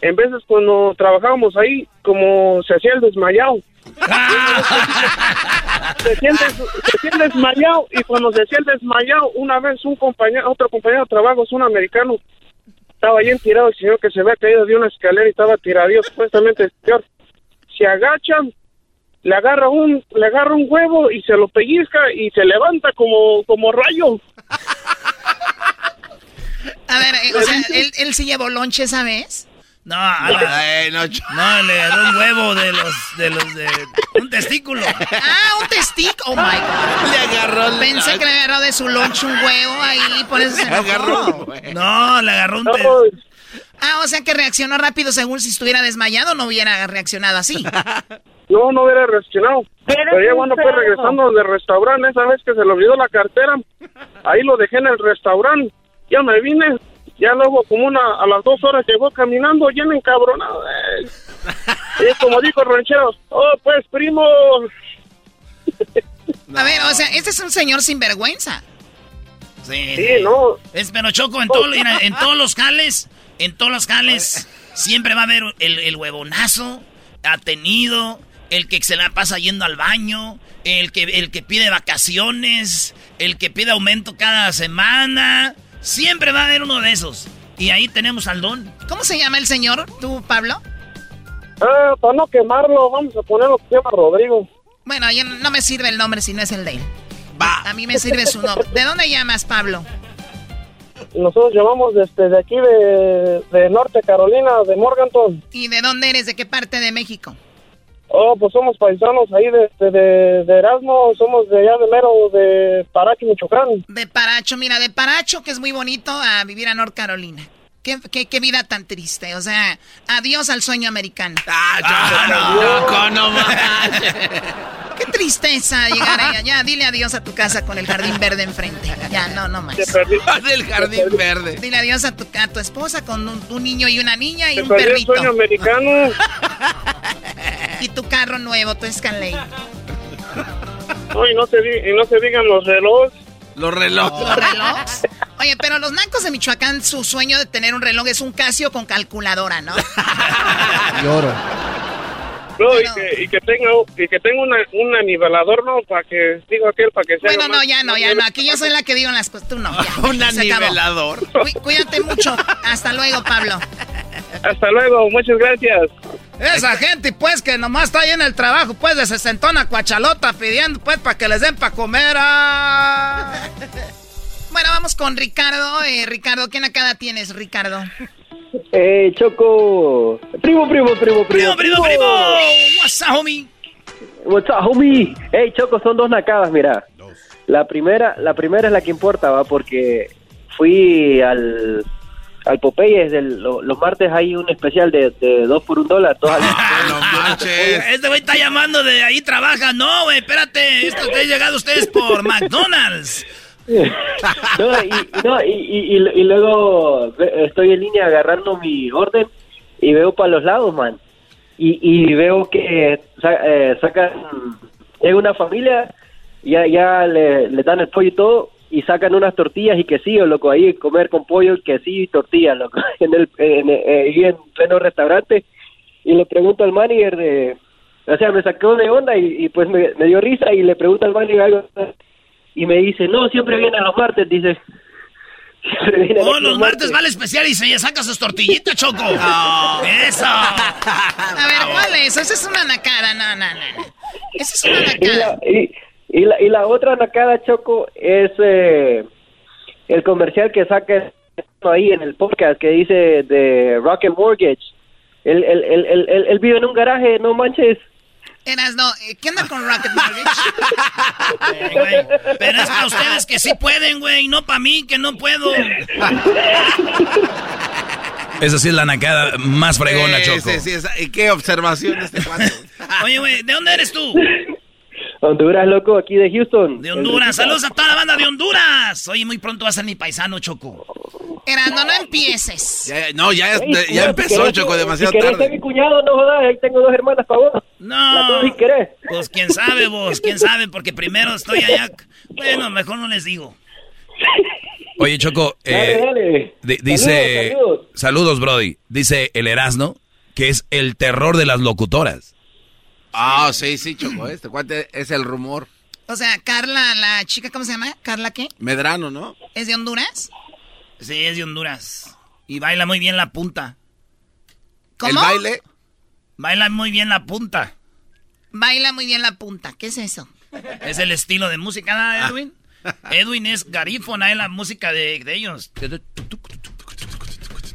En veces cuando trabajábamos ahí, como se hacía el desmayado. [LAUGHS] se, siente, se siente desmayado y cuando se hacía el desmayado, una vez un compañero, otro compañero de trabajo, es un americano, estaba bien tirado el señor que se había caído de una escalera y estaba tirado, supuestamente el señor. Se agachan, le agarra un, le agarra un huevo y se lo pellizca y se levanta como, como rayo. [LAUGHS] A ver, eh, o sea, ¿él, él sí llevó lonche esa vez? No, [LAUGHS] no, no, le agarró un huevo de los, de los de... Un testículo. Ah, un testículo. Oh my God. Le agarró la- Pensé que le agarró de su lonche un huevo ahí, por eso se enojó. No, le agarró un No, Ah, o sea que reaccionó rápido según si estuviera desmayado, no hubiera reaccionado así. [LAUGHS] No, no hubiera reaccionado. Pero ya cuando fue regresando del restaurante, esa vez que se le olvidó la cartera, ahí lo dejé en el restaurante. Ya me vine, ya luego como una, a las dos horas llegó caminando, ya encabronado. eh. [LAUGHS] Y como dijo el ranchero, oh, pues primo. [LAUGHS] A ver, o sea, este es un señor sin vergüenza. Sí, Sí, no. Es, pero Choco, en, todo- en todos los jales, en todos los jales, siempre va a haber el, el huevonazo, atenido, el que se la pasa yendo al baño, el que, el que pide vacaciones, el que pide aumento cada semana. Siempre va a haber uno de esos. Y ahí tenemos al don. ¿Cómo se llama el señor, tú, Pablo? Ah, para no quemarlo, vamos a poner lo que se llama Rodrigo. Bueno, yo no me sirve el nombre si no es el de él. A mí me sirve su nombre. ¿De dónde llamas, Pablo? Nosotros llamamos desde de aquí de, de Norte Carolina, de Morganton. ¿Y de dónde eres? ¿De qué parte de México? Oh, pues somos paisanos ahí de, de, de, de Erasmo, somos de allá de mero, de Parachi, Michoacán. De Paracho, mira, de Paracho, que es muy bonito, a vivir a North Carolina. Qué, qué, qué vida tan triste, o sea, adiós al sueño americano. Ah, no, no, no [LAUGHS] Qué tristeza llegar allá. Ya, dile adiós a tu casa con el jardín verde enfrente. Ya, no, no más. Del [LAUGHS] jardín verde. Dile adiós a tu, a tu esposa con un, un niño y una niña y Se un perdió el perrito. sueño americano. [LAUGHS] Y tu carro nuevo, tu Escalade. No, y no se, di- y no se digan los relojes. Los relojes. ¿Los relojes? Oye, pero los nancos de Michoacán, su sueño de tener un reloj es un Casio con calculadora, ¿no? Lloro. No, y que, y que tenga, y que tenga una, un anivelador, ¿no? Para que, digo aquel, para que sea. Bueno, no, ya no, ya no. Aquí yo soy la que digo las cosas. Tú no. ya. [LAUGHS] Un. Cuí- Cuídate mucho. Hasta luego, Pablo. Hasta luego, muchas gracias. Esa gente, pues, que nomás está ahí en el trabajo, pues, de sesentona cuachalota pidiendo, pues, para que les den para comer. ah. [LAUGHS] Bueno, vamos con Ricardo. Eh, Ricardo, ¿qué nacada tienes, Ricardo? Eh, Choco. Primo, primo, primo, primo. Primo, primo, primo. What's up, homie? What's up, homie? Hey, Choco, son dos nacadas, mira. La primera, la primera es la que importa, va, porque fui al, al Popeyes. del- lo- los martes hay un especial de, de dos por un dólar. Dos al- [LAUGHS] Este güey está llamando de ahí trabaja. No, güey, espérate. Esto que han llegado ustedes por McDonald's. [LAUGHS] no, y, no, y, y- y- y luego estoy en línea agarrando mi orden y veo para los lados, man. Y, y veo que sa- eh, sacan, llega una familia, ya, ya le, le dan el pollo y todo, y sacan unas tortillas y quesillo, loco, ahí comer con pollo, quesillo y tortillas, loco, [LAUGHS] en el, en, eh, ahí en pleno restaurante. Y le pregunto al manager de, o sea, me sacó de onda y, y pues me, me dio risa y le pregunto al manager algo y me dice, no, siempre vienen los martes, dice. [LAUGHS] Oh, los martes vale especial y se saca sus tortillitas, Choco. [LAUGHS] Eso. A ver, ¿cuál es? Esa es una nacada, no, no, no. Esa es una Y nacada. la, y, y la, y la otra nacada, Choco, es eh, el comercial que saca ahí en el podcast que dice de Rocket Mortgage. Él, él, él, él, él- él vive en un garaje, no manches. Eras, no, eh, ¿qué onda con Rocket Mortgage? [LAUGHS] Eh, Pero es para ustedes que sí pueden, güey, no para mí que no puedo. [LAUGHS] Esa sí es la nacada más fregona, Sí, Choco. sí, sí, esa- ¿Y qué observación de este cuate? [LAUGHS] Oye, güey, ¿de dónde eres tú? Honduras, loco, aquí de Houston. De Honduras. Saludos a toda la banda de Honduras. Oye, muy pronto va a ser mi paisano, Choco. Erasno, no empieces. Ya- no, ya, es- Ey, ya cuñado, empezó, si Choco, demasiado si querés ser tarde. mi cuñado, no jodas, ahí tengo dos hermanas para vos. No. Si querés. Pues quién sabe vos, quién sabe, porque primero estoy allá. Bueno, mejor no les digo. Oye, Choco, Dale, eh, dale. di- dice... Saludos, Saludos, Brody. Dice el Erasno que es el terror de las locutoras. Ah, sí, sí, Choco, este cuate es el rumor. O sea, Carla, la chica, ¿cómo se llama? ¿Carla qué? Medrano, ¿no? ¿Es de Honduras? Sí, es de Honduras. Y baila muy bien la punta. ¿Cómo? ¿El baile? Baila muy bien la punta. Baila muy bien la punta. ¿Qué es eso? Es el estilo de música, ¿no, Edwin? [LAUGHS] Edwin es garífona, es la música de, de ellos.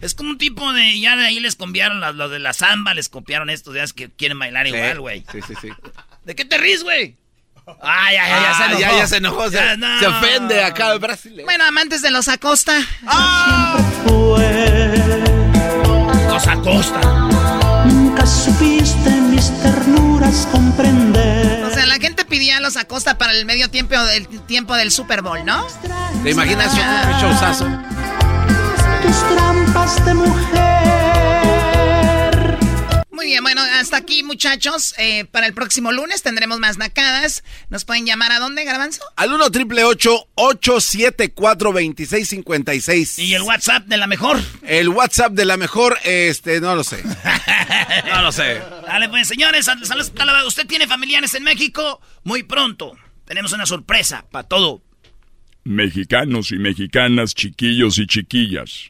Es como un tipo de. Ya de ahí les copiaron los, los de la samba, les copiaron estos días que quieren bailar Sí, igual, güey. Sí, sí, sí. [LAUGHS] ¿De qué te ríes, güey? Ay, ay, ay, ya se Ah, enojó. ya, ya se enojó, se, Ya, no. se ofende acá el Brasil. Bueno, amantes de los Acosta. Los Acosta. Nunca supiste mis ternuras comprender. O sea, la gente pedía a los Acosta para el medio tiempo del tiempo del Super Bowl, ¿no? ¿Te imaginas un showzazo? Tus trampas de mujer. Muy bien, bueno, hasta aquí, muchachos. Eh, para el próximo lunes tendremos más nacadas. ¿Nos pueden llamar a dónde, Garbanzo? Al 1 triple 874 2656 ¿Y el WhatsApp de la mejor? El WhatsApp de la mejor, este, no lo sé. [LAUGHS] no lo sé. Dale, pues, señores, sal- saludos a la- ¿Usted tiene familiares en México? Muy pronto. Tenemos una sorpresa para todo. Mexicanos y mexicanas, chiquillos y chiquillas.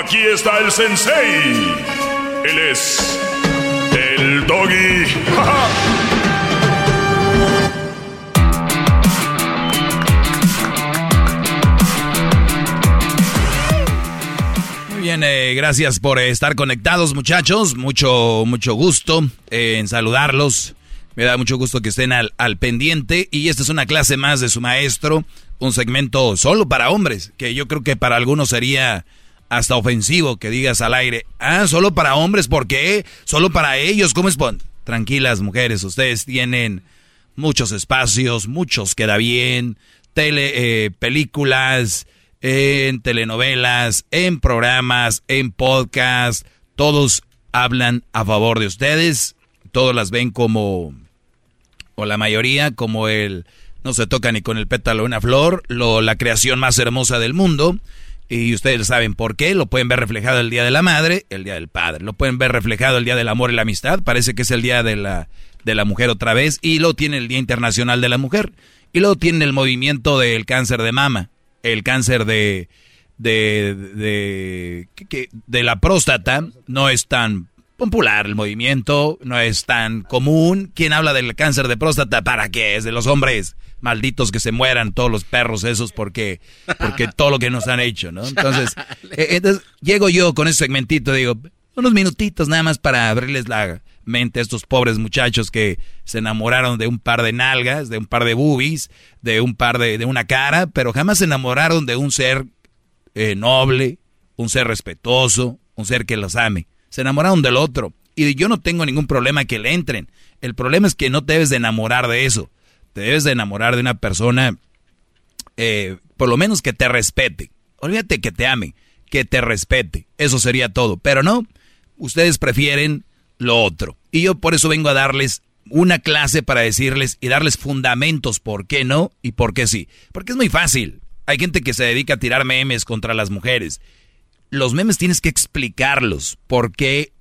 Aquí está el sensei. Él es el doggy. Muy bien, eh, gracias por estar conectados, muchachos. Mucho, mucho gusto eh, en saludarlos. Me da mucho gusto que estén al, al pendiente. Y esta es una clase más de su maestro. Un segmento solo para hombres, que yo creo que para algunos sería hasta ofensivo que digas al aire. Ah, solo para hombres, ¿por qué? Solo para ellos, ¿cómo es? Tranquilas, mujeres, ustedes tienen muchos espacios, muchos queda bien, tele, eh, películas, en telenovelas, en programas, en podcast, todos hablan a favor de ustedes, todos las ven como, o la mayoría, como el, no se toca ni con el pétalo una flor, lo, la creación más hermosa del mundo. Y ustedes saben por qué, lo pueden ver reflejado el Día de la Madre, el Día del Padre, lo pueden ver reflejado el Día del Amor y la Amistad, parece que es el Día de la, de la Mujer otra vez, y luego tiene el Día Internacional de la Mujer, y luego tiene el movimiento del cáncer de mama, el cáncer de, de, de, que- de la próstata, no es tan popular el movimiento, no es tan común. ¿Quién habla del cáncer de próstata? ¿Para qué? Es de los hombres malditos que se mueran todos los perros esos porque, porque todo lo que nos han hecho, ¿no? Entonces, eh, entonces llego yo con ese segmentito, digo, unos minutitos nada más para abrirles la mente a estos pobres muchachos que se enamoraron de un par de nalgas, de un par de boobies, de un par de, de una cara, pero jamás se enamoraron de un ser eh, noble, un ser respetuoso, un ser que los ame. Se enamoraron del otro. Y yo no tengo ningún problema que le entren. El problema es que no te debes de enamorar de eso. Te debes de enamorar de una persona, eh, por lo menos que te respete. Olvídate que te ame, que te respete. Eso sería todo. Pero no, ustedes prefieren lo otro. Y yo por eso vengo a darles una clase para decirles y darles fundamentos por qué no y por qué sí. Porque es muy fácil. Hay gente que se dedica a tirar memes contra las mujeres. Los memes tienes que explicarlos. ¿Por qué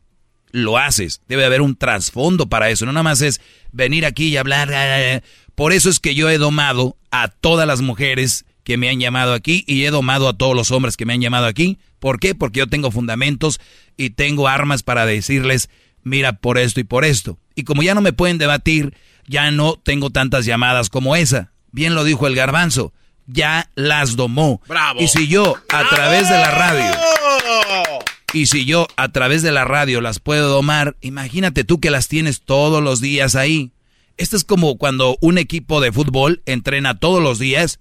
lo haces? Debe haber un trasfondo para eso. No nada más es venir aquí y hablar. Por eso es que yo he domado a todas las mujeres que me han llamado aquí y he domado a todos los hombres que me han llamado aquí. ¿Por qué? Porque yo tengo fundamentos y tengo armas para decirles, mira, por esto y por esto. Y como ya no me pueden debatir, ya no tengo tantas llamadas como esa. Bien lo dijo el garbanzo, ya las domó. Bravo. Y si yo a través de la radio, y si yo a través de la radio las puedo domar, imagínate tú que las tienes todos los días ahí. Esto es como cuando un equipo de fútbol entrena todos los días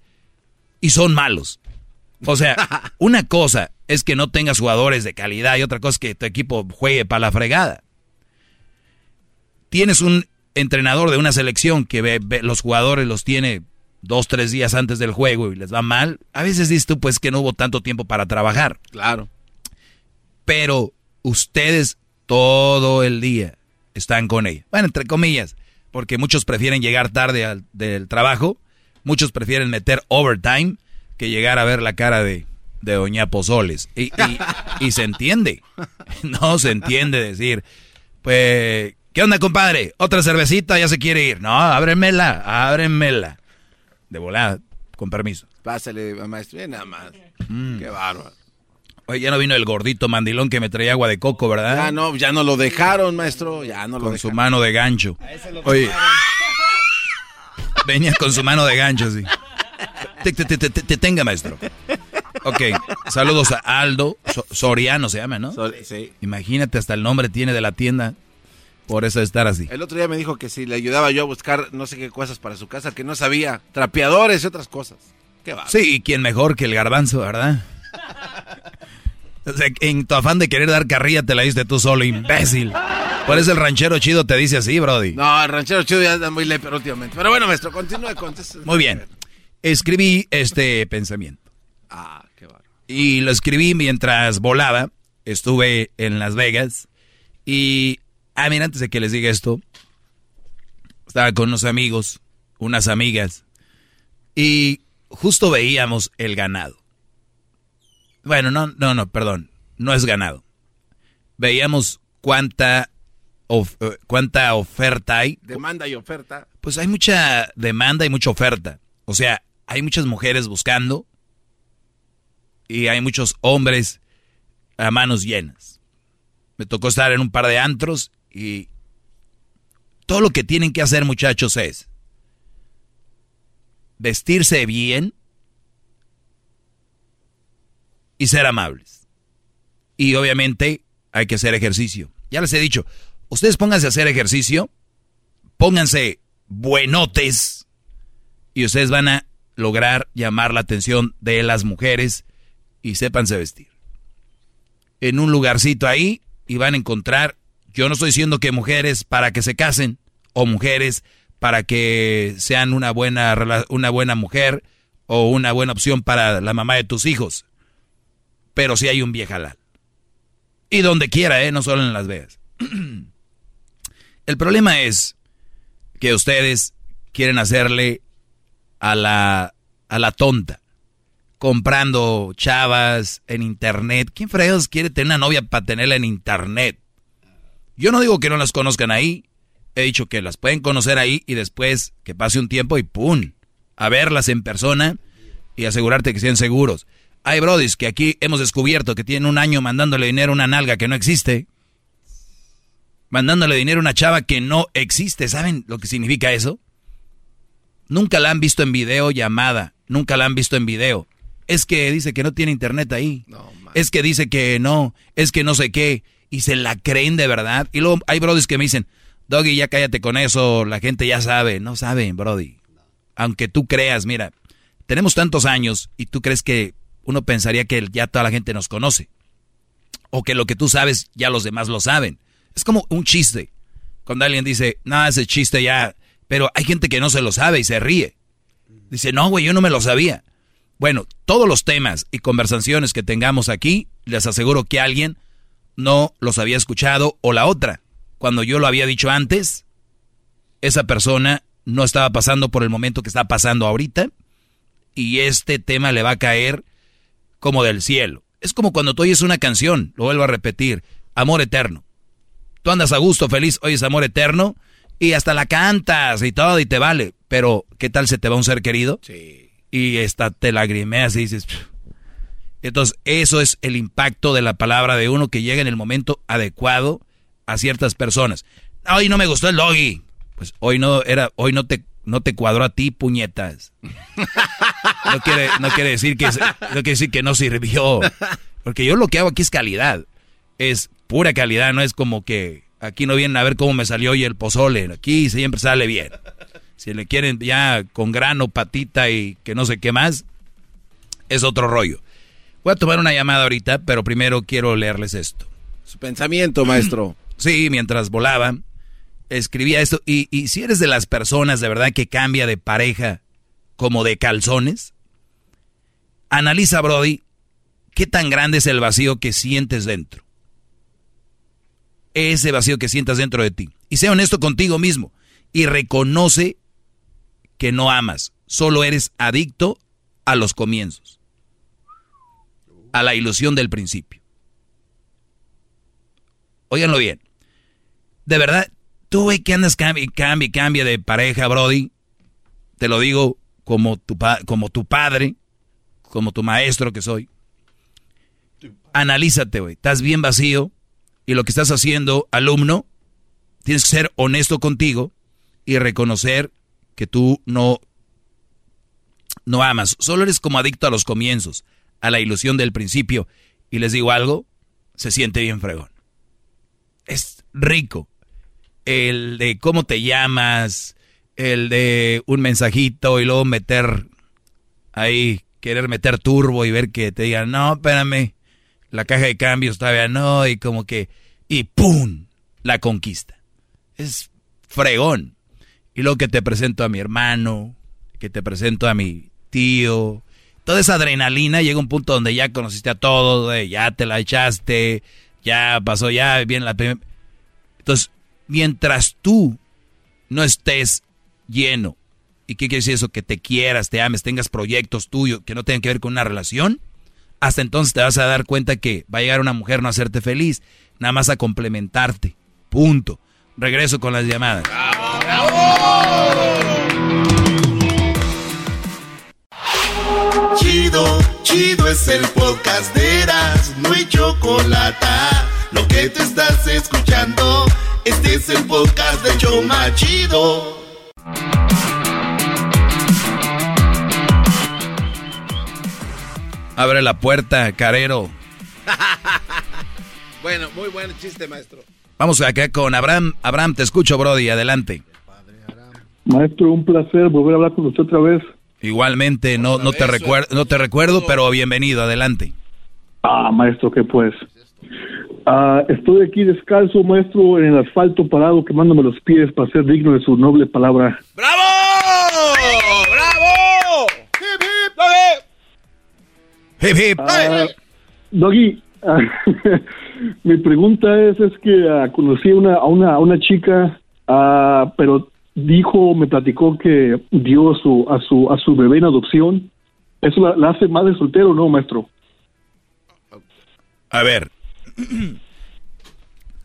y son malos. O sea, [LAUGHS] una cosa es que no tengas jugadores de calidad y otra cosa es que tu equipo juegue para la fregada. Tienes un entrenador de una selección que ve, ve- los jugadores los tiene dos, tres días antes del juego y les va mal. A veces dices tú pues que no hubo tanto tiempo para trabajar. Claro. Pero ustedes todo el día están con ella. Bueno, entre comillas, porque muchos prefieren llegar tarde al, del trabajo, muchos prefieren meter overtime que llegar a ver la cara de, de Doña Pozoles. Y, y- y se entiende, [LAUGHS] no se entiende decir, pues, ¿qué onda, compadre? ¿Otra cervecita? Ya se quiere ir. No, ábremela, ábremela. De volada, con permiso. Pásale, maestro. Nada más. Mm. Qué bárbaro. Oye, ya no vino el gordito mandilón que me traía agua de coco, ¿verdad? Ya no, ya no lo dejaron, maestro. Ya no lo con su mano de gancho. Oye, venía con su mano de gancho, sí. Te, te- te- te- te tenga, maestro. Ok, saludos a Aldo So- Soriano se llama, ¿no? sí. Imagínate, hasta el nombre tiene de la tienda. Por eso de estar así. El otro día me dijo que si le ayudaba yo a buscar no sé qué cosas para su casa que no sabía, trapeadores y otras cosas. Qué va. Sí, y quién mejor que el garbanzo, ¿verdad? O sea, en tu afán de querer dar carrilla te la diste tú solo, imbécil. Por eso el ranchero chido te dice así, Brody. No, el ranchero chido ya anda muy leper últimamente. Pero bueno, maestro, continúe con Muy bien. Escribí este pensamiento. Ah, qué bárbaro. Y lo escribí mientras volaba. Estuve en Las Vegas. Y, ah, mira, antes de que les diga esto, estaba con unos amigos, unas amigas, y justo veíamos el ganado. Bueno, no, no, no, perdón, no es ganado. Veíamos cuánta, of- eh, cuánta oferta hay. Demanda y oferta. Pues hay mucha demanda y mucha oferta. O sea, hay muchas mujeres buscando y hay muchos hombres a manos llenas. Me tocó estar en un par de antros y todo lo que tienen que hacer muchachos es vestirse bien y ser amables. Y obviamente hay que hacer ejercicio. Ya les he dicho, ustedes pónganse a hacer ejercicio, pónganse buenotes y ustedes van a lograr llamar la atención de las mujeres y sépanse vestir. En un lugarcito ahí y van a encontrar, yo no estoy diciendo que mujeres para que se casen o mujeres para que sean una buena, una buena mujer o una buena opción para la mamá de tus hijos. Pero sí hay un viejalal. Y donde quiera, ¿eh? No solo en Las Vegas. [CLEARS THROAT] El problema es que ustedes quieren hacerle a la, a la tonta. Comprando chavas en internet. ¿Quién fregados quiere tener una novia para tenerla en internet? Yo no digo que no las conozcan ahí. He dicho que las pueden conocer ahí y después que pase un tiempo y ¡pum! A verlas en persona y asegurarte que sean seguros. Hay brodis que aquí hemos descubierto que tienen un año mandándole dinero a una nalga que no existe. Mandándole dinero a una chava que no existe. ¿Saben lo que significa eso? Nunca la han visto en video llamada. Nunca la han visto en video. Es que dice que no tiene internet ahí. es que dice que no. Es que no sé qué. Y se la creen de verdad. Y luego hay brodis que me dicen, Doggy, ya cállate con eso, la gente ya sabe. No saben, Brody. Aunque tú creas, mira, tenemos tantos años y tú crees que uno pensaría que ya toda la gente nos conoce. O que lo que tú sabes ya los demás lo saben. Es como un chiste. Cuando alguien dice, nada, ese chiste ya... Pero hay gente que no se lo sabe y se ríe. Dice, no, güey, yo no me lo sabía. Bueno, todos los temas y conversaciones que tengamos aquí, les aseguro que alguien no los había escuchado o la otra cuando yo lo había dicho antes, esa persona no estaba pasando por el momento que está pasando ahorita y este tema le va a caer como del cielo. Es como cuando tú oyes una canción, lo vuelvo a repetir, amor eterno. Tú andas a gusto, feliz, oyes amor eterno y hasta la cantas y todo y te vale, pero ¿qué tal se te va un ser querido? Sí. Y esta te lagrimeas y dices... Entonces, eso es el impacto de la palabra de uno que llega en el momento adecuado a ciertas personas. Hoy no me gustó el doggy. Pues hoy no era, hoy no te, no te cuadró a ti, puñetas. No quiere, no quiere decir que no quiere decir que no sirvió. Porque yo lo que hago aquí es calidad. Es pura calidad, no es como que aquí no vienen a ver cómo me salió hoy el pozole. Aquí siempre sale bien. Si le quieren ya con grano, patita y que no sé qué más, es otro rollo. Voy a tomar una llamada ahorita, pero primero quiero leerles esto. Su pensamiento, maestro. Sí, mientras volaba, escribía esto. Y, y si eres de las personas de verdad que cambia de pareja como de calzones, analiza, Brody, qué tan grande es el vacío que sientes dentro. Ese vacío que sientas dentro de ti. Y sea honesto contigo mismo. Y reconoce que no amas. Solo eres adicto a los comienzos. A la ilusión del principio. Óiganlo bien de verdad, tú, güey, que andas cambia, cambia, cambia de pareja, Brody. Te lo digo como tu, como tu padre, como tu maestro que soy. Analízate, güey. Estás bien vacío y lo que estás haciendo, alumno, tienes que ser honesto contigo y reconocer que tú no, no amas. Solo eres como adicto a los comienzos, a la ilusión del principio. Y les digo algo, se siente bien fregón. Es rico el de cómo te llamas, el de un mensajito y luego meter ahí, querer meter turbo y ver que te digan, no, espérame, la caja de cambios todavía no, y como que, y ¡pum! La conquista. Es fregón. Y luego que te presento a mi hermano, que te presento a mi tío, toda esa adrenalina llega a un punto donde ya conociste a todos, ya te la echaste, ya pasó, ya bien la primera. Entonces, mientras tú no estés lleno, ¿y qué quiere decir eso? Que te quieras, te ames, tengas proyectos tuyos que no tengan que ver con una relación, hasta entonces te vas a dar cuenta que va a llegar una mujer no a hacerte feliz, nada más a complementarte. Punto. Regreso con las llamadas. Chido, chido es el podcast de Eras, no hay chocolate. Lo que te estás escuchando. Este es el podcast de Choma Chido. Abre la puerta, carero. [LAUGHS] bueno, muy buen chiste, maestro. Vamos acá con Abraham. Abraham, te escucho, Brody. Adelante. Maestro, un placer volver a hablar con usted otra vez. Igualmente, no, no, te recuerdo, no te recuerdo, pero bienvenido, adelante. Ah, maestro, ¿qué pues? Ah, estoy aquí descalzo, maestro, en el asfalto parado, quemándome los pies para ser digno de su noble palabra. ¡Bravo! ¡Bravo! ¡Hip, hip! Hip, hip. Ah, Doggy, ah, [LAUGHS] mi pregunta es, es que ah, conocí una, a, una, a una chica, ah, pero dijo, me platicó que dio a su, a su, a su bebé en adopción. ¿Eso la, la hace madre soltero o no, maestro? A ver, [CLEARS THROAT]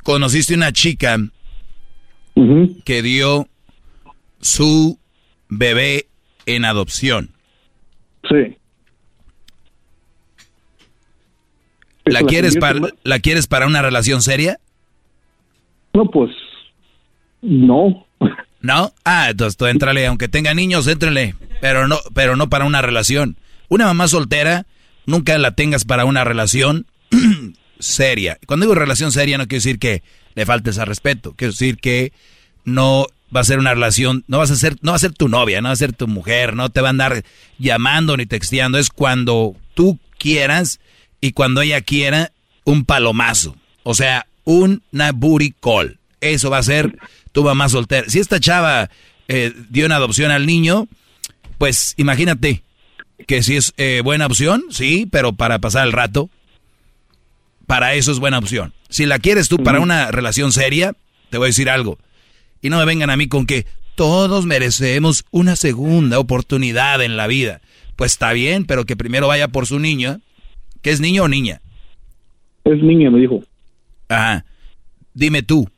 conociste una chica que dio su bebé en adopción. Sí. ¿La ¿Eso la quieres, para, ¿La quieres para una relación seria? No, pues, no. [LAUGHS] ¿No? Ah, entonces tú éntrale, aunque tenga niños, éntrale, pero no, pero no para una relación. Una mamá soltera, nunca la tengas para una relación [CLEARS THROAT] seria. Cuando digo relación seria no quiero decir que le faltes al respeto, quiero decir que no va a ser una relación, no vas a ser, no va a ser tu novia, no va a ser tu mujer, no te va a andar llamando ni texteando, es cuando tú quieras y cuando ella quiera un palomazo, o sea, una booty call. Eso va a ser tu mamá soltera. Si esta chava eh, dio en adopción al niño, pues imagínate que si es eh, buena opción, sí, pero para pasar el rato, para eso es buena opción. Si la quieres tú para una relación seria, te voy a decir algo. Y no me vengan a mí con que todos merecemos una segunda oportunidad en la vida. Pues está bien, pero que primero vaya por su niña. ¿Que es niño o niña? Es niña, me dijo. Ajá. Dime tú,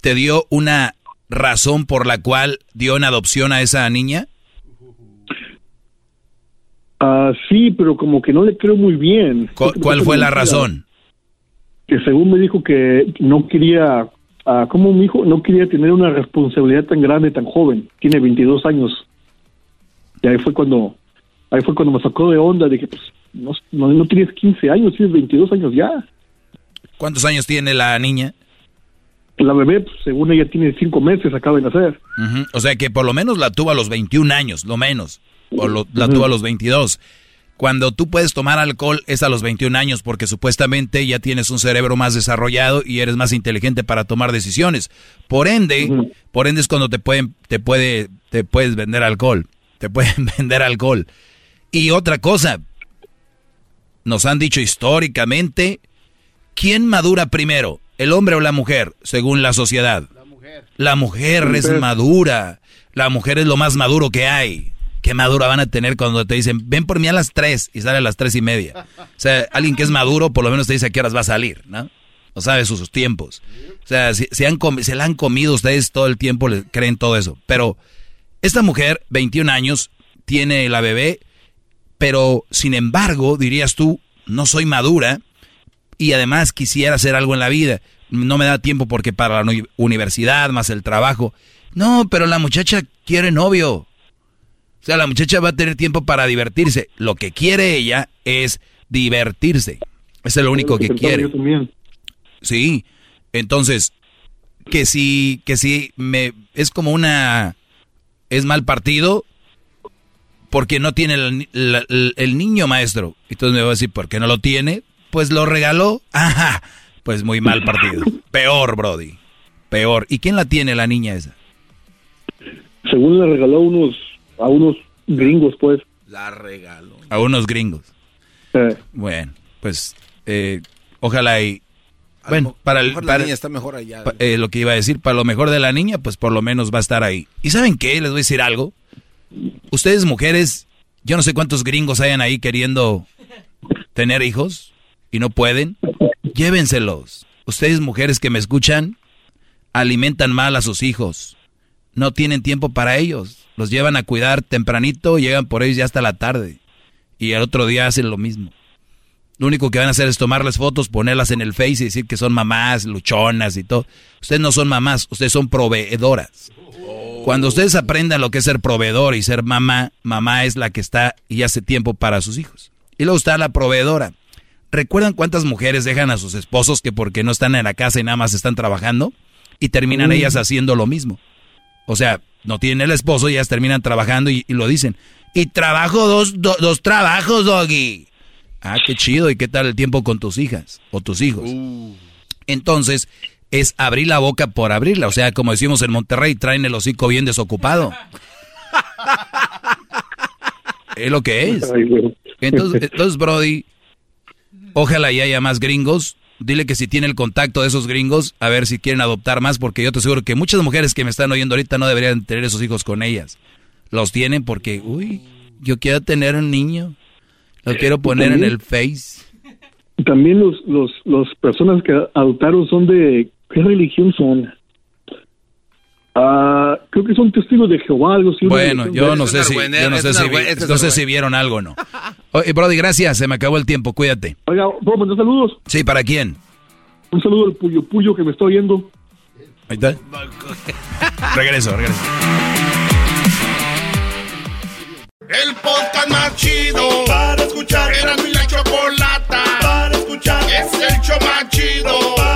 ¿te dio una razón por la cual dio en adopción a esa niña? Ah, sí, pero como que no le creo muy bien. ¿Cu- ¿Cuál fue la razón? Que según me dijo que no quería, ah, ¿cómo me dijo? No quería tener una responsabilidad tan grande, tan joven. Tiene 22 años. Y ahí fue cuando, ahí fue cuando me sacó de onda. Dije, pues, no, no, no tienes 15 años, tienes 22 años ya. ¿Cuántos años tiene la niña? La bebé, pues, según ella, tiene 5 meses, acaba de nacer. O sea que por lo menos la tuvo a los 21 años, lo menos. O lo- la tuvo a los 22. Cuando tú puedes tomar alcohol es a los 21 años porque supuestamente ya tienes un cerebro más desarrollado y eres más inteligente para tomar decisiones. Por ende, por ende es cuando te pueden te puede te puedes vender alcohol. Te pueden [LAUGHS] vender alcohol. Y otra cosa, nos han dicho históricamente ¿quién madura primero, el hombre o la mujer, según la sociedad? La mujer es mujer. madura. La mujer es lo más maduro que hay. ¿Qué madura van a tener cuando te dicen, ven por mí a las tres y sale a las tres y media? O sea, alguien que es maduro por lo menos te dice a qué horas va a salir, ¿no? O sabe sus, tiempos. O sea, se la han comido ustedes todo el tiempo, les creen todo eso. Pero esta mujer, 21 años, tiene la bebé, pero sin embargo, dirías tú, no soy madura y además quisiera hacer algo en la vida. No me da tiempo porque para la uni- universidad, más el trabajo. No, pero la muchacha quiere novio. O sea, la muchacha va a tener tiempo para divertirse. Lo que quiere ella es divertirse. Eso es lo único que quiere. Sí. Entonces, que si, que si me, es como una, es mal partido porque no tiene el, niño maestro. Entonces me va a decir, ¿por qué no lo tiene? Pues lo regaló. [LAUGHS] Ajá. Pues muy mal partido. Peor, Brody. Peor. ¿Y quién la tiene la niña esa? Según le regaló unos, a unos gringos, pues. La regaló. A unos gringos. Eh, Bueno, pues eh, ojalá y... Bueno, para el... mejor la para- niña está mejor allá. pa- eh, lo que iba a decir, para lo mejor de la niña, pues por lo menos va a estar ahí. ¿Y saben qué? Les voy a decir algo. Ustedes mujeres, yo no sé cuántos gringos hayan ahí queriendo tener hijos y no pueden. Llévenselos. Ustedes mujeres que me escuchan, alimentan mal a sus hijos. No tienen tiempo para ellos. Los llevan a cuidar tempranito, llegan por ellos ya hasta la tarde. Y el otro día hacen lo mismo. Lo único que van a hacer es tomarles fotos, ponerlas en el Face y decir que son mamás, luchonas y todo. Ustedes no son mamás, ustedes son proveedoras. Cuando ustedes aprendan lo que es ser proveedor y ser mamá, mamá es la que está y hace tiempo para sus hijos. Y luego está la proveedora. ¿Recuerdan cuántas mujeres dejan a sus esposos que porque no están en la casa y nada más están trabajando? Y terminan ellas haciendo lo mismo. O sea, no tienen el esposo y ellas terminan trabajando y, y lo dicen. Y trabajo dos, do- dos trabajos, doggy. Ah, qué chido. ¿Y qué tal el tiempo con tus hijas o tus hijos? Entonces, es abrir la boca por abrirla. O sea, como decimos en Monterrey, traen el hocico bien desocupado. [LAUGHS] es lo que es. Entonces, entonces, Brody, ojalá y haya más gringos. Dile que si tiene el contacto de esos gringos, a ver si quieren adoptar más, porque yo te aseguro que muchas mujeres que me están oyendo ahorita no deberían tener esos hijos con ellas. Los tienen porque, uy, yo quiero tener un niño. Lo quiero poner en el Face. También los, los, los personas que adoptaron son de, ¿qué religión son? Ah, creo que son testigos de Jehová, algo así. Bueno, yo no sé si, yo no sé si, vi- no sé si vieron algo o no. Oye, Brody, gracias, se me acabó el tiempo, cuídate. Oiga, ¿puedo mandar saludos? Sí, ¿para quién? Un saludo al Puyo Puyo que me está oyendo. Ahí está. Regreso, regreso. El podcast más chido para escuchar. Era mi la chocolata para escuchar. Es el show más chido para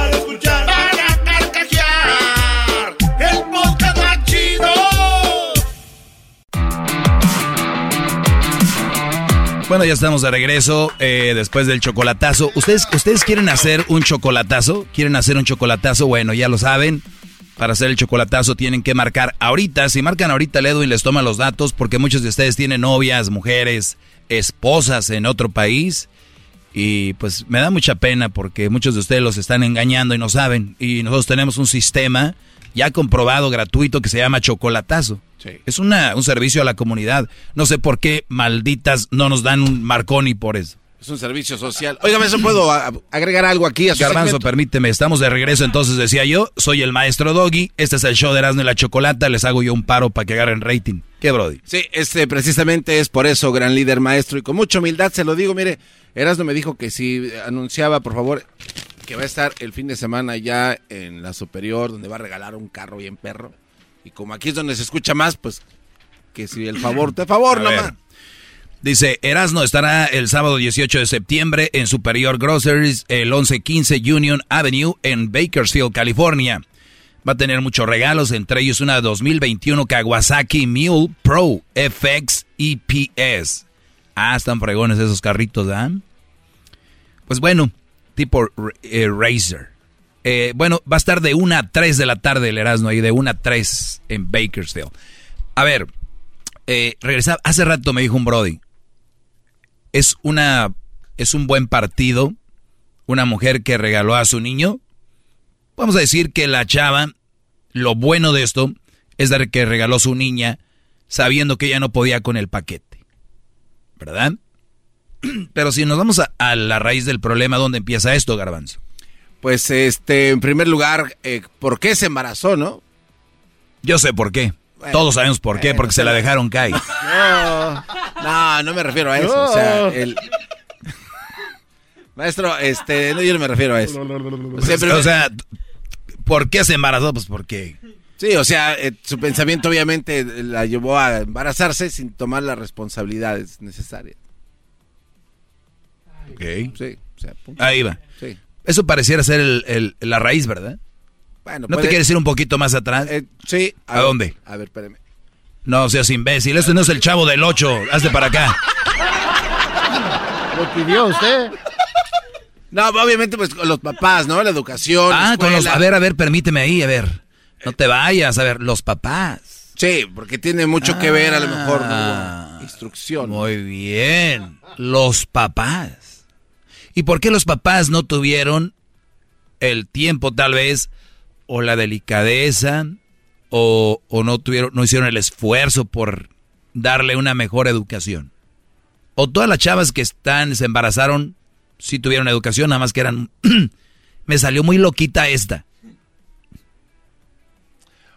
Bueno, ya estamos de regreso eh, después del chocolatazo. ¿Ustedes, ¿Ustedes quieren hacer un chocolatazo? ¿Quieren hacer un chocolatazo? Bueno, ya lo saben. Para hacer el chocolatazo tienen que marcar ahorita. Si marcan ahorita, el Edwin les toma los datos porque muchos de ustedes tienen novias, mujeres, esposas en otro país. Y pues me da mucha pena porque muchos de ustedes los están engañando y no saben. Y nosotros tenemos un sistema ya comprobado gratuito que se llama chocolatazo. Es una, un servicio a la comunidad. No sé por qué malditas no nos dan un marconi por eso. Es un servicio social. Óigame, ¿eso puedo agregar algo aquí a su Garbanzo, segmento? permíteme, estamos de regreso, entonces decía yo, soy el maestro Doggy, este es el show de Erasmo y la Chocolata, les hago yo un paro para que agarren rating. ¿Qué, Brody? Sí, este precisamente es por eso, gran líder maestro, y con mucha humildad se lo digo, mire, Erasmo me dijo que si anunciaba, por favor, que va a estar el fin de semana ya en la superior, donde va a regalar un carro bien perro, y como aquí es donde se escucha más, pues, que si el favor, te favor nomás. Dice, Erasno estará el sábado 18 de septiembre en Superior Groceries, el 1115 Union Avenue en Bakersfield, California. Va a tener muchos regalos, entre ellos una 2021 Kawasaki Mule Pro FX EPS. Ah, están fregones esos carritos, ¿ah? Pues bueno, tipo eh, Razer. Eh, bueno, va a estar de 1 a 3 de la tarde el Erasmo ahí, de 1 a 3 en Bakersfield. A ver, eh, regresaba, hace rato me dijo un Brody, es una, es un buen partido, una mujer que regaló a su niño. Vamos a decir que la chava, lo bueno de esto es de que regaló a su niña sabiendo que ella no podía con el paquete, ¿verdad? [CLEARS THROAT] Pero si nos vamos a, a la raíz del problema, ¿dónde empieza esto, Garbanzo? Pues, este, en primer lugar, eh, ¿por qué se embarazó, no? Yo sé por qué. Bueno, Todos sabemos por qué, bueno, porque se la dejaron caer. [LAUGHS] No, no, no me refiero a eso. O sea, el... Maestro, este, no, yo no me refiero a eso. [LAUGHS] Siempre- o sea, ¿por qué se embarazó? Pues porque... Sí, o sea, eh, su pensamiento obviamente la llevó a embarazarse sin tomar las responsabilidades necesarias. Ok. Sí, o sea, punto. Ahí va. Sí. Eso pareciera ser el- el- la raíz, ¿verdad? Bueno, ¿No te quieres ir un poquito más atrás? Eh, sí. ¿A, ver, dónde? A ver, espérame. No seas imbécil, este no es el chavo del 8, hazte para acá. Lo pidió usted. No, obviamente pues con los papás, ¿no? La educación. Ah, con los, a ver, a ver, permíteme ahí, a ver. No te vayas, a ver, los papás. Sí, porque tiene mucho que ver a lo mejor Ah. ¿no? instrucción. Muy bien, los papás. ¿Y por qué los papás no tuvieron el tiempo tal vez o la delicadeza o, no tuvieron no hicieron el esfuerzo por darle una mejor educación? O todas las chavas que están se embarazaron sí tuvieron educación, nada más que eran [CLEARS THROAT] me salió muy loquita esta.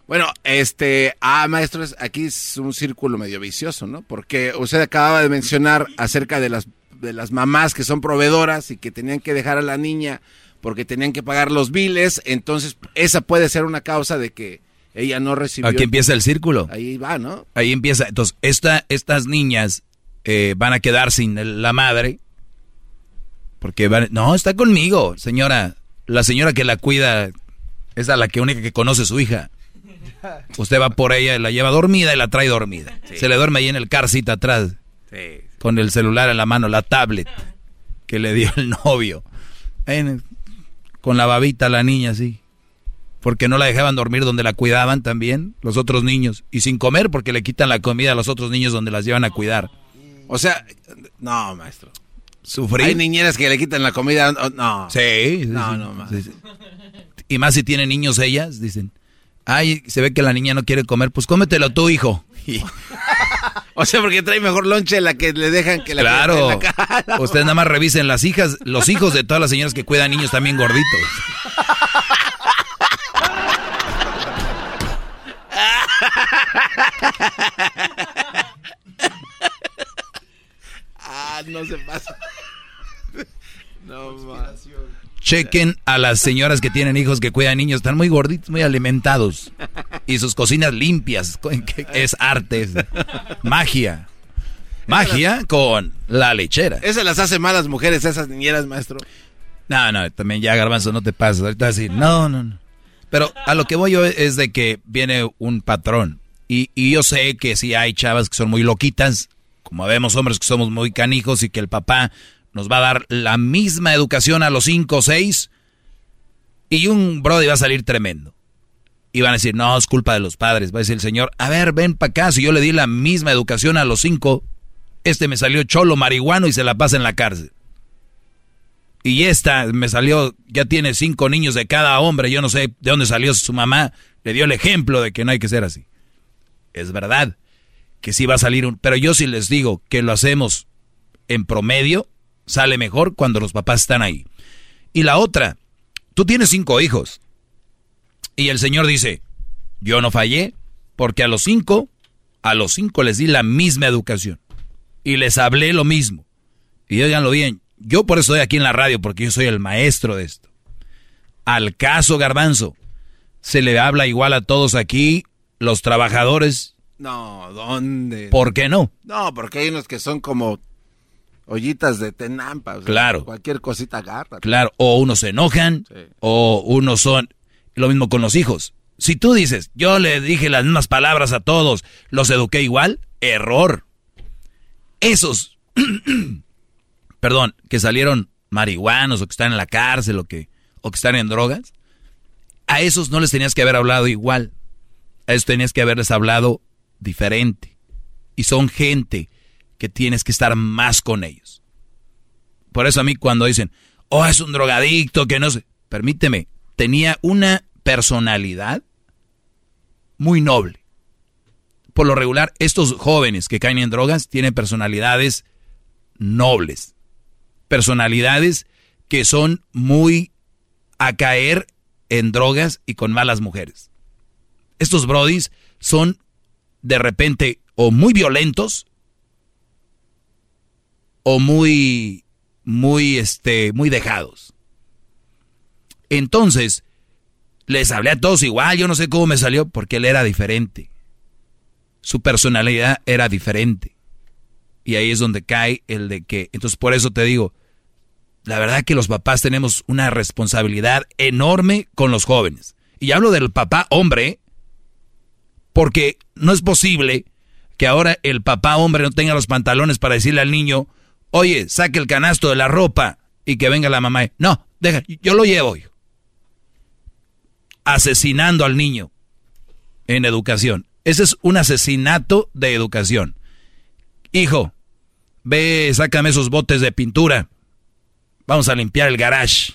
Bueno, este, ah, maestros, aquí es un círculo medio vicioso, ¿no? Porque usted acababa de mencionar acerca de las, de las mamás que son proveedoras y que tenían que dejar a la niña porque tenían que pagar los biles, entonces esa puede ser una causa de que ella no recibió. Aquí empieza el círculo. Ahí va, ¿no? Ahí empieza. Entonces, esta, estas niñas eh, van a quedar sin la madre. Porque van, no, está conmigo, señora. La señora que la cuida es a la que única que conoce su hija. Usted va por ella, la lleva dormida y la trae dormida. Se le duerme ahí en el car seat atrás. Sí. Con el celular en la mano, la tablet que le dio el novio. En con la babita la niña así. Porque no la dejaban dormir donde la cuidaban también los otros niños. Y sin comer porque le quitan la comida a los otros niños donde las llevan a cuidar. O sea, no, maestro. Sufrir. Hay niñeras que le quitan la comida. No. Sí. No, sí, no, más. sí, sí. Y más si tienen niños ellas, dicen. Ay, se ve que la niña no quiere comer, pues cómetelo tú, hijo. [LAUGHS] O sea, porque trae mejor lonche la que le dejan que la claro. que en la cara. Ustedes nada más revisen las hijas, los hijos de todas las señoras que cuidan niños también gorditos. Ah, no se pasa. No más. Chequen a las señoras que tienen hijos que cuidan niños, están muy gorditos, muy alimentados. Y sus cocinas limpias, [LAUGHS] es arte, es magia. Magia con la lechera. Esas las hace malas mujeres, esas niñeras, maestro. No, no, también ya garbanzo, no te pases. Ahorita así, no, no, no. Pero a lo que voy yo es de que viene un patrón. Y, y yo sé que si hay chavas que son muy loquitas, como vemos hombres que somos muy canijos y que el papá nos va a dar la misma educación a los cinco o seis, y un brody va a salir tremendo. Y van a decir, no, es culpa de los padres. Va a decir el señor, a ver, ven para acá, si yo le di la misma educación a los cinco, este me salió cholo marihuano y se la pasa en la cárcel. Y esta me salió, ya tiene cinco niños de cada hombre, yo no sé de dónde salió su mamá, le dio el ejemplo de que no hay que ser así. Es verdad que sí va a salir un... Pero yo sí les digo que lo hacemos en promedio, sale mejor cuando los papás están ahí. Y la otra, tú tienes cinco hijos. Y el Señor dice, yo no fallé, porque a los cinco, a los cinco les di la misma educación. Y les hablé lo mismo. Y óiganlo bien, yo por eso estoy aquí en la radio, porque yo soy el maestro de esto. Al caso garbanzo, se le habla igual a todos aquí, los trabajadores. No, ¿dónde? ¿Por qué no? No, porque hay unos que son como ollitas de tenampa. o sea, Claro. Cualquier cosita agarra. Claro, o unos se enojan, o unos son... Lo mismo con los hijos. Si tú dices, yo le dije las mismas palabras a todos, los eduqué igual, error. Esos, [CLEARS THROAT] perdón, que salieron marihuanos o que están en la cárcel o que, o que están en drogas, a esos no les tenías que haber hablado igual. A esos tenías que haberles hablado diferente. Y son gente que tienes que estar más con ellos. Por eso a mí cuando dicen, oh, es un drogadicto, que no sé, permíteme, tenía una personalidad muy noble. Por lo regular, estos jóvenes que caen en drogas tienen personalidades nobles. Personalidades que son muy a caer en drogas y con malas mujeres. Estos brodis son de repente o muy violentos o muy muy este muy dejados. Entonces, les hablé a todos igual, yo no sé cómo me salió porque él era diferente. Su personalidad era diferente. Y ahí es donde cae el de que, entonces por eso te digo, la verdad que los papás tenemos una responsabilidad enorme con los jóvenes. Y hablo del papá hombre, porque no es posible que ahora el papá hombre no tenga los pantalones para decirle al niño, oye, saque el canasto de la ropa y que venga la mamá. No, deja, yo lo llevo. Asesinando al niño en educación. Ese es un asesinato de educación. Hijo, ve, sácame esos botes de pintura. Vamos a limpiar el garage.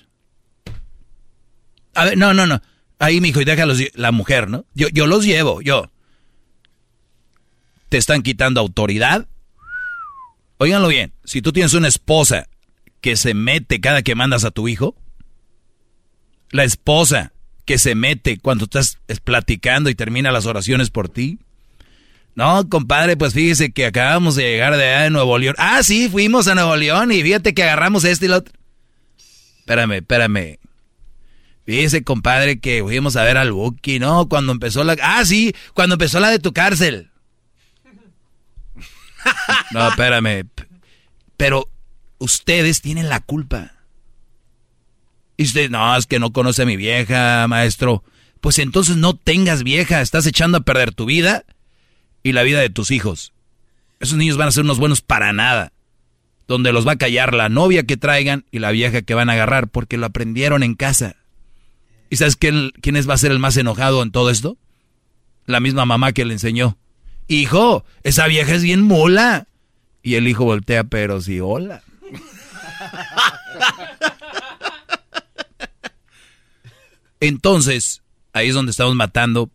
A ver, no, no, no. Ahí, mijo, y déjalos la mujer, ¿no? Yo, yo los llevo, yo. Te están quitando autoridad. Óiganlo bien, si tú tienes una esposa que se mete cada que mandas a tu hijo, la esposa que se mete cuando estás platicando y termina las oraciones por ti. No, compadre, pues fíjese que acabamos de llegar de allá de Nuevo León. Ah, sí, fuimos a Nuevo León y fíjate que agarramos este y lo otro. Espérame, espérame. Fíjese, compadre, que fuimos a ver al Buki, ¿no? Cuando empezó la... Ah, sí, cuando empezó la de tu cárcel. No, espérame. Pero ustedes tienen la culpa. Y usted, no, es que no conoce a mi vieja, maestro. Pues entonces no tengas vieja, estás echando a perder tu vida y la vida de tus hijos. Esos niños van a ser unos buenos para nada. Donde los va a callar la novia que traigan y la vieja que van a agarrar porque lo aprendieron en casa. ¿Y sabes quién, quién es, va a ser el más enojado en todo esto? La misma mamá que le enseñó. Hijo, esa vieja es bien mula. Y el hijo voltea, pero sí, hola. Entonces, ahí es donde estamos matando.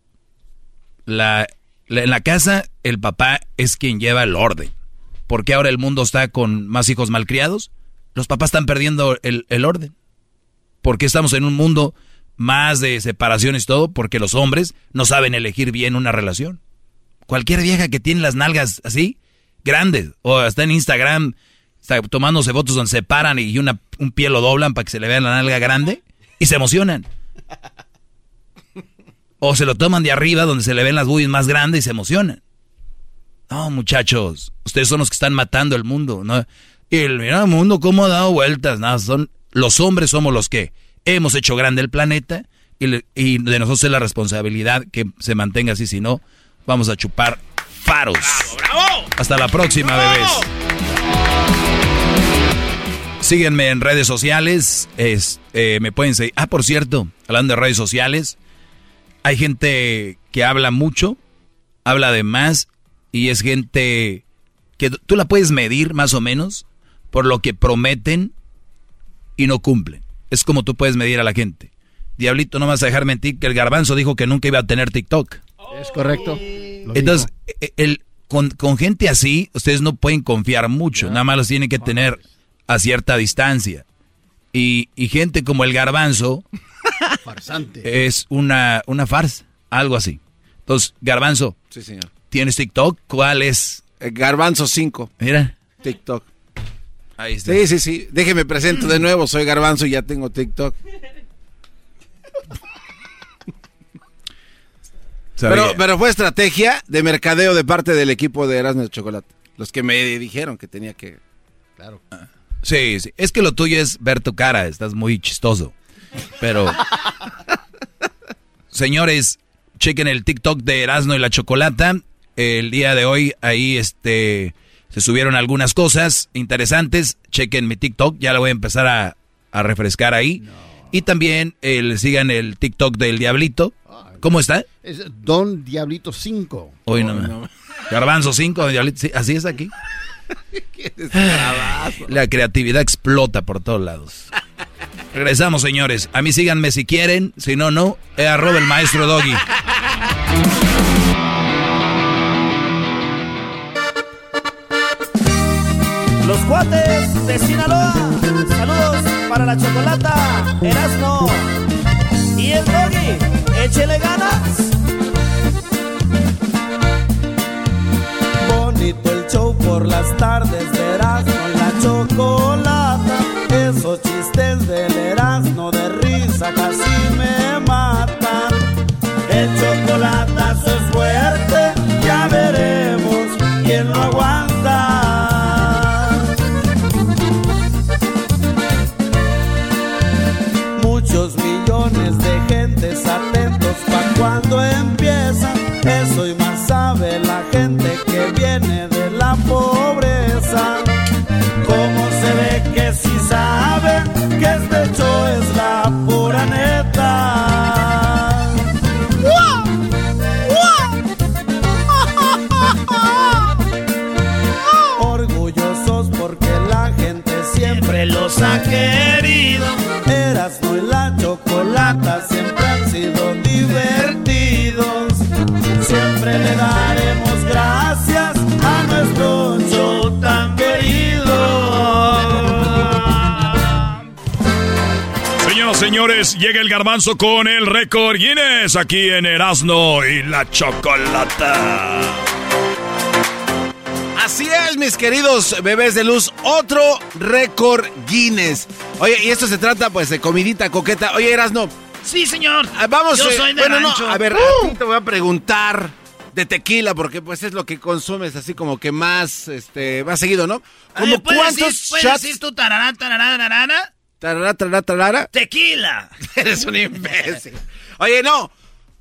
La, en la casa, el papá es quien lleva el orden. ¿Por qué ahora el mundo está con más hijos malcriados? Los papás están perdiendo el, el orden. ¿Por qué estamos en un mundo más de separaciones y todo? Porque los hombres no saben elegir bien una relación. Cualquier vieja que tiene las nalgas así, grandes, o está en Instagram, está tomándose fotos donde se paran y una, un pie lo doblan para que se le vea la nalga grande y se emocionan. O se lo toman de arriba donde se le ven las boobies más grandes y se emocionan. No, muchachos, ustedes son los que están matando el mundo. ¿no? Y el mira, el mundo cómo ha dado vueltas. No, son, los hombres somos los que hemos hecho grande el planeta y, y de nosotros es la responsabilidad que se mantenga así. Si no, vamos a chupar faros. Hasta la próxima, bebés. Síguenme en redes sociales. Es, eh, me pueden seguir. Ah, por cierto, hablando de redes sociales, hay gente que habla mucho, habla de más, y es gente que tú la puedes medir más o menos por lo que prometen y no cumplen. Es como tú puedes medir a la gente. Diablito, no vas a dejar mentir que el garbanzo dijo que nunca iba a tener TikTok. Es correcto. Lo Entonces, e- el, con, con gente así, ustedes no pueden confiar mucho, nada más los tienen que tener a cierta distancia. Y, y gente como el garbanzo [LAUGHS] Farsante. es una, una farsa, algo así. Entonces, garbanzo, Sí, señor. ¿tienes TikTok? ¿Cuál es? Eh, Garbanzo 5. Mira. TikTok. Ahí está. Sí, sí, sí. Déjeme presento de nuevo. Soy Garbanzo y ya tengo TikTok. Pero, pero fue estrategia de mercadeo de parte del equipo de Erasmus Chocolate. Los que me dijeron que tenía que. Claro. Sí, sí. Es que lo tuyo es ver tu cara, estás muy chistoso. Pero. [LAUGHS] Señores, chequen el TikTok de Erasmo y la Chocolata. El día de hoy ahí este se subieron algunas cosas interesantes. Chequen mi TikTok, ya lo voy a empezar a, a refrescar ahí. Y también el, sigan el TikTok del Diablito. ¿Cómo está? Es Don Diablito 5. Hoy no, Garbanzo 5, Diablito. sí, así es aquí. [LAUGHS] La creatividad explota por todos lados. Regresamos, señores. A mí síganme si quieren. Si no, no. Es arroba el maestro Doggy. Los cuates de Sinaloa. Saludos para la chocolata, Erasmo ganas. Bonito el show por las tardes de Erasmo y la chocolata. Esos chistes del Erasmo de risa casi me matan. El chocolatazo es fuerte, ya veremos quién lo aguanta. Cuando empieza. Eso y más sabe la gente que viene de la pobreza. ¿Cómo se ve que si sabe que este show es la pura neta? Señores, llega el garbanzo con el récord Guinness aquí en Erasmo y la Chocolata. Así es, mis queridos bebés de luz, otro récord Guinness. Oye, y esto se trata pues de comidita coqueta. Oye, Erasno. Sí, señor. Vamos, Yo eh, soy de bueno, rancho. no, a ver, ¡Uh! a ti te voy a preguntar de tequila porque pues es lo que consumes así como que más, este, más seguido, ¿no? Como ¿puedes cuántos decir, puedes shots. decir tu tarará, tarará, tarará? Tarara, tarara, tarara. Tequila. [LAUGHS] Eres un imbécil. Oye, no,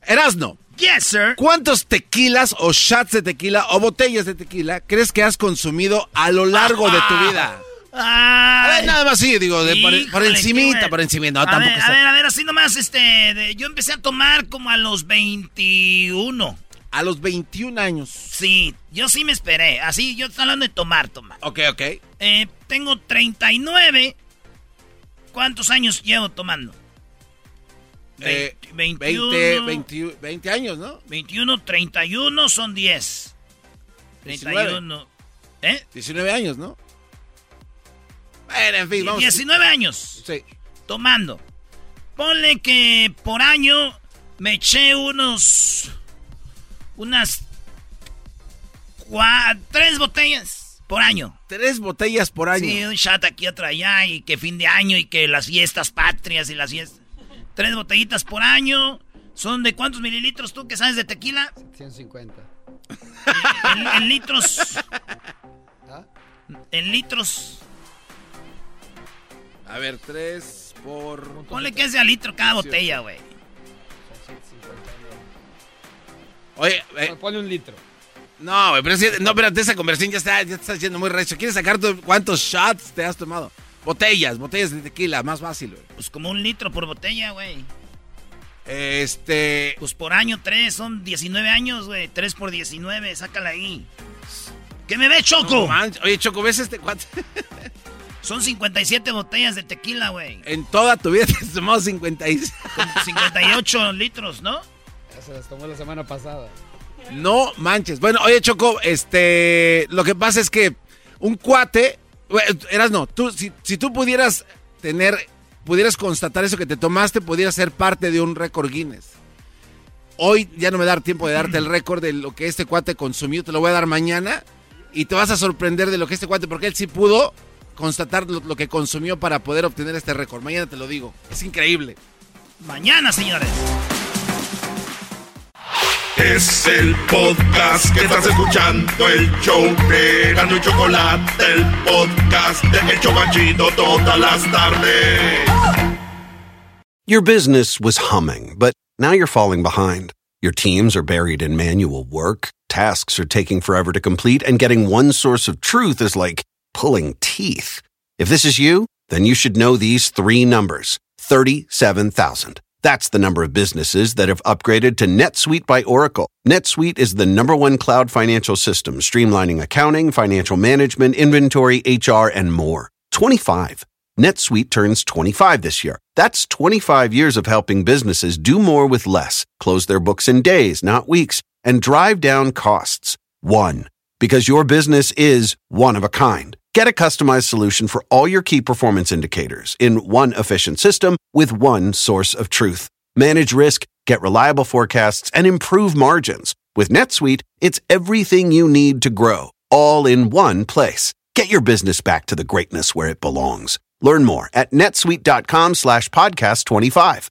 Erasno. Yes, sir. ¿Cuántos tequilas o shots de tequila o botellas de tequila crees que has consumido a lo largo de tu vida? A ver, nada más sí, digo, de por, encimita, por encimita, no, a tampoco ver, está- a ver, a ver, así nomás, este, de- yo empecé a tomar como a los 21. A los 21 años. Sí, yo sí me esperé. Así, yo estoy hablando de tomar, tomar. Ok, ok. Eh, tengo 39. ¿Cuántos años llevo tomando? Eh, 21, 20, 20, 20 años, ¿no? 21, 31 son 10. 31. ¿Eh? 19 años, ¿no? Bueno, en fin, vamos. 19 años. Sí. Tomando. Ponle que por año me eché unos. Unas. cua- tres botellas por año. Tres botellas por año. Sí, un shot aquí, otro allá, y que fin de año, y que las fiestas patrias y las fiestas. Tres botellitas por año. ¿Son de cuántos mililitros tú que sabes de tequila? 150. En, en litros. ¿Ah? En litros. A ver, tres por. Ponle que es de a litro cada botella, güey. Oye, eh, Ponle un litro. No, güey, pero sí- no, espérate, esa conversación ya está, ya te estás yendo muy recho. ¿Quieres sacar tu- cuántos shots te has tomado? Botellas, botellas de tequila, más fácil, güey. Pues como un litro por botella, güey. Este. Pues por año tres, son 19 años, güey. Tres por 19, sácala ahí. ¿Qué me ve, Choco? No. Oye, Choco, ¿ves este cuate? [LAUGHS] Son 57 botellas de tequila, güey. En toda tu vida te has tomado 56. Con 58 litros, ¿no? Ya se las tomó la semana pasada. No manches. Bueno, oye, Choco, este. Lo que pasa es que un cuate. Eras no, tú, si, si tú pudieras tener. Pudieras constatar eso que te tomaste, pudieras ser parte de un récord Guinness. Hoy ya no me da tiempo de darte el [CLEARS THROAT] récord de lo que este cuate consumió, te lo voy a dar mañana. Y te vas a sorprender de lo que este cuate, porque él sí pudo constatar lo, lo que consumió para poder obtener este récord. Mañana te lo digo. Es increíble. Mañana, señores. Es el podcast que estás escuchando, el show de Gano y Chocolate, el podcast de todas las tardes. Your business was humming, but now you're falling behind. Your teams are buried in manual work, tasks are taking forever to complete, and getting one source of truth is like pulling teeth. If this is you, then you should know these three numbers 37,000. That's the number of businesses that have upgraded to NetSuite by Oracle. NetSuite is the number one cloud financial system, streamlining accounting, financial management, inventory, HR, and more. 25. NetSuite turns 25 this year. That's 25 years of helping businesses do more with less, close their books in days, not weeks, and drive down costs. One. Because your business is one of a kind. Get a customized solution for all your key performance indicators in one efficient system with one source of truth. Manage risk, get reliable forecasts, and improve margins. With NetSuite, it's everything you need to grow, all in one place. Get your business back to the greatness where it belongs. Learn more at netsuite.com slash podcast 25.